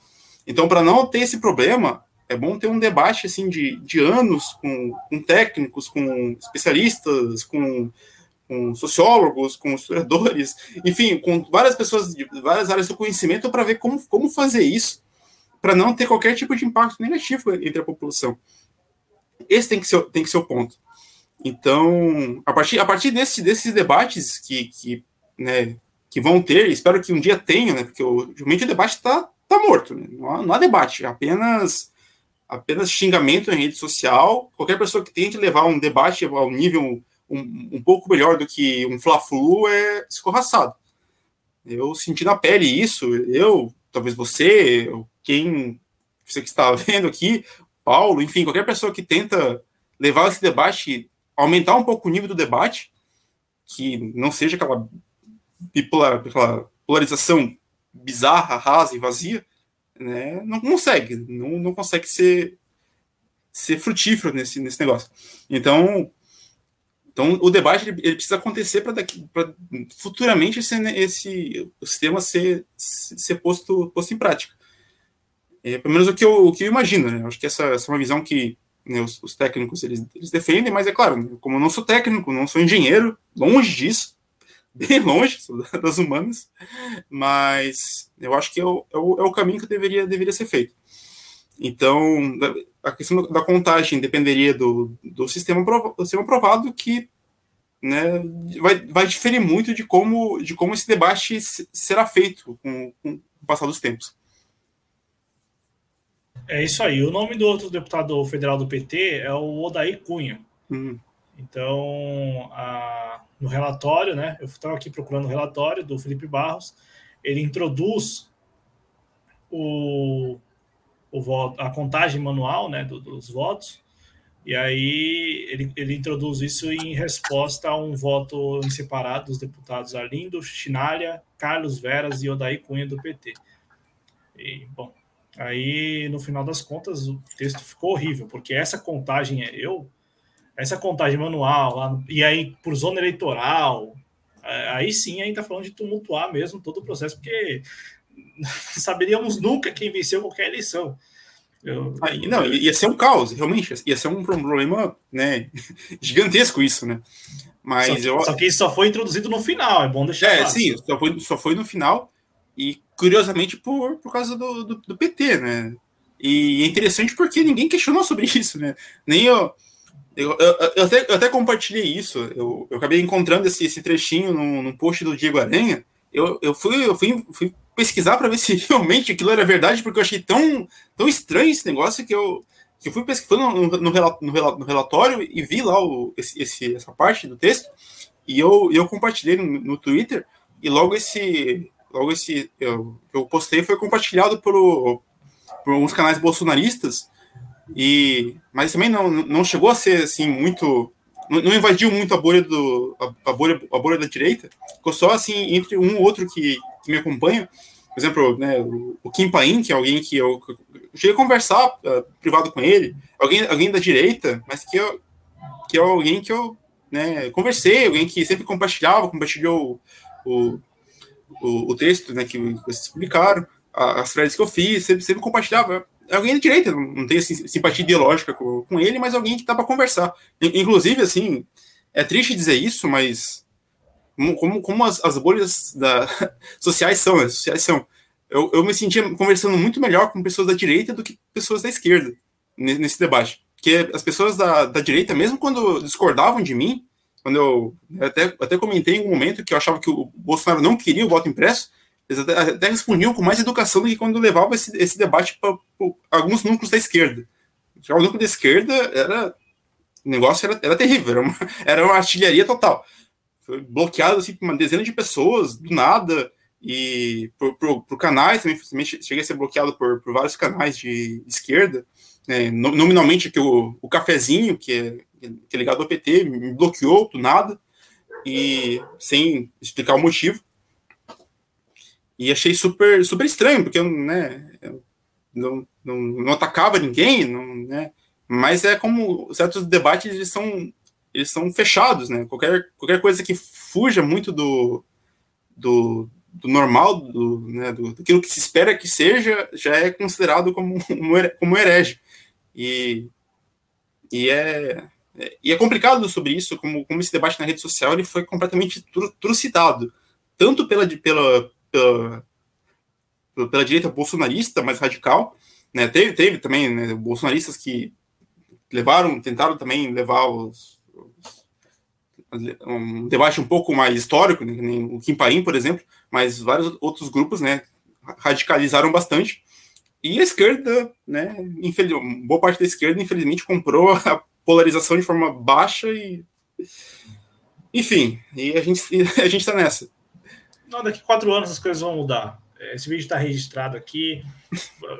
Então, para não ter esse problema, é bom ter um debate assim de, de anos com, com técnicos, com especialistas, com, com, sociólogos, com historiadores, enfim, com várias pessoas de várias áreas do conhecimento para ver como, como fazer isso para não ter qualquer tipo de impacto negativo entre a população. Esse tem que ser, tem que ser o ponto. Então, a partir, a partir desse, desses debates que, que, né, que vão ter, espero que um dia tenham, né, porque o, realmente o debate está tá morto, né, não, há, não há debate, é apenas apenas xingamento em rede social. Qualquer pessoa que tente levar um debate ao nível um, um pouco melhor do que um fla-flu é escorraçado. Eu senti na pele isso, eu, talvez você, quem você que está *laughs* vendo aqui, Paulo, enfim, qualquer pessoa que tenta levar esse debate, aumentar um pouco o nível do debate, que não seja aquela, bipolar, aquela polarização bizarra, rasa e vazia, né, não consegue, não, não consegue ser, ser frutífero nesse, nesse negócio. Então, então o debate ele, ele precisa acontecer para futuramente esse, esse o sistema ser, ser posto, posto em prática. É, pelo menos o que eu, o que eu imagino, né? Acho que essa, essa é uma visão que né, os, os, técnicos eles, eles defendem, mas é claro, né, como eu não sou técnico, não sou engenheiro, longe disso, *laughs* bem longe das humanas, mas eu acho que é o, é o, é o caminho que deveria, deveria ser feito. Então, a questão da contagem dependeria do, do, sistema, do sistema aprovado, que né, vai, vai diferir muito de como, de como esse debate será feito com, com o passar dos tempos. É isso aí. O nome do outro deputado federal do PT é o Odair Cunha. Uhum. Então, a, no relatório, né? Eu estava aqui procurando o relatório do Felipe Barros. Ele introduz o, o voto, a contagem manual, né, do, dos votos. E aí ele, ele introduz isso em resposta a um voto em separado dos deputados Arlindo, Chinalha, Carlos Veras e Odaí Cunha do PT. E, bom, aí no final das contas o texto ficou horrível, porque essa contagem é eu essa contagem manual, lá, e aí por zona eleitoral, é, aí sim a gente está falando de tumultuar mesmo todo o processo, porque *laughs* saberíamos nunca quem venceu qualquer eleição. Eu, aí, não, ia ser um caos, realmente, ia ser um problema né, *laughs* gigantesco isso, né? Mas só, eu... só que isso só foi introduzido no final, é bom deixar É, claro. sim, só foi, só foi no final, e curiosamente por, por causa do, do, do PT, né? E é interessante porque ninguém questionou sobre *laughs* isso, né? Nem eu, eu, eu, eu, até, eu até compartilhei isso. Eu, eu acabei encontrando esse, esse trechinho num, num post do Diego Aranha. Eu, eu, fui, eu fui, fui pesquisar para ver *laughs* se realmente aquilo era verdade, porque eu achei tão, tão estranho esse negócio que eu, que eu fui pesquisar no, no, no, relatório e vi lá o, esse, esse, essa parte do texto. E eu, eu compartilhei no, no Twitter. E logo esse, logo esse eu, eu postei foi compartilhado por, por uns canais bolsonaristas e, mas também não, não chegou a ser assim muito. Não, invadiu muito a bolha, do, a, a, bolha, a bolha da direita. Ficou só assim entre um ou outro que, que me acompanha. Por exemplo, né, o, o Kim Paim, que é alguém que eu, eu cheguei a conversar uh, privado com ele, alguém, alguém da direita, mas que, eu, que é alguém que eu né, conversei, alguém que sempre compartilhava, compartilhou o, o, o texto né, que vocês publicaram, as threads que eu fiz, sempre, sempre compartilhava alguém de direita, não tem assim, simpatia ideológica com, com, ele, mas alguém que dá para conversar. Inclusive, assim, é triste dizer isso, mas como, como as, as bolhas da, *laughs* sociais são, né? sociais são. Eu, eu me sentia conversando muito melhor com pessoas da direita do que pessoas da esquerda nesse debate. Porque as pessoas da, da direita, mesmo quando discordavam de mim, quando eu, eu até, até comentei em um momento que eu achava que o Bolsonaro não queria o voto impresso, até, respondiam com mais educação do que quando levava esse, esse debate para alguns núcleos da esquerda. Já o núcleo da esquerda era. O negócio era, era terrível, era uma, *laughs* era uma artilharia total. Foi bloqueado assim, por uma dezena de pessoas, do nada, e por, por, por canais também, cheguei a ser bloqueado por, por vários canais de, de esquerda. Né, nominalmente, que o, o cafezinho, que é, que é ligado ao PT, me bloqueou do nada, e sem explicar o motivo. E achei super, super estranho, porque né, eu não, não, não atacava ninguém, não, né, mas é como certos debates eles são, eles são fechados, né? Qualquer, qualquer coisa que fuja muito do, do, do normal, do, né, do, daquilo que se espera que seja, já é considerado como, *laughs* como herege. E, e, é, e é complicado sobre isso, como, como esse debate na rede social ele foi completamente trucidado, tanto pela, pela, pela, pela direita bolsonarista mais radical, né, teve, teve também né, bolsonaristas que levaram, tentaram também levar os, os, um debate um pouco mais histórico, né, o Kim Paim, por exemplo, mas vários outros grupos, né, radicalizaram bastante. E a esquerda, né, boa parte da esquerda, infelizmente, comprou *laughs* a polarização de forma baixa e. Enfim, e a gente a gente está nessa. Não, daqui quatro anos as coisas vão mudar. Esse vídeo está registrado aqui,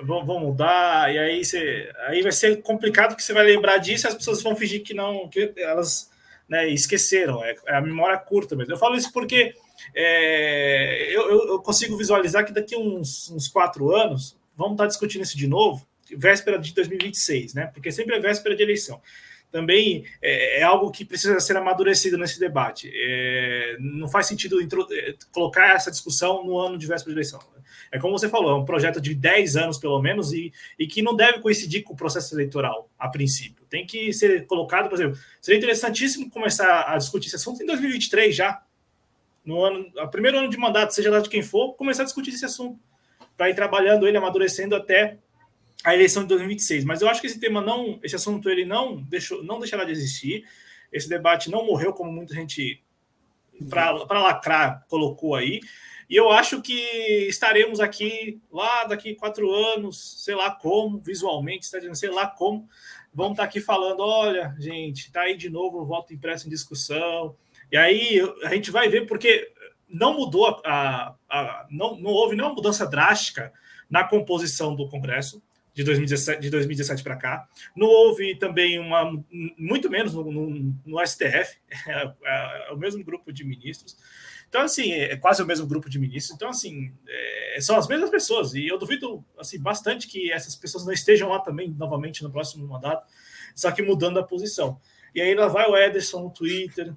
vão, mudar, e aí, você, aí vai ser complicado que você vai lembrar disso e as pessoas vão fingir que não, que elas né, esqueceram. É, é a memória curta mesmo. Eu falo isso porque é, eu, eu, consigo visualizar que daqui uns, uns quatro anos vamos estar discutindo isso de novo, véspera de 2026, né? Porque sempre é véspera de eleição também é, é, algo que precisa ser amadurecido nesse debate. É, não faz sentido é, colocar essa discussão no ano de véspera de eleição. É como você falou, é um projeto de 10 anos, pelo menos, e, e que não deve coincidir com o processo eleitoral, a princípio. Tem que ser colocado, por exemplo, seria interessantíssimo começar a discutir esse assunto em 2023 já, no ano, a primeiro ano de mandato, seja lá de quem for, começar a discutir esse assunto, para ir trabalhando ele, amadurecendo até a eleição de 2026. Mas eu acho que esse tema não, esse assunto ele não deixou, não deixará de existir. Esse debate não morreu como muita gente para lacrar colocou aí. E eu acho que estaremos aqui lá daqui quatro anos, sei lá como, visualmente, está dizendo, sei lá como, vamos estar aqui falando: olha, gente, está aí de novo o voto impresso em discussão. E aí a gente vai ver, porque não mudou a, a, a não, não houve nenhuma mudança drástica na composição do Congresso de 2017, de 2017 para cá. Não houve também uma, muito menos no, no, no STF, *laughs* é, é, é, o mesmo grupo de ministros. Então, assim, é quase o mesmo grupo de ministros. Então, assim, é, são as mesmas pessoas. E eu duvido assim, bastante que essas pessoas não estejam lá também, novamente, no próximo mandato, só que mudando a posição. E aí lá vai o Ederson no Twitter,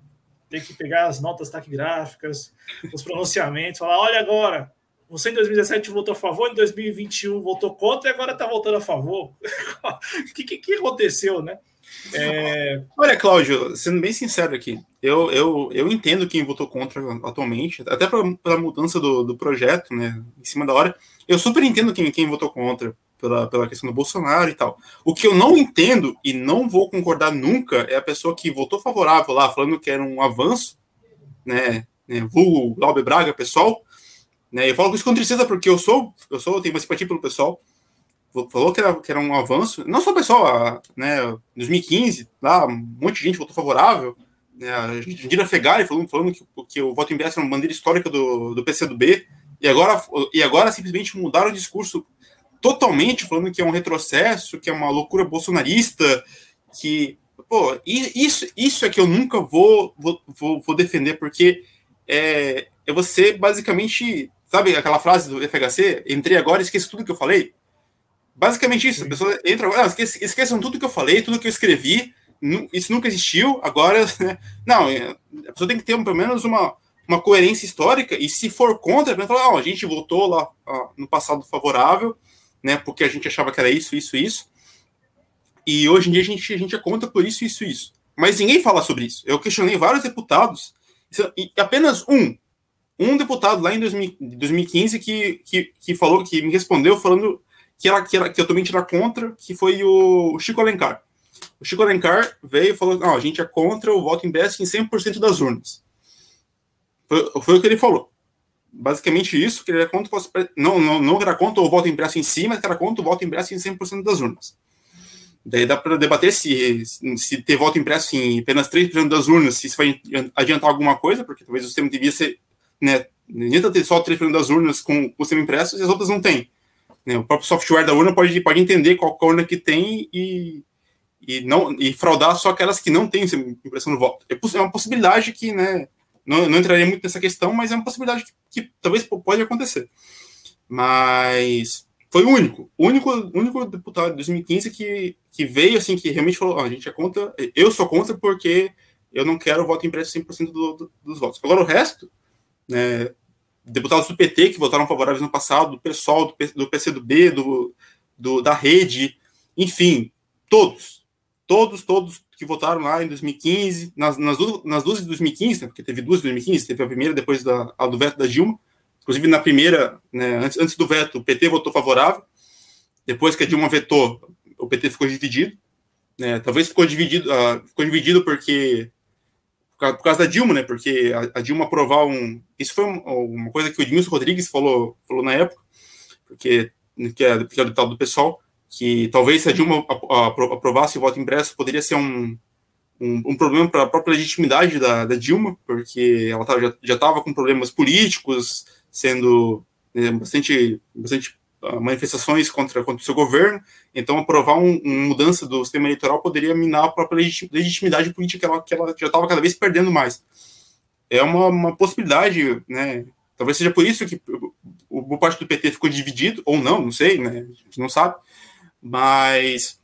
tem que pegar as notas taquigráficas, os pronunciamentos, falar: olha agora, você em 2017 votou a favor, em 2021 votou contra e agora está votando a favor. O *laughs* que, que, que, aconteceu, né? É... Olha, Cláudio, sendo bem sincero aqui, eu, eu, eu entendo quem votou contra atualmente, até pela mudança do, do projeto, né, em cima da hora. Eu super entendo quem, quem votou contra pela, pela questão do Bolsonaro e tal. O que eu não entendo e não vou concordar nunca é a pessoa que votou favorável lá, falando que era um avanço, né, né vulgo Glauber Braga, pessoal, né? Eu falo isso com tristeza porque eu sou, eu sou, eu tenho uma simpatia pelo pessoal. Falou que era, que era um avanço, não só o pessoal, né? 2015, lá, um monte de gente votou favorável. Né? A Jandira Fegari falando, falando que, que o voto impresso era uma bandeira histórica do, do PCdoB. E agora, e agora simplesmente mudaram o discurso totalmente, falando que é um retrocesso, que é uma loucura bolsonarista, que. Pô, isso, isso é que eu nunca vou, vou, vou, defender, porque é, é você basicamente Sabe aquela frase do FHC? Entrei agora e esqueci tudo que eu falei? Basicamente isso. A pessoa entra agora, esqueçam tudo que eu falei, tudo que eu escrevi. Isso nunca existiu. Agora, *laughs* né? não, é, a pessoa tem que ter pelo menos uma, uma coerência histórica. E se for contra, a falar, a gente votou lá no passado favorável, né? Porque a gente achava que era isso, isso, isso. E hoje em dia a gente, a gente é contra por isso, isso, isso. Mas ninguém fala sobre isso. Eu questionei vários deputados, e apenas um um deputado lá em 2015 que, que, que falou, que me respondeu falando que, era, que, era, que eu também era contra, que foi o Chico Alencar. O Chico Alencar veio e falou: não, a gente é contra o voto impresso em 100% das urnas. Foi, foi, o que ele falou. Basicamente isso, que ele era contra, não, não, não era contra o voto impresso em si, mas era contra o voto impresso em 100% das urnas. Daí dá para debater se, se ter voto impresso em apenas 3% das urnas, se isso vai adiantar alguma coisa, porque talvez o sistema devia ser, né, nem ter só 3% das urnas com o sistema impresso e as outras não têm. Né, o próprio software da urna pode, pode entender qual urna que tem e, e, não, e fraudar só aquelas que não têm impressão do voto. É, é uma possibilidade que, né, não, não entraria muito nessa questão, mas é uma possibilidade que, que talvez pode acontecer. Mas foi o único, o único, único deputado de 2015 que, que veio assim, que realmente falou: a gente é contra, eu sou contra porque eu não quero voto impresso 100% do, do, dos votos. Agora, o resto, né, deputados do PT que votaram favoráveis no passado, do PSOL, do, do PCdoB, do, do, da Rede, enfim, todos, todos, todos que votaram lá em 2015, nas, nas, duas, nas duas de 2015, né, porque teve duas de 2015, teve a primeira depois da, do veto da Dilma, inclusive na primeira, né, antes, antes do veto, o PT votou favorável, depois que a Dilma vetou, o PT ficou dividido, né, talvez ficou dividido, uh, ficou dividido porque por causa da Dilma, né? Porque a, a Dilma aprovar um. Isso foi uma, coisa que o Edmilson Rodrigues falou, falou na época, porque que é, que é do tal do pessoal, que talvez se a Dilma aprovasse o voto impresso, poderia ser um, um, um problema para a própria legitimidade da, da, Dilma, porque ela tava, já estava com problemas políticos, sendo né, bastante, bastante manifestações contra, contra o seu governo, então aprovar uma um mudança do sistema eleitoral poderia minar a própria legitimidade política que ela, que ela já estava cada vez perdendo mais. É uma, uma possibilidade, né? Talvez seja por isso que o, o parte do PT ficou dividido, ou não, não sei, né? A gente não sabe. Mas,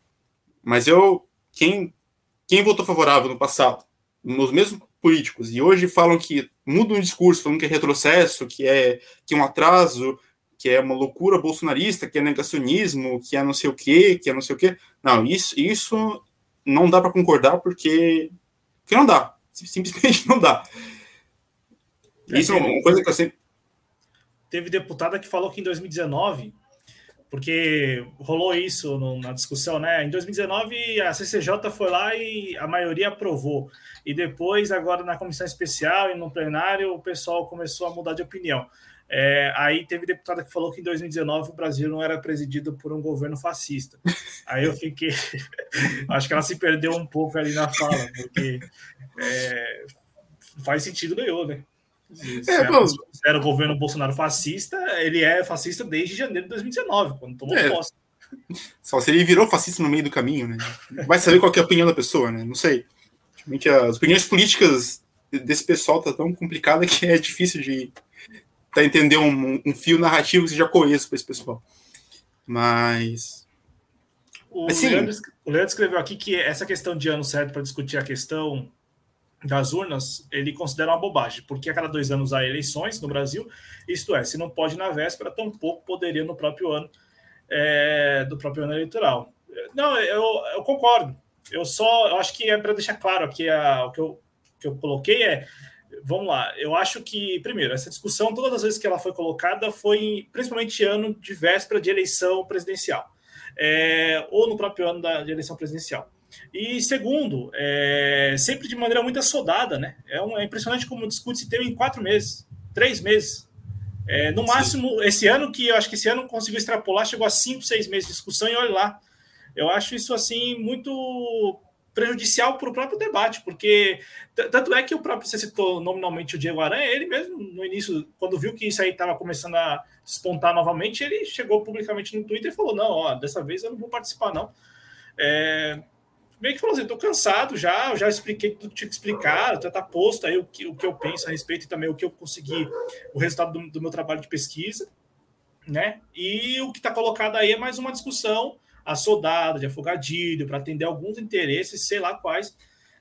mas eu, quem, quem votou favorável no passado, nos mesmos políticos, e hoje falam que mudam o discurso, falando que é retrocesso, que é, que é um atraso, que é uma loucura bolsonarista, que é negacionismo, que é não sei o quê, que é não sei o quê. Não, isso, isso não dá para concordar porque, porque não dá. *laughs* Simplesmente não dá. É, isso é uma coisa que eu sempre. Teve deputada que falou que em 2019, porque rolou isso no, na discussão, né? Em 2019, a CCJ foi lá e a maioria aprovou. E depois, agora na comissão especial e no plenário, o pessoal começou a mudar de opinião. É, aí teve deputada que falou que em 2019 o Brasil não era presidido por um governo fascista. Aí eu fiquei. *laughs* acho que ela se perdeu um pouco ali na fala, porque é, faz sentido nenhum, né? Se, é, era, se era o governo Bolsonaro fascista, ele é fascista desde janeiro de 2019, quando tomou é. posse. Só se ele virou fascista no meio do caminho, né? Vai saber qual é a opinião da pessoa, né? Não sei. As opiniões políticas desse pessoal tá tão complicada que é difícil de tentar entender um, um fio narrativo que seja coeso para esse pessoal. Mas. O, assim, Leandro, o Leandro escreveu aqui que essa questão de ano certo para discutir a questão das urnas, ele considera uma bobagem, porque a cada dois anos há eleições no Brasil, isto é, se não pode na véspera, tampouco poderia no próprio ano é, do próprio ano eleitoral. Não, eu, eu concordo. Eu só eu acho que é para deixar claro aqui a, o que eu, que eu coloquei é vamos lá, eu acho que, primeiro, essa discussão, todas as vezes que ela foi colocada, foi principalmente ano de véspera de eleição presidencial, é, ou no próprio ano da, de eleição presidencial. E segundo, é, sempre de maneira muito assodada, né? É, um, é impressionante como discute esse tema em quatro meses, três meses. É, no máximo, Sim. esse ano, que eu acho que esse ano conseguiu extrapolar, chegou a cinco, seis meses de discussão, e olha lá. Eu acho isso assim muito prejudicial para o próprio debate, porque tanto é que o próprio, você citou nominalmente o Diego Aranha, ele mesmo no início, quando viu que isso aí estava começando a despontar novamente, ele chegou publicamente no Twitter e falou: não, ó, dessa vez eu não vou participar, não. É, meio que falou assim: estou cansado já, eu já expliquei tudo que tinha que explicar, já está posto aí o que, o que eu penso a respeito e também o que eu consegui, o resultado do, do meu trabalho de pesquisa, né? E o que está colocado aí é mais uma discussão assodada, de afogadilho, para atender alguns interesses, sei lá quais,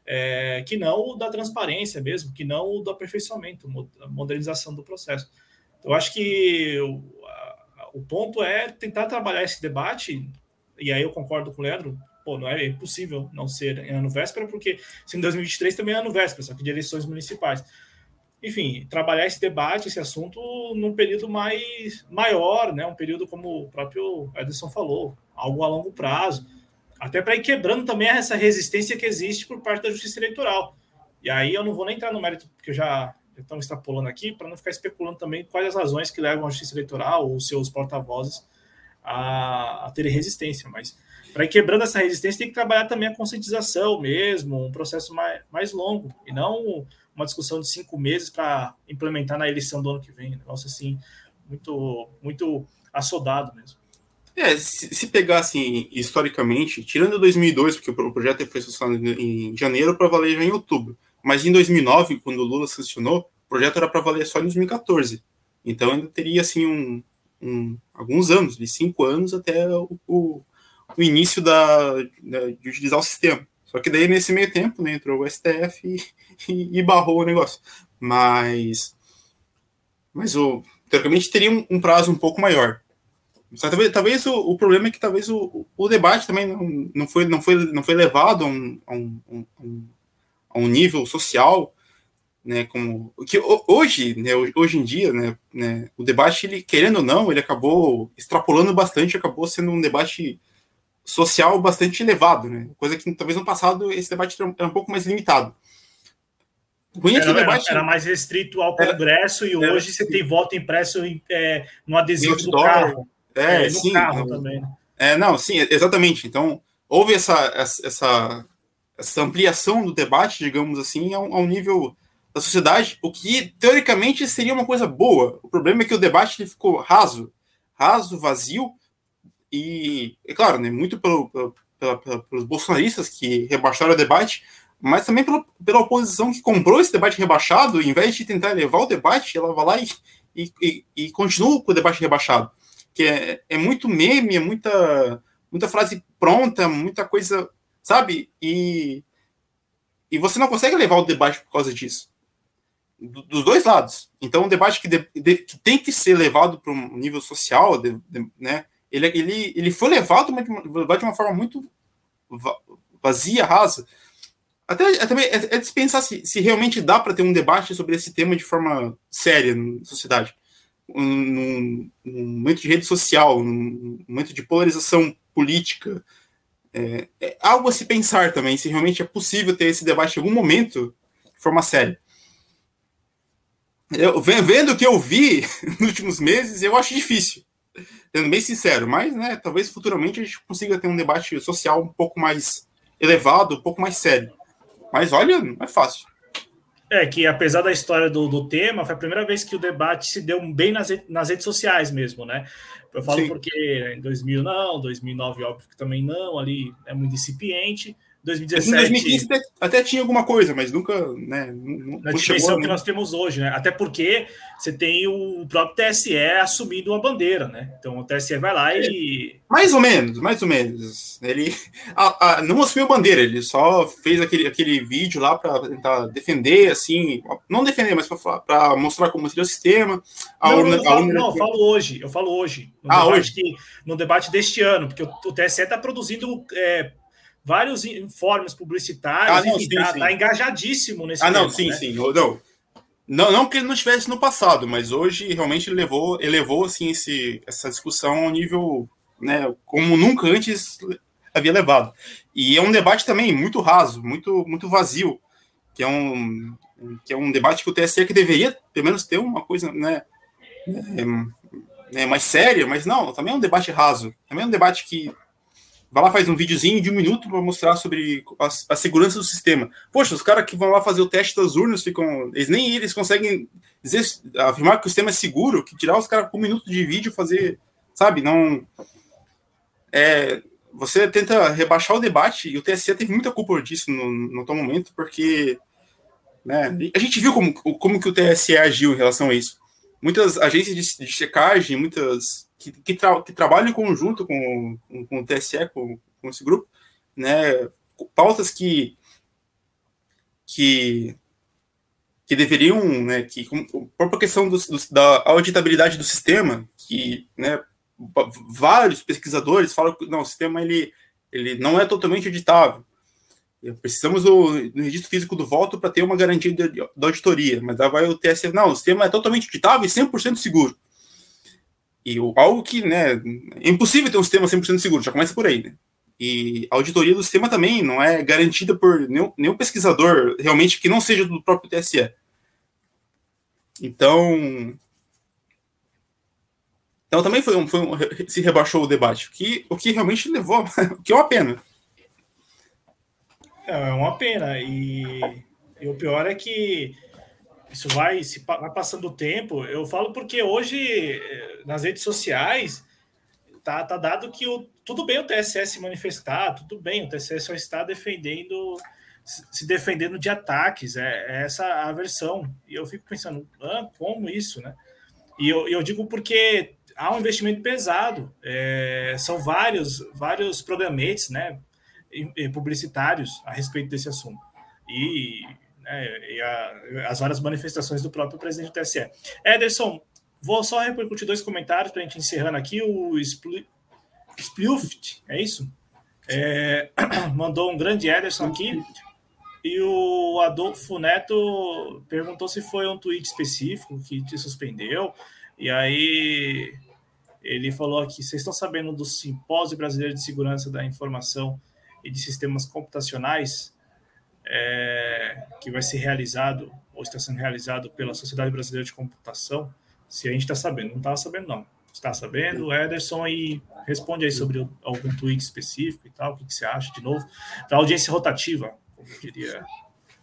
é, que não o da transparência mesmo, que não o do aperfeiçoamento, a modernização do processo. Eu acho que o, a, o ponto é tentar trabalhar esse debate, e aí eu concordo com o Leandro, pô, não é impossível não ser em ano véspera, porque se em 2023 também é ano véspera, só que de eleições municipais enfim, trabalhar esse debate, esse assunto num período mais maior, né? Um período como o próprio Edson falou, algo a longo prazo, até para ir quebrando também essa resistência que existe por parte da Justiça Eleitoral. E aí eu não vou nem entrar no mérito, porque já estamos extrapolando aqui, para não ficar especulando também quais as razões que levam a Justiça Eleitoral ou seus porta-vozes a, a ter resistência. Mas para ir quebrando essa resistência, tem que trabalhar também a conscientização mesmo, um processo mais, mais longo, e não uma discussão de cinco meses para implementar na eleição do ano que vem. Um negócio assim, muito, muito assodado mesmo. É, se, pegar assim, historicamente, tirando 2002, porque o projeto foi sancionado em janeiro para valer já em outubro, mas em 2009, quando o Lula sancionou, o projeto era para valer só em 2014. Então ainda teria assim um, um alguns anos, de cinco anos até o, o, o início da, da, de utilizar o sistema. Só que daí nesse meio tempo né, entrou o STF e, *laughs* e, e barrou o negócio. Mas, mas o, teoricamente teria um, um prazo um pouco maior. Só, talvez, talvez o, o, problema é que talvez o, o debate também não, não, foi, não, foi, não foi levado a um, a um, um, a um nível social, né, como que hoje, né, hoje em dia, né, né, o debate, ele querendo ou não, ele acabou extrapolando bastante, acabou sendo um debate social bastante elevado, né, coisa que talvez no passado esse debate era um pouco mais limitado. Era, debate, era, mais restrito ao Congresso era, e hoje você tem voto impresso em, é, no adesivo do carro. É, é sim. Carro também. Né? É, não, sim, exatamente. Então, houve essa, essa, essa ampliação do debate, digamos assim, ao, nível da sociedade, o que teoricamente seria uma coisa boa. O problema é que o debate ele ficou raso, raso, vazio, e, é claro, né, muito pelo, pelo, pela, pela, pelos bolsonaristas que rebaixaram o debate, mas também pela, pela oposição que comprou esse debate rebaixado, em vez de tentar elevar o debate, ela vai lá e, e, e continua com o debate rebaixado que é, é muito meme, é muita, muita frase pronta, muita coisa, sabe? E, e você não consegue levar o debate por causa disso. Do, dos dois lados. Então, um debate que, de, de, que tem que ser levado para um nível social, de, né? Ele, ele, ele foi levado de uma, de uma forma muito vazia, rasa. Até, até é, é de pensar se, se realmente dá para ter um debate sobre esse tema de forma séria na sociedade num, num momento de rede social, num momento de polarização política, é, é, algo a se pensar também, se realmente é possível ter esse debate em algum momento de forma séria. Eu, vendo o que eu vi *laughs* nos últimos meses, eu acho difícil, sendo bem sincero, mas né, talvez futuramente a gente consiga ter um debate social um pouco mais elevado, um pouco mais sério. Mas olha, não é fácil. É, que apesar da história do, do tema, foi a primeira vez que o debate se deu bem nas, nas redes sociais mesmo, né? Eu falo Sim. porque em 2000 não, 2009 óbvio que também não, ali é muito incipiente, 2017. Em 2015 até, até, tinha alguma coisa, mas nunca, né? Na dimensão que nós temos hoje, né? Até porque você tem o próprio TSE assumindo uma bandeira, né? Então o TSE vai lá e. Mais ou menos, mais ou menos. Ele *laughs* a, a, não assumiu bandeira, ele só fez aquele, aquele vídeo lá para tentar defender, assim, não defender, mas para mostrar como seria o sistema. A não, urna, não, eu, falo, não, eu falo hoje, eu falo hoje. No ah, hoje? Que, no debate deste ano, porque o, o TSE está produzindo. É, vários informes publicitários, ah, não, enfim, sim, tá, sim. tá, engajadíssimo nesse Ah, não, sim, né? sim. Não, não, não que ele não estivesse no passado, mas hoje realmente ele levou, elevou assim, esse, essa discussão ao nível, né, como nunca antes havia levado. E é um debate também muito raso, muito, muito vazio, que é um, que é um debate que o TSE que deveria, pelo menos, ter uma coisa, né, é, é mais séria, mas não, também é um debate raso, também é um debate que vai lá, faz um videozinho de um minuto para mostrar sobre a, a, segurança do sistema. Poxa, os caras que vão lá fazer o teste das urnas ficam. Eles nem eles conseguem dizer, afirmar que o sistema é seguro, que tirar os caras com um minuto de vídeo fazer. Sabe, não. É, você tenta rebaixar o debate, e o TSE teve muita culpa disso no, no tal momento, porque. Né, a gente viu como, como que o TSE agiu em relação a isso. Muitas agências de, de checagem, muitas que, que, tra que trabalham em conjunto com, com, com o TSE, com, com, esse grupo, né, pautas que, que, que deveriam, né, que, por própria questão do, do, da auditabilidade do sistema, que né, vários pesquisadores falam que não, o sistema ele, ele não é totalmente auditável. Precisamos do, do registro físico do voto para ter uma garantia da auditoria, mas aí vai o TSE, não, o sistema é totalmente auditável e 100% seguro. E algo que, né, é impossível ter um sistema 100% seguro, já começa por aí, né? E a auditoria do sistema também não é garantida por nenhum, nenhum pesquisador realmente que não seja do próprio TSE. Então, então também foi um, foi um, se rebaixou o debate, que, o que realmente levou, *laughs* o que é uma pena. É, é uma pena. E, e, o pior é que isso vai, se vai passando o tempo. Eu falo porque hoje, eh, nas redes sociais, tá, tá dado que o, tudo bem o TSE se manifestar, tudo bem, o TSE só está defendendo, se defendendo de ataques, é, é essa a versão. E eu fico pensando, ah, como isso, né? E eu, eu digo porque há um investimento pesado, é, são vários, vários programetes, né? publicitários a respeito desse assunto. E, né, e a, as várias manifestações do próprio presidente do TSE. Ederson, vou só repercutir dois comentários para a gente encerrando aqui. O Splift, é isso? É, *clears throat* mandou um grande Ederson aqui. E o Adolfo Neto perguntou se foi um tweet específico que te suspendeu. E aí ele falou aqui: vocês estão sabendo do Simpósio Brasileiro de Segurança da Informação e de sistemas computacionais é, que vai ser realizado ou está sendo realizado pela Sociedade Brasileira de Computação, se a gente está sabendo. Não estava sabendo, não. Está sabendo? Ederson aí responde aí sobre algum tweet específico e tal, o que, que você acha de novo, para audiência rotativa, como eu diria.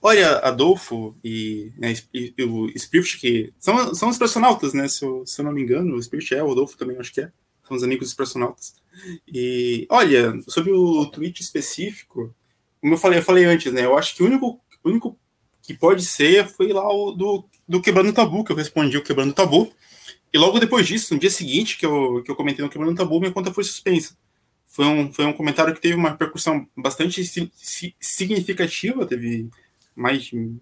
Olha, Adolfo e, né, e, e o Spirit, que são, são os personautas, né? Se eu, se eu não me engano, o Spirit é, o Adolfo também acho que é. São os amigos dos personautas. E olha, sobre o tweet específico, como eu falei, eu falei antes, né? Eu acho que o único, único que pode ser foi lá o do, do Quebrando Tabu, que eu respondi o Quebrando Tabu. E logo depois disso, no dia seguinte que eu, que eu comentei no Quebrando Tabu, minha conta foi suspensa. Foi um, foi um comentário que teve uma repercussão bastante si, si, significativa, teve mais de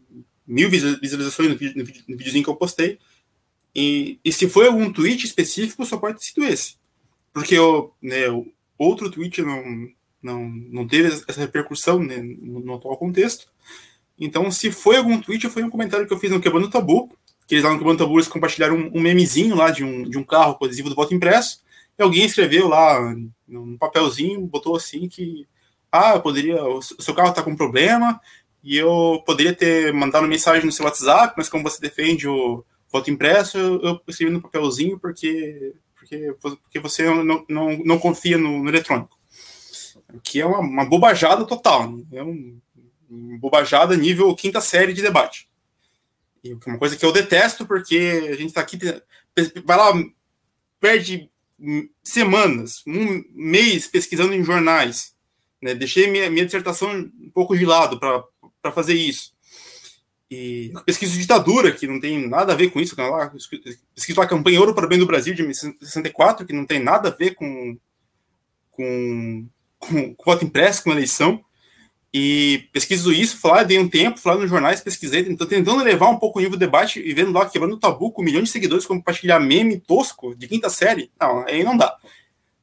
mil visualizações no, vídeo, no videozinho que eu postei. E, e se foi algum tweet específico, só pode ter sido esse porque o, né, outro tweet não, não, não teve essa repercussão né, no, no, atual contexto. Então, se foi algum tweet, foi um comentário que eu fiz no Quebrando Tabu, que eles lá no Quebrando Tabu eles compartilharam um, um, memezinho lá de um, de um carro com adesivo do voto impresso, e alguém escreveu lá num papelzinho, botou assim que ah, eu poderia, o seu carro está com problema, e eu poderia ter mandado mensagem no seu WhatsApp, mas como você defende o voto impresso, eu, eu escrevi no papelzinho porque porque, porque você não, não, não confia no, no eletrônico. Que é uma, uma bobajada total. Né? É um, uma bobajada nível quinta série de debate. E é uma coisa que eu detesto, porque a gente está aqui, vai lá, perde semanas, um mês pesquisando em jornais. Né? Deixei minha, minha dissertação um pouco de lado para fazer isso. E de ditadura, que não tem nada a ver com isso, é pesquisa lá campanha Ouro para o Bem do Brasil, de 1964, que não tem nada a ver com, com, com, com voto impresso, com eleição. E pesquiso isso, falar, dei um tempo, falar nos jornais, pesquisei, tô tentando levar um pouco o nível do debate e vendo lá, quebrando o tabu com um milhão de seguidores, compartilhar meme tosco de quinta série. Não, aí não dá.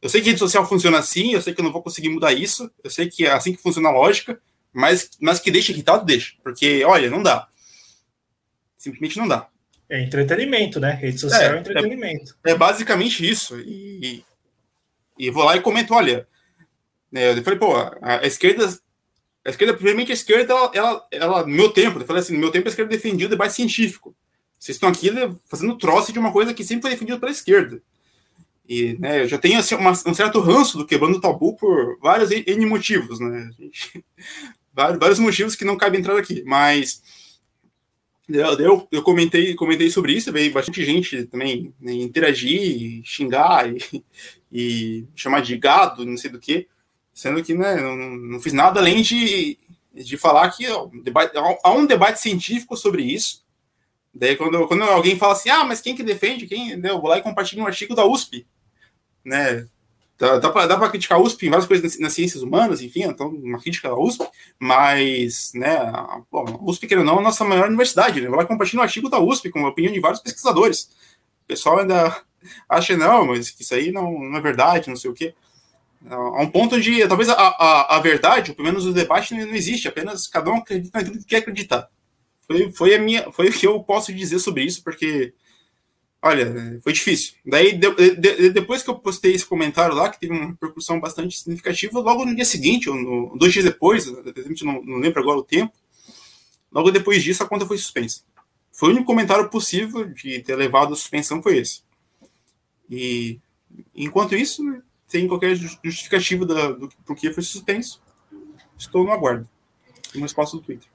Eu sei que rede social funciona assim, eu sei que eu não vou conseguir mudar isso, eu sei que é assim que funciona a lógica, mas, mas que deixa irritado, deixa. Porque, olha, não dá. Simplesmente não dá. É entretenimento, né? Rede social é, é entretenimento. É, é, basicamente isso. E, e vou lá e comento, olha, eu falei, pô, a, esquerda, a esquerda, primeiramente a esquerda, ela, ela, ela, meu tempo, eu falei assim, meu tempo a esquerda defendia o debate científico. Vocês estão aqui fazendo troço de uma coisa que sempre foi defendida pela esquerda. E né, eu já tenho assim, uma, um certo ranço do quebrando o tabu por vários N motivos, né? Gente, *laughs* vários, vários motivos que não cabe entrar aqui, mas eu, eu comentei, comentei sobre isso, veio bastante gente também né, interagir, xingar e, *laughs* e, chamar de gado, não sei do que, sendo que né, não, não fiz nada além de, de falar que ó, debate, há um debate científico sobre isso. Daí, quando, quando alguém fala assim, ah, mas quem que defende? Quem? Eu vou lá e compartilho um artigo da USP, né? Dá, dá para criticar a USP em várias coisas nas, nas, ciências humanas, enfim, então uma crítica à USP, mas, né, a, a USP, querendo ou não, é a nossa maior universidade, né? Vai compartilhar um artigo da USP com a opinião de vários pesquisadores. O pessoal ainda *laughs* acha, não, mas isso aí não, não é verdade, não sei o quê. A um ponto onde talvez a, a, a verdade, pelo menos o debate, não, não existe, apenas cada um acredita naquilo que quer acreditar. Foi, foi, a minha, foi o que eu posso dizer sobre isso, porque olha, foi difícil. Daí, de, de, depois que eu postei esse comentário lá, que teve uma repercussão bastante significativa, logo no dia seguinte, ou no, dois dias depois, não, não lembro agora o tempo, logo depois disso a conta foi suspensa. Foi o único comentário possível de ter levado a suspensão foi esse. E enquanto isso, sem qualquer justificativa da, do porquê foi suspenso, estou no aguardo. No espaço do Twitter.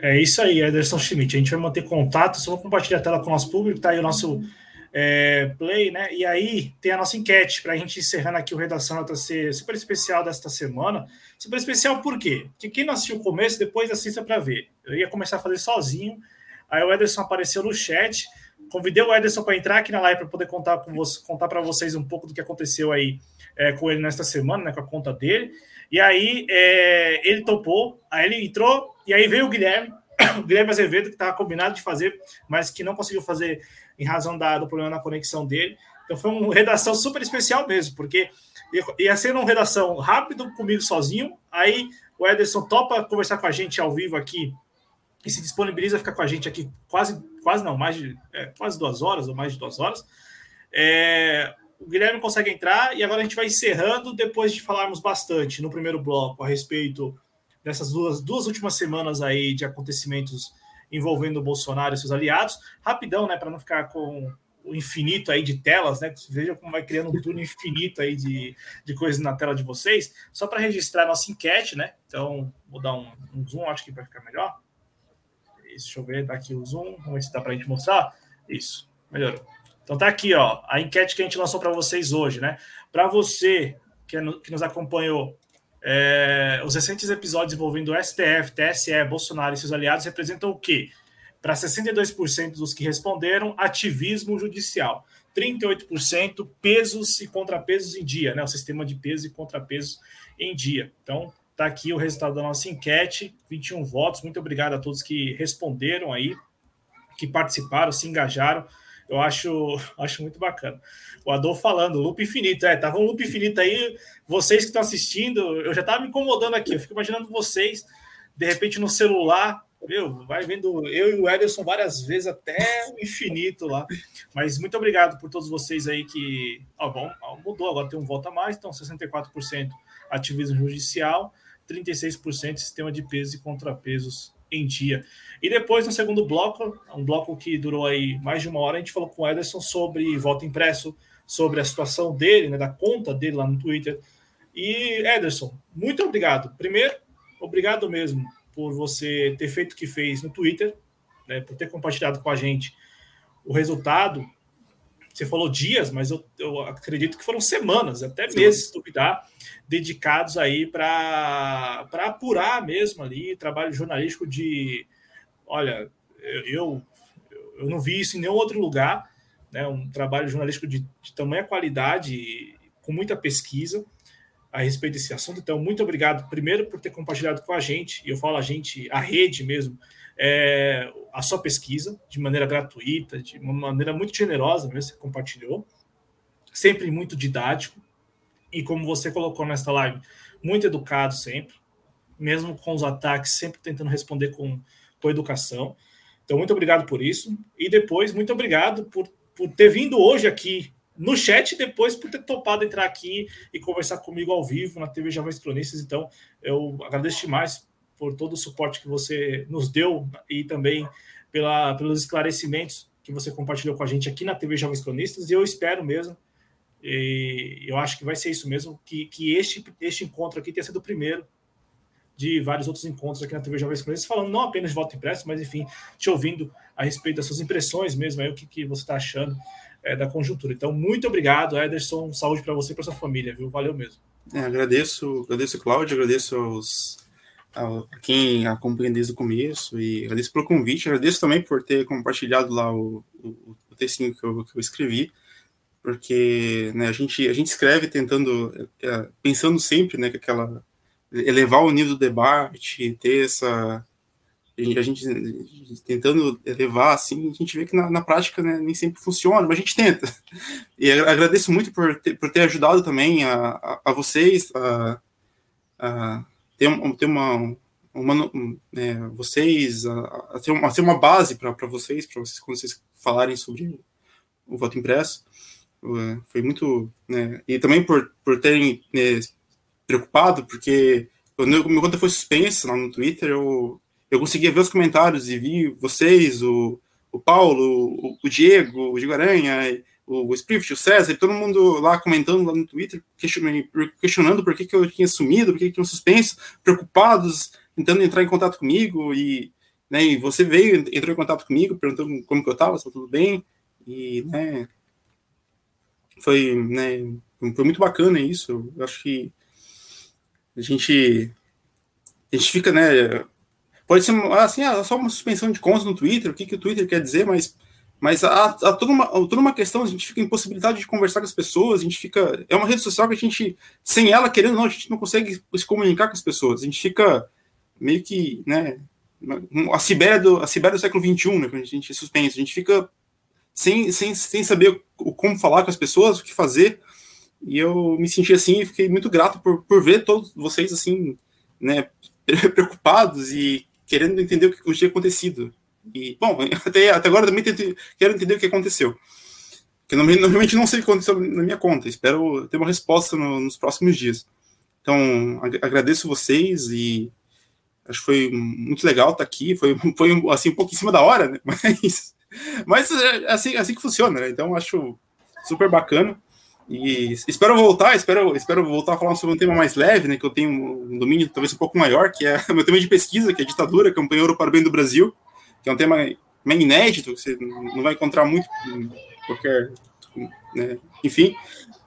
É isso aí, Ederson Schmidt. A gente vai manter contato. Só vou compartilhar a tela com o nosso público. Tá aí o nosso é, play, né? E aí tem a nossa enquete para a gente encerrando aqui o Redação JC super especial desta semana. Super especial por quê? Porque quem não assistiu o começo, depois assista para ver. Eu ia começar a fazer sozinho. Aí o Ederson apareceu no chat. Convidei o Ederson para entrar aqui na live para poder contar, com você, contar para vocês um pouco do que aconteceu aí é, com ele nesta semana, né, com a conta dele. E aí é, ele topou, aí ele entrou, e aí veio o Guilherme, *coughs* o Guilherme Azevedo, que estava combinado de fazer, mas que não conseguiu fazer em razão da, do problema na conexão dele. Então foi uma redação super especial mesmo, porque ia, ser uma redação rápido comigo sozinho, aí o Ederson topa conversar com a gente ao vivo aqui e se disponibiliza a ficar com a gente aqui quase, quase não, mais de é, quase duas horas ou mais de duas horas. É, o Guilherme consegue entrar e agora a gente vai encerrando depois de falarmos bastante no primeiro bloco a respeito dessas duas, duas últimas semanas aí de acontecimentos envolvendo o Bolsonaro e seus aliados. Rapidão, né, para não ficar com o infinito aí de telas, né? Veja como vai criando um turno infinito aí de, de coisas na tela de vocês. Só para registrar nossa enquete, né? Então, vou dar um, um zoom, acho que vai ficar melhor. Isso, deixa eu ver, daqui o zoom, vamos ver se dá para a gente mostrar. Isso, melhorou. Então tá aqui, ó, a enquete que a gente lançou para vocês hoje, né? Para você que, é que, nos acompanhou, é, os recentes episódios envolvendo o STF, TSE, Bolsonaro e seus aliados representam o quê? Para 62% dos que responderam, ativismo judicial. 38% pesos e contrapesos em dia, né? O sistema de pesos e contrapesos em dia. Então, tá aqui o resultado da nossa enquete, 21 votos. Muito obrigado a todos que responderam aí, que participaram, se engajaram eu acho, *laughs* acho muito bacana. O Adolfo falando, loop infinito. É, tava um loop infinito aí. Vocês que estão assistindo, eu já estava me incomodando aqui. Eu fico imaginando vocês, de repente, no celular, meu, vai vendo eu e o Ederson várias vezes até o infinito lá. Mas muito obrigado por todos vocês aí que. Ó, bom, mudou, agora tem um voto a mais, então 64% ativismo judicial, 36% sistema de pesos e contrapesos em dia. E depois, no segundo bloco, um bloco que durou aí mais de uma hora, a gente falou com o Ederson sobre voto impresso, sobre a situação dele, né, da conta dele lá no Twitter. E, Ederson, muito obrigado. Primeiro, obrigado mesmo por você ter feito o que fez no Twitter, né, por ter compartilhado com a gente o resultado. Você falou dias, mas eu, eu acredito que foram semanas, até meses, se duvidar, dedicados aí para apurar mesmo ali, trabalho jornalístico de olha, eu, eu não vi isso em nenhum outro lugar, né? Um trabalho jornalístico de, de tamanha qualidade, com muita pesquisa a respeito desse assunto. Então, muito obrigado, primeiro, por ter compartilhado com a gente, e eu falo a gente, a rede mesmo, é, a sua pesquisa, de maneira gratuita, de uma maneira muito generosa mesmo, você compartilhou, sempre muito didático, e como você colocou nesta live, muito educado sempre, mesmo com os ataques, sempre tentando responder com com educação. Então, muito obrigado por isso. E depois, muito obrigado por, por ter vindo hoje aqui no chat e depois por ter topado entrar aqui e conversar comigo ao vivo na TV Jovens Cronistas. Então, eu agradeço demais por todo o suporte que você nos deu e também pela, pelos esclarecimentos que você compartilhou com a gente aqui na TV Jovens Cronistas. E eu espero mesmo, e eu acho que vai ser isso mesmo, que, que este, este encontro aqui tenha sido o primeiro de vários outros encontros aqui na TV Jovens Cronistas, falando não apenas de voto impresso, mas enfim, te ouvindo a respeito das suas impressões mesmo, aí, o que, que você está achando é, da conjuntura. Então, muito obrigado, Ederson, saúde para você e para sua família, viu? Valeu mesmo. É, agradeço, agradeço, Cláudio, agradeço aos, a quem acompanha desde o começo e agradeço pelo convite, agradeço também por ter compartilhado lá o, o, o textinho que eu, que eu escrevi, porque né, a, gente, a gente escreve tentando, é, pensando sempre né, que aquela elevar o nível do debate, ter essa. A gente tentando elevar, assim, a gente vê que na, na prática né, nem sempre funciona, mas a gente tenta. E agradeço muito por ter, por ter ajudado também a, a, a vocês a, a, ter, ter uma, uma né, vocês a, a, ter uma, a ter uma base para vocês, para vocês quando vocês falarem sobre o voto impresso. Foi muito. Né, e também por, por terem né, preocupado, porque quando minha conta foi suspensa lá no Twitter, eu, eu conseguia ver os comentários e vi vocês, o, o Paulo, o, o Diego, o Diego Aranha, o, Sprift, o César, todo mundo lá comentando lá no Twitter, questionando, questionando por que, que eu tinha sumido, por que, que tinha suspenso, preocupados, tentando entrar em contato comigo, e, né, e você veio, entrou em contato comigo, perguntando como que eu estava, se tudo bem, e, né, foi, né, foi muito bacana isso, eu acho que a gente, a gente fica, né, pode ser assim, ah, só uma suspensão de contas no Twitter, o que, que o Twitter quer dizer, mas, mas há, há toda, uma, toda uma questão, a gente fica impossibilidade de conversar com as pessoas, a gente fica, é uma rede social que a gente, sem ela, querendo ou não, a gente não consegue se comunicar com as pessoas, a gente fica meio que, né, a Sibéria do, a Sibéria do século XXI, né, quando a gente suspensa, a gente fica sem, sem, sem saber como falar com as pessoas, o que fazer, e eu me senti assim e fiquei muito grato por, por ver todos vocês assim, né, *laughs* preocupados e querendo entender o que tinha acontecido. E, bom, *laughs* até, até agora também tento, quero entender o que aconteceu. Porque normalmente não sei o que aconteceu na minha conta. Espero ter uma resposta no, nos próximos dias. Então, agradeço vocês e acho que foi muito legal estar aqui. Foi, *laughs* foi assim, um pouco em cima da hora, né? *laughs* Mas, mas é assim, assim que funciona, né? Então, acho super bacana. E espero voltar, espero, espero voltar a falar sobre um tema mais leve, né? Que eu tenho um domínio talvez um pouco maior, que é meu tema de pesquisa, que é ditadura, campanha ouro para o bem do Brasil, que é um tema inédito, que você não vai encontrar muito qualquer. Né, enfim.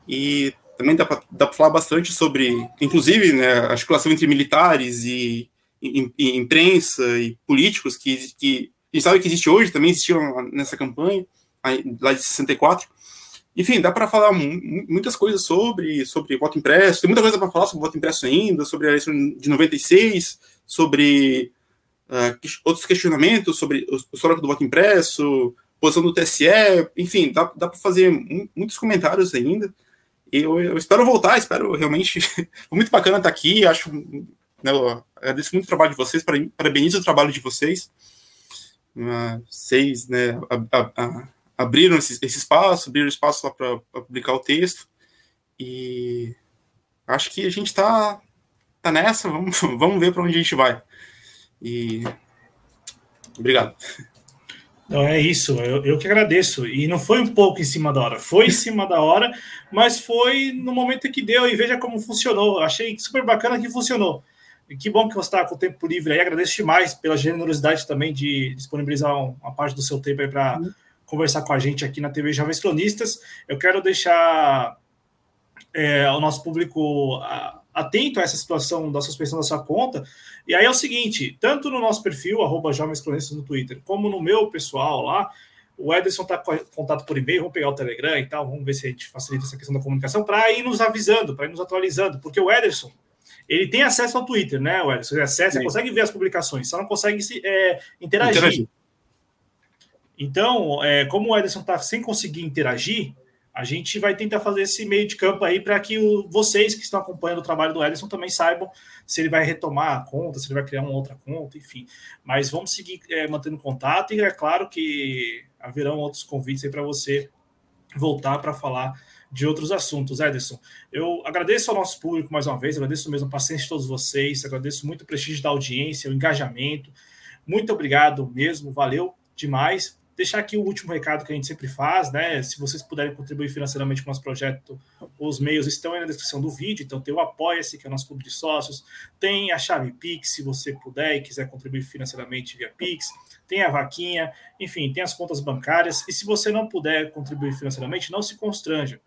E também dá para falar bastante sobre, inclusive, né, a articulação entre militares e, e, e imprensa e políticos que, que a gente sabe que existe hoje, também existiam nessa campanha, lá de 64 enfim, dá para falar muitas coisas sobre, sobre voto impresso, tem muita coisa para falar sobre voto impresso ainda, sobre a eleição de 96, sobre uh, outros questionamentos sobre o histórico do voto impresso, posição do TSE, enfim, dá, dá para fazer muitos comentários ainda. Eu, eu, espero voltar, espero realmente. *laughs* Muito bacana estar aqui, acho. Né, agradeço muito o trabalho de vocês, parabenizo o trabalho de vocês. Uh, vocês, né, abriram esse, esse espaço, abriram espaço lá para publicar o texto. E acho que a gente está tá nessa, vamos, *laughs* vamos ver para onde a gente vai. E obrigado. Não, é isso, eu, eu que agradeço. E não foi um pouco em cima da hora, foi em cima da hora, mas foi no momento que deu e veja como funcionou. Achei super bacana que funcionou. E que bom que você está com o tempo livre aí. Agradeço demais pela generosidade também de disponibilizar uma parte do seu tempo aí para. Uhum conversar com a gente aqui na TV Jovens Cronistas. Eu quero deixar é, o nosso público atento a essa situação da suspensão da sua conta. E aí é o seguinte: tanto no nosso perfil, arroba Jovens Cronistas no Twitter, como no meu pessoal lá, o Ederson está com contato por e-mail, vamos pegar o Telegram e tal, vamos ver se a gente facilita essa questão da comunicação para ir nos avisando, para ir nos atualizando, porque o Ederson. Ele tem acesso ao Twitter, né, o Ederson? Ele acessa, consegue ver as publicações, só não consegue se, é, interagir. interagir. Então, é, como o Ederson está sem conseguir interagir, a gente vai tentar fazer esse meio de campo aí para que o, vocês que estão acompanhando o trabalho do Ederson também saibam se ele vai retomar a conta, se ele vai criar uma outra conta, enfim. Mas vamos seguir é, mantendo contato e é claro que haverão outros convites aí para você voltar para falar de outros assuntos. Ederson, eu agradeço ao nosso público mais uma vez, agradeço mesmo a paciência de todos vocês, agradeço muito o prestígio da audiência, o engajamento. Muito obrigado mesmo, valeu demais deixar aqui o último recado que a gente sempre faz, né? Se vocês puderem contribuir financeiramente com o nosso projeto, os meios estão aí na descrição do vídeo. Então, tem o Apoia-se, que é o nosso clube de sócios, tem a chave Pix, se você puder e quiser contribuir financeiramente via Pix, tem a vaquinha, enfim, tem as contas bancárias. E se você não puder contribuir financeiramente, não se constranja.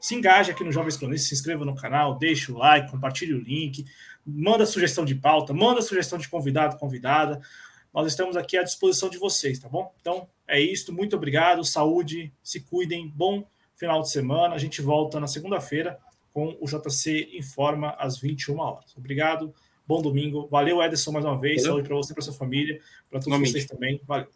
Se engaje aqui no Jovens Cronistas, se inscreva no canal, deixe o like, compartilhe o link, manda sugestão de pauta, manda sugestão de convidado, convidada. Nós estamos aqui à disposição de vocês, tá bom? Então, é isso. Muito obrigado. Saúde, se cuidem. Bom final de semana. A gente volta na segunda-feira com o JC Informa às 21 horas. Obrigado. Bom domingo. Valeu, Ederson, mais uma vez. Valeu. Saúde para você, para sua família, para todos vocês também. Valeu.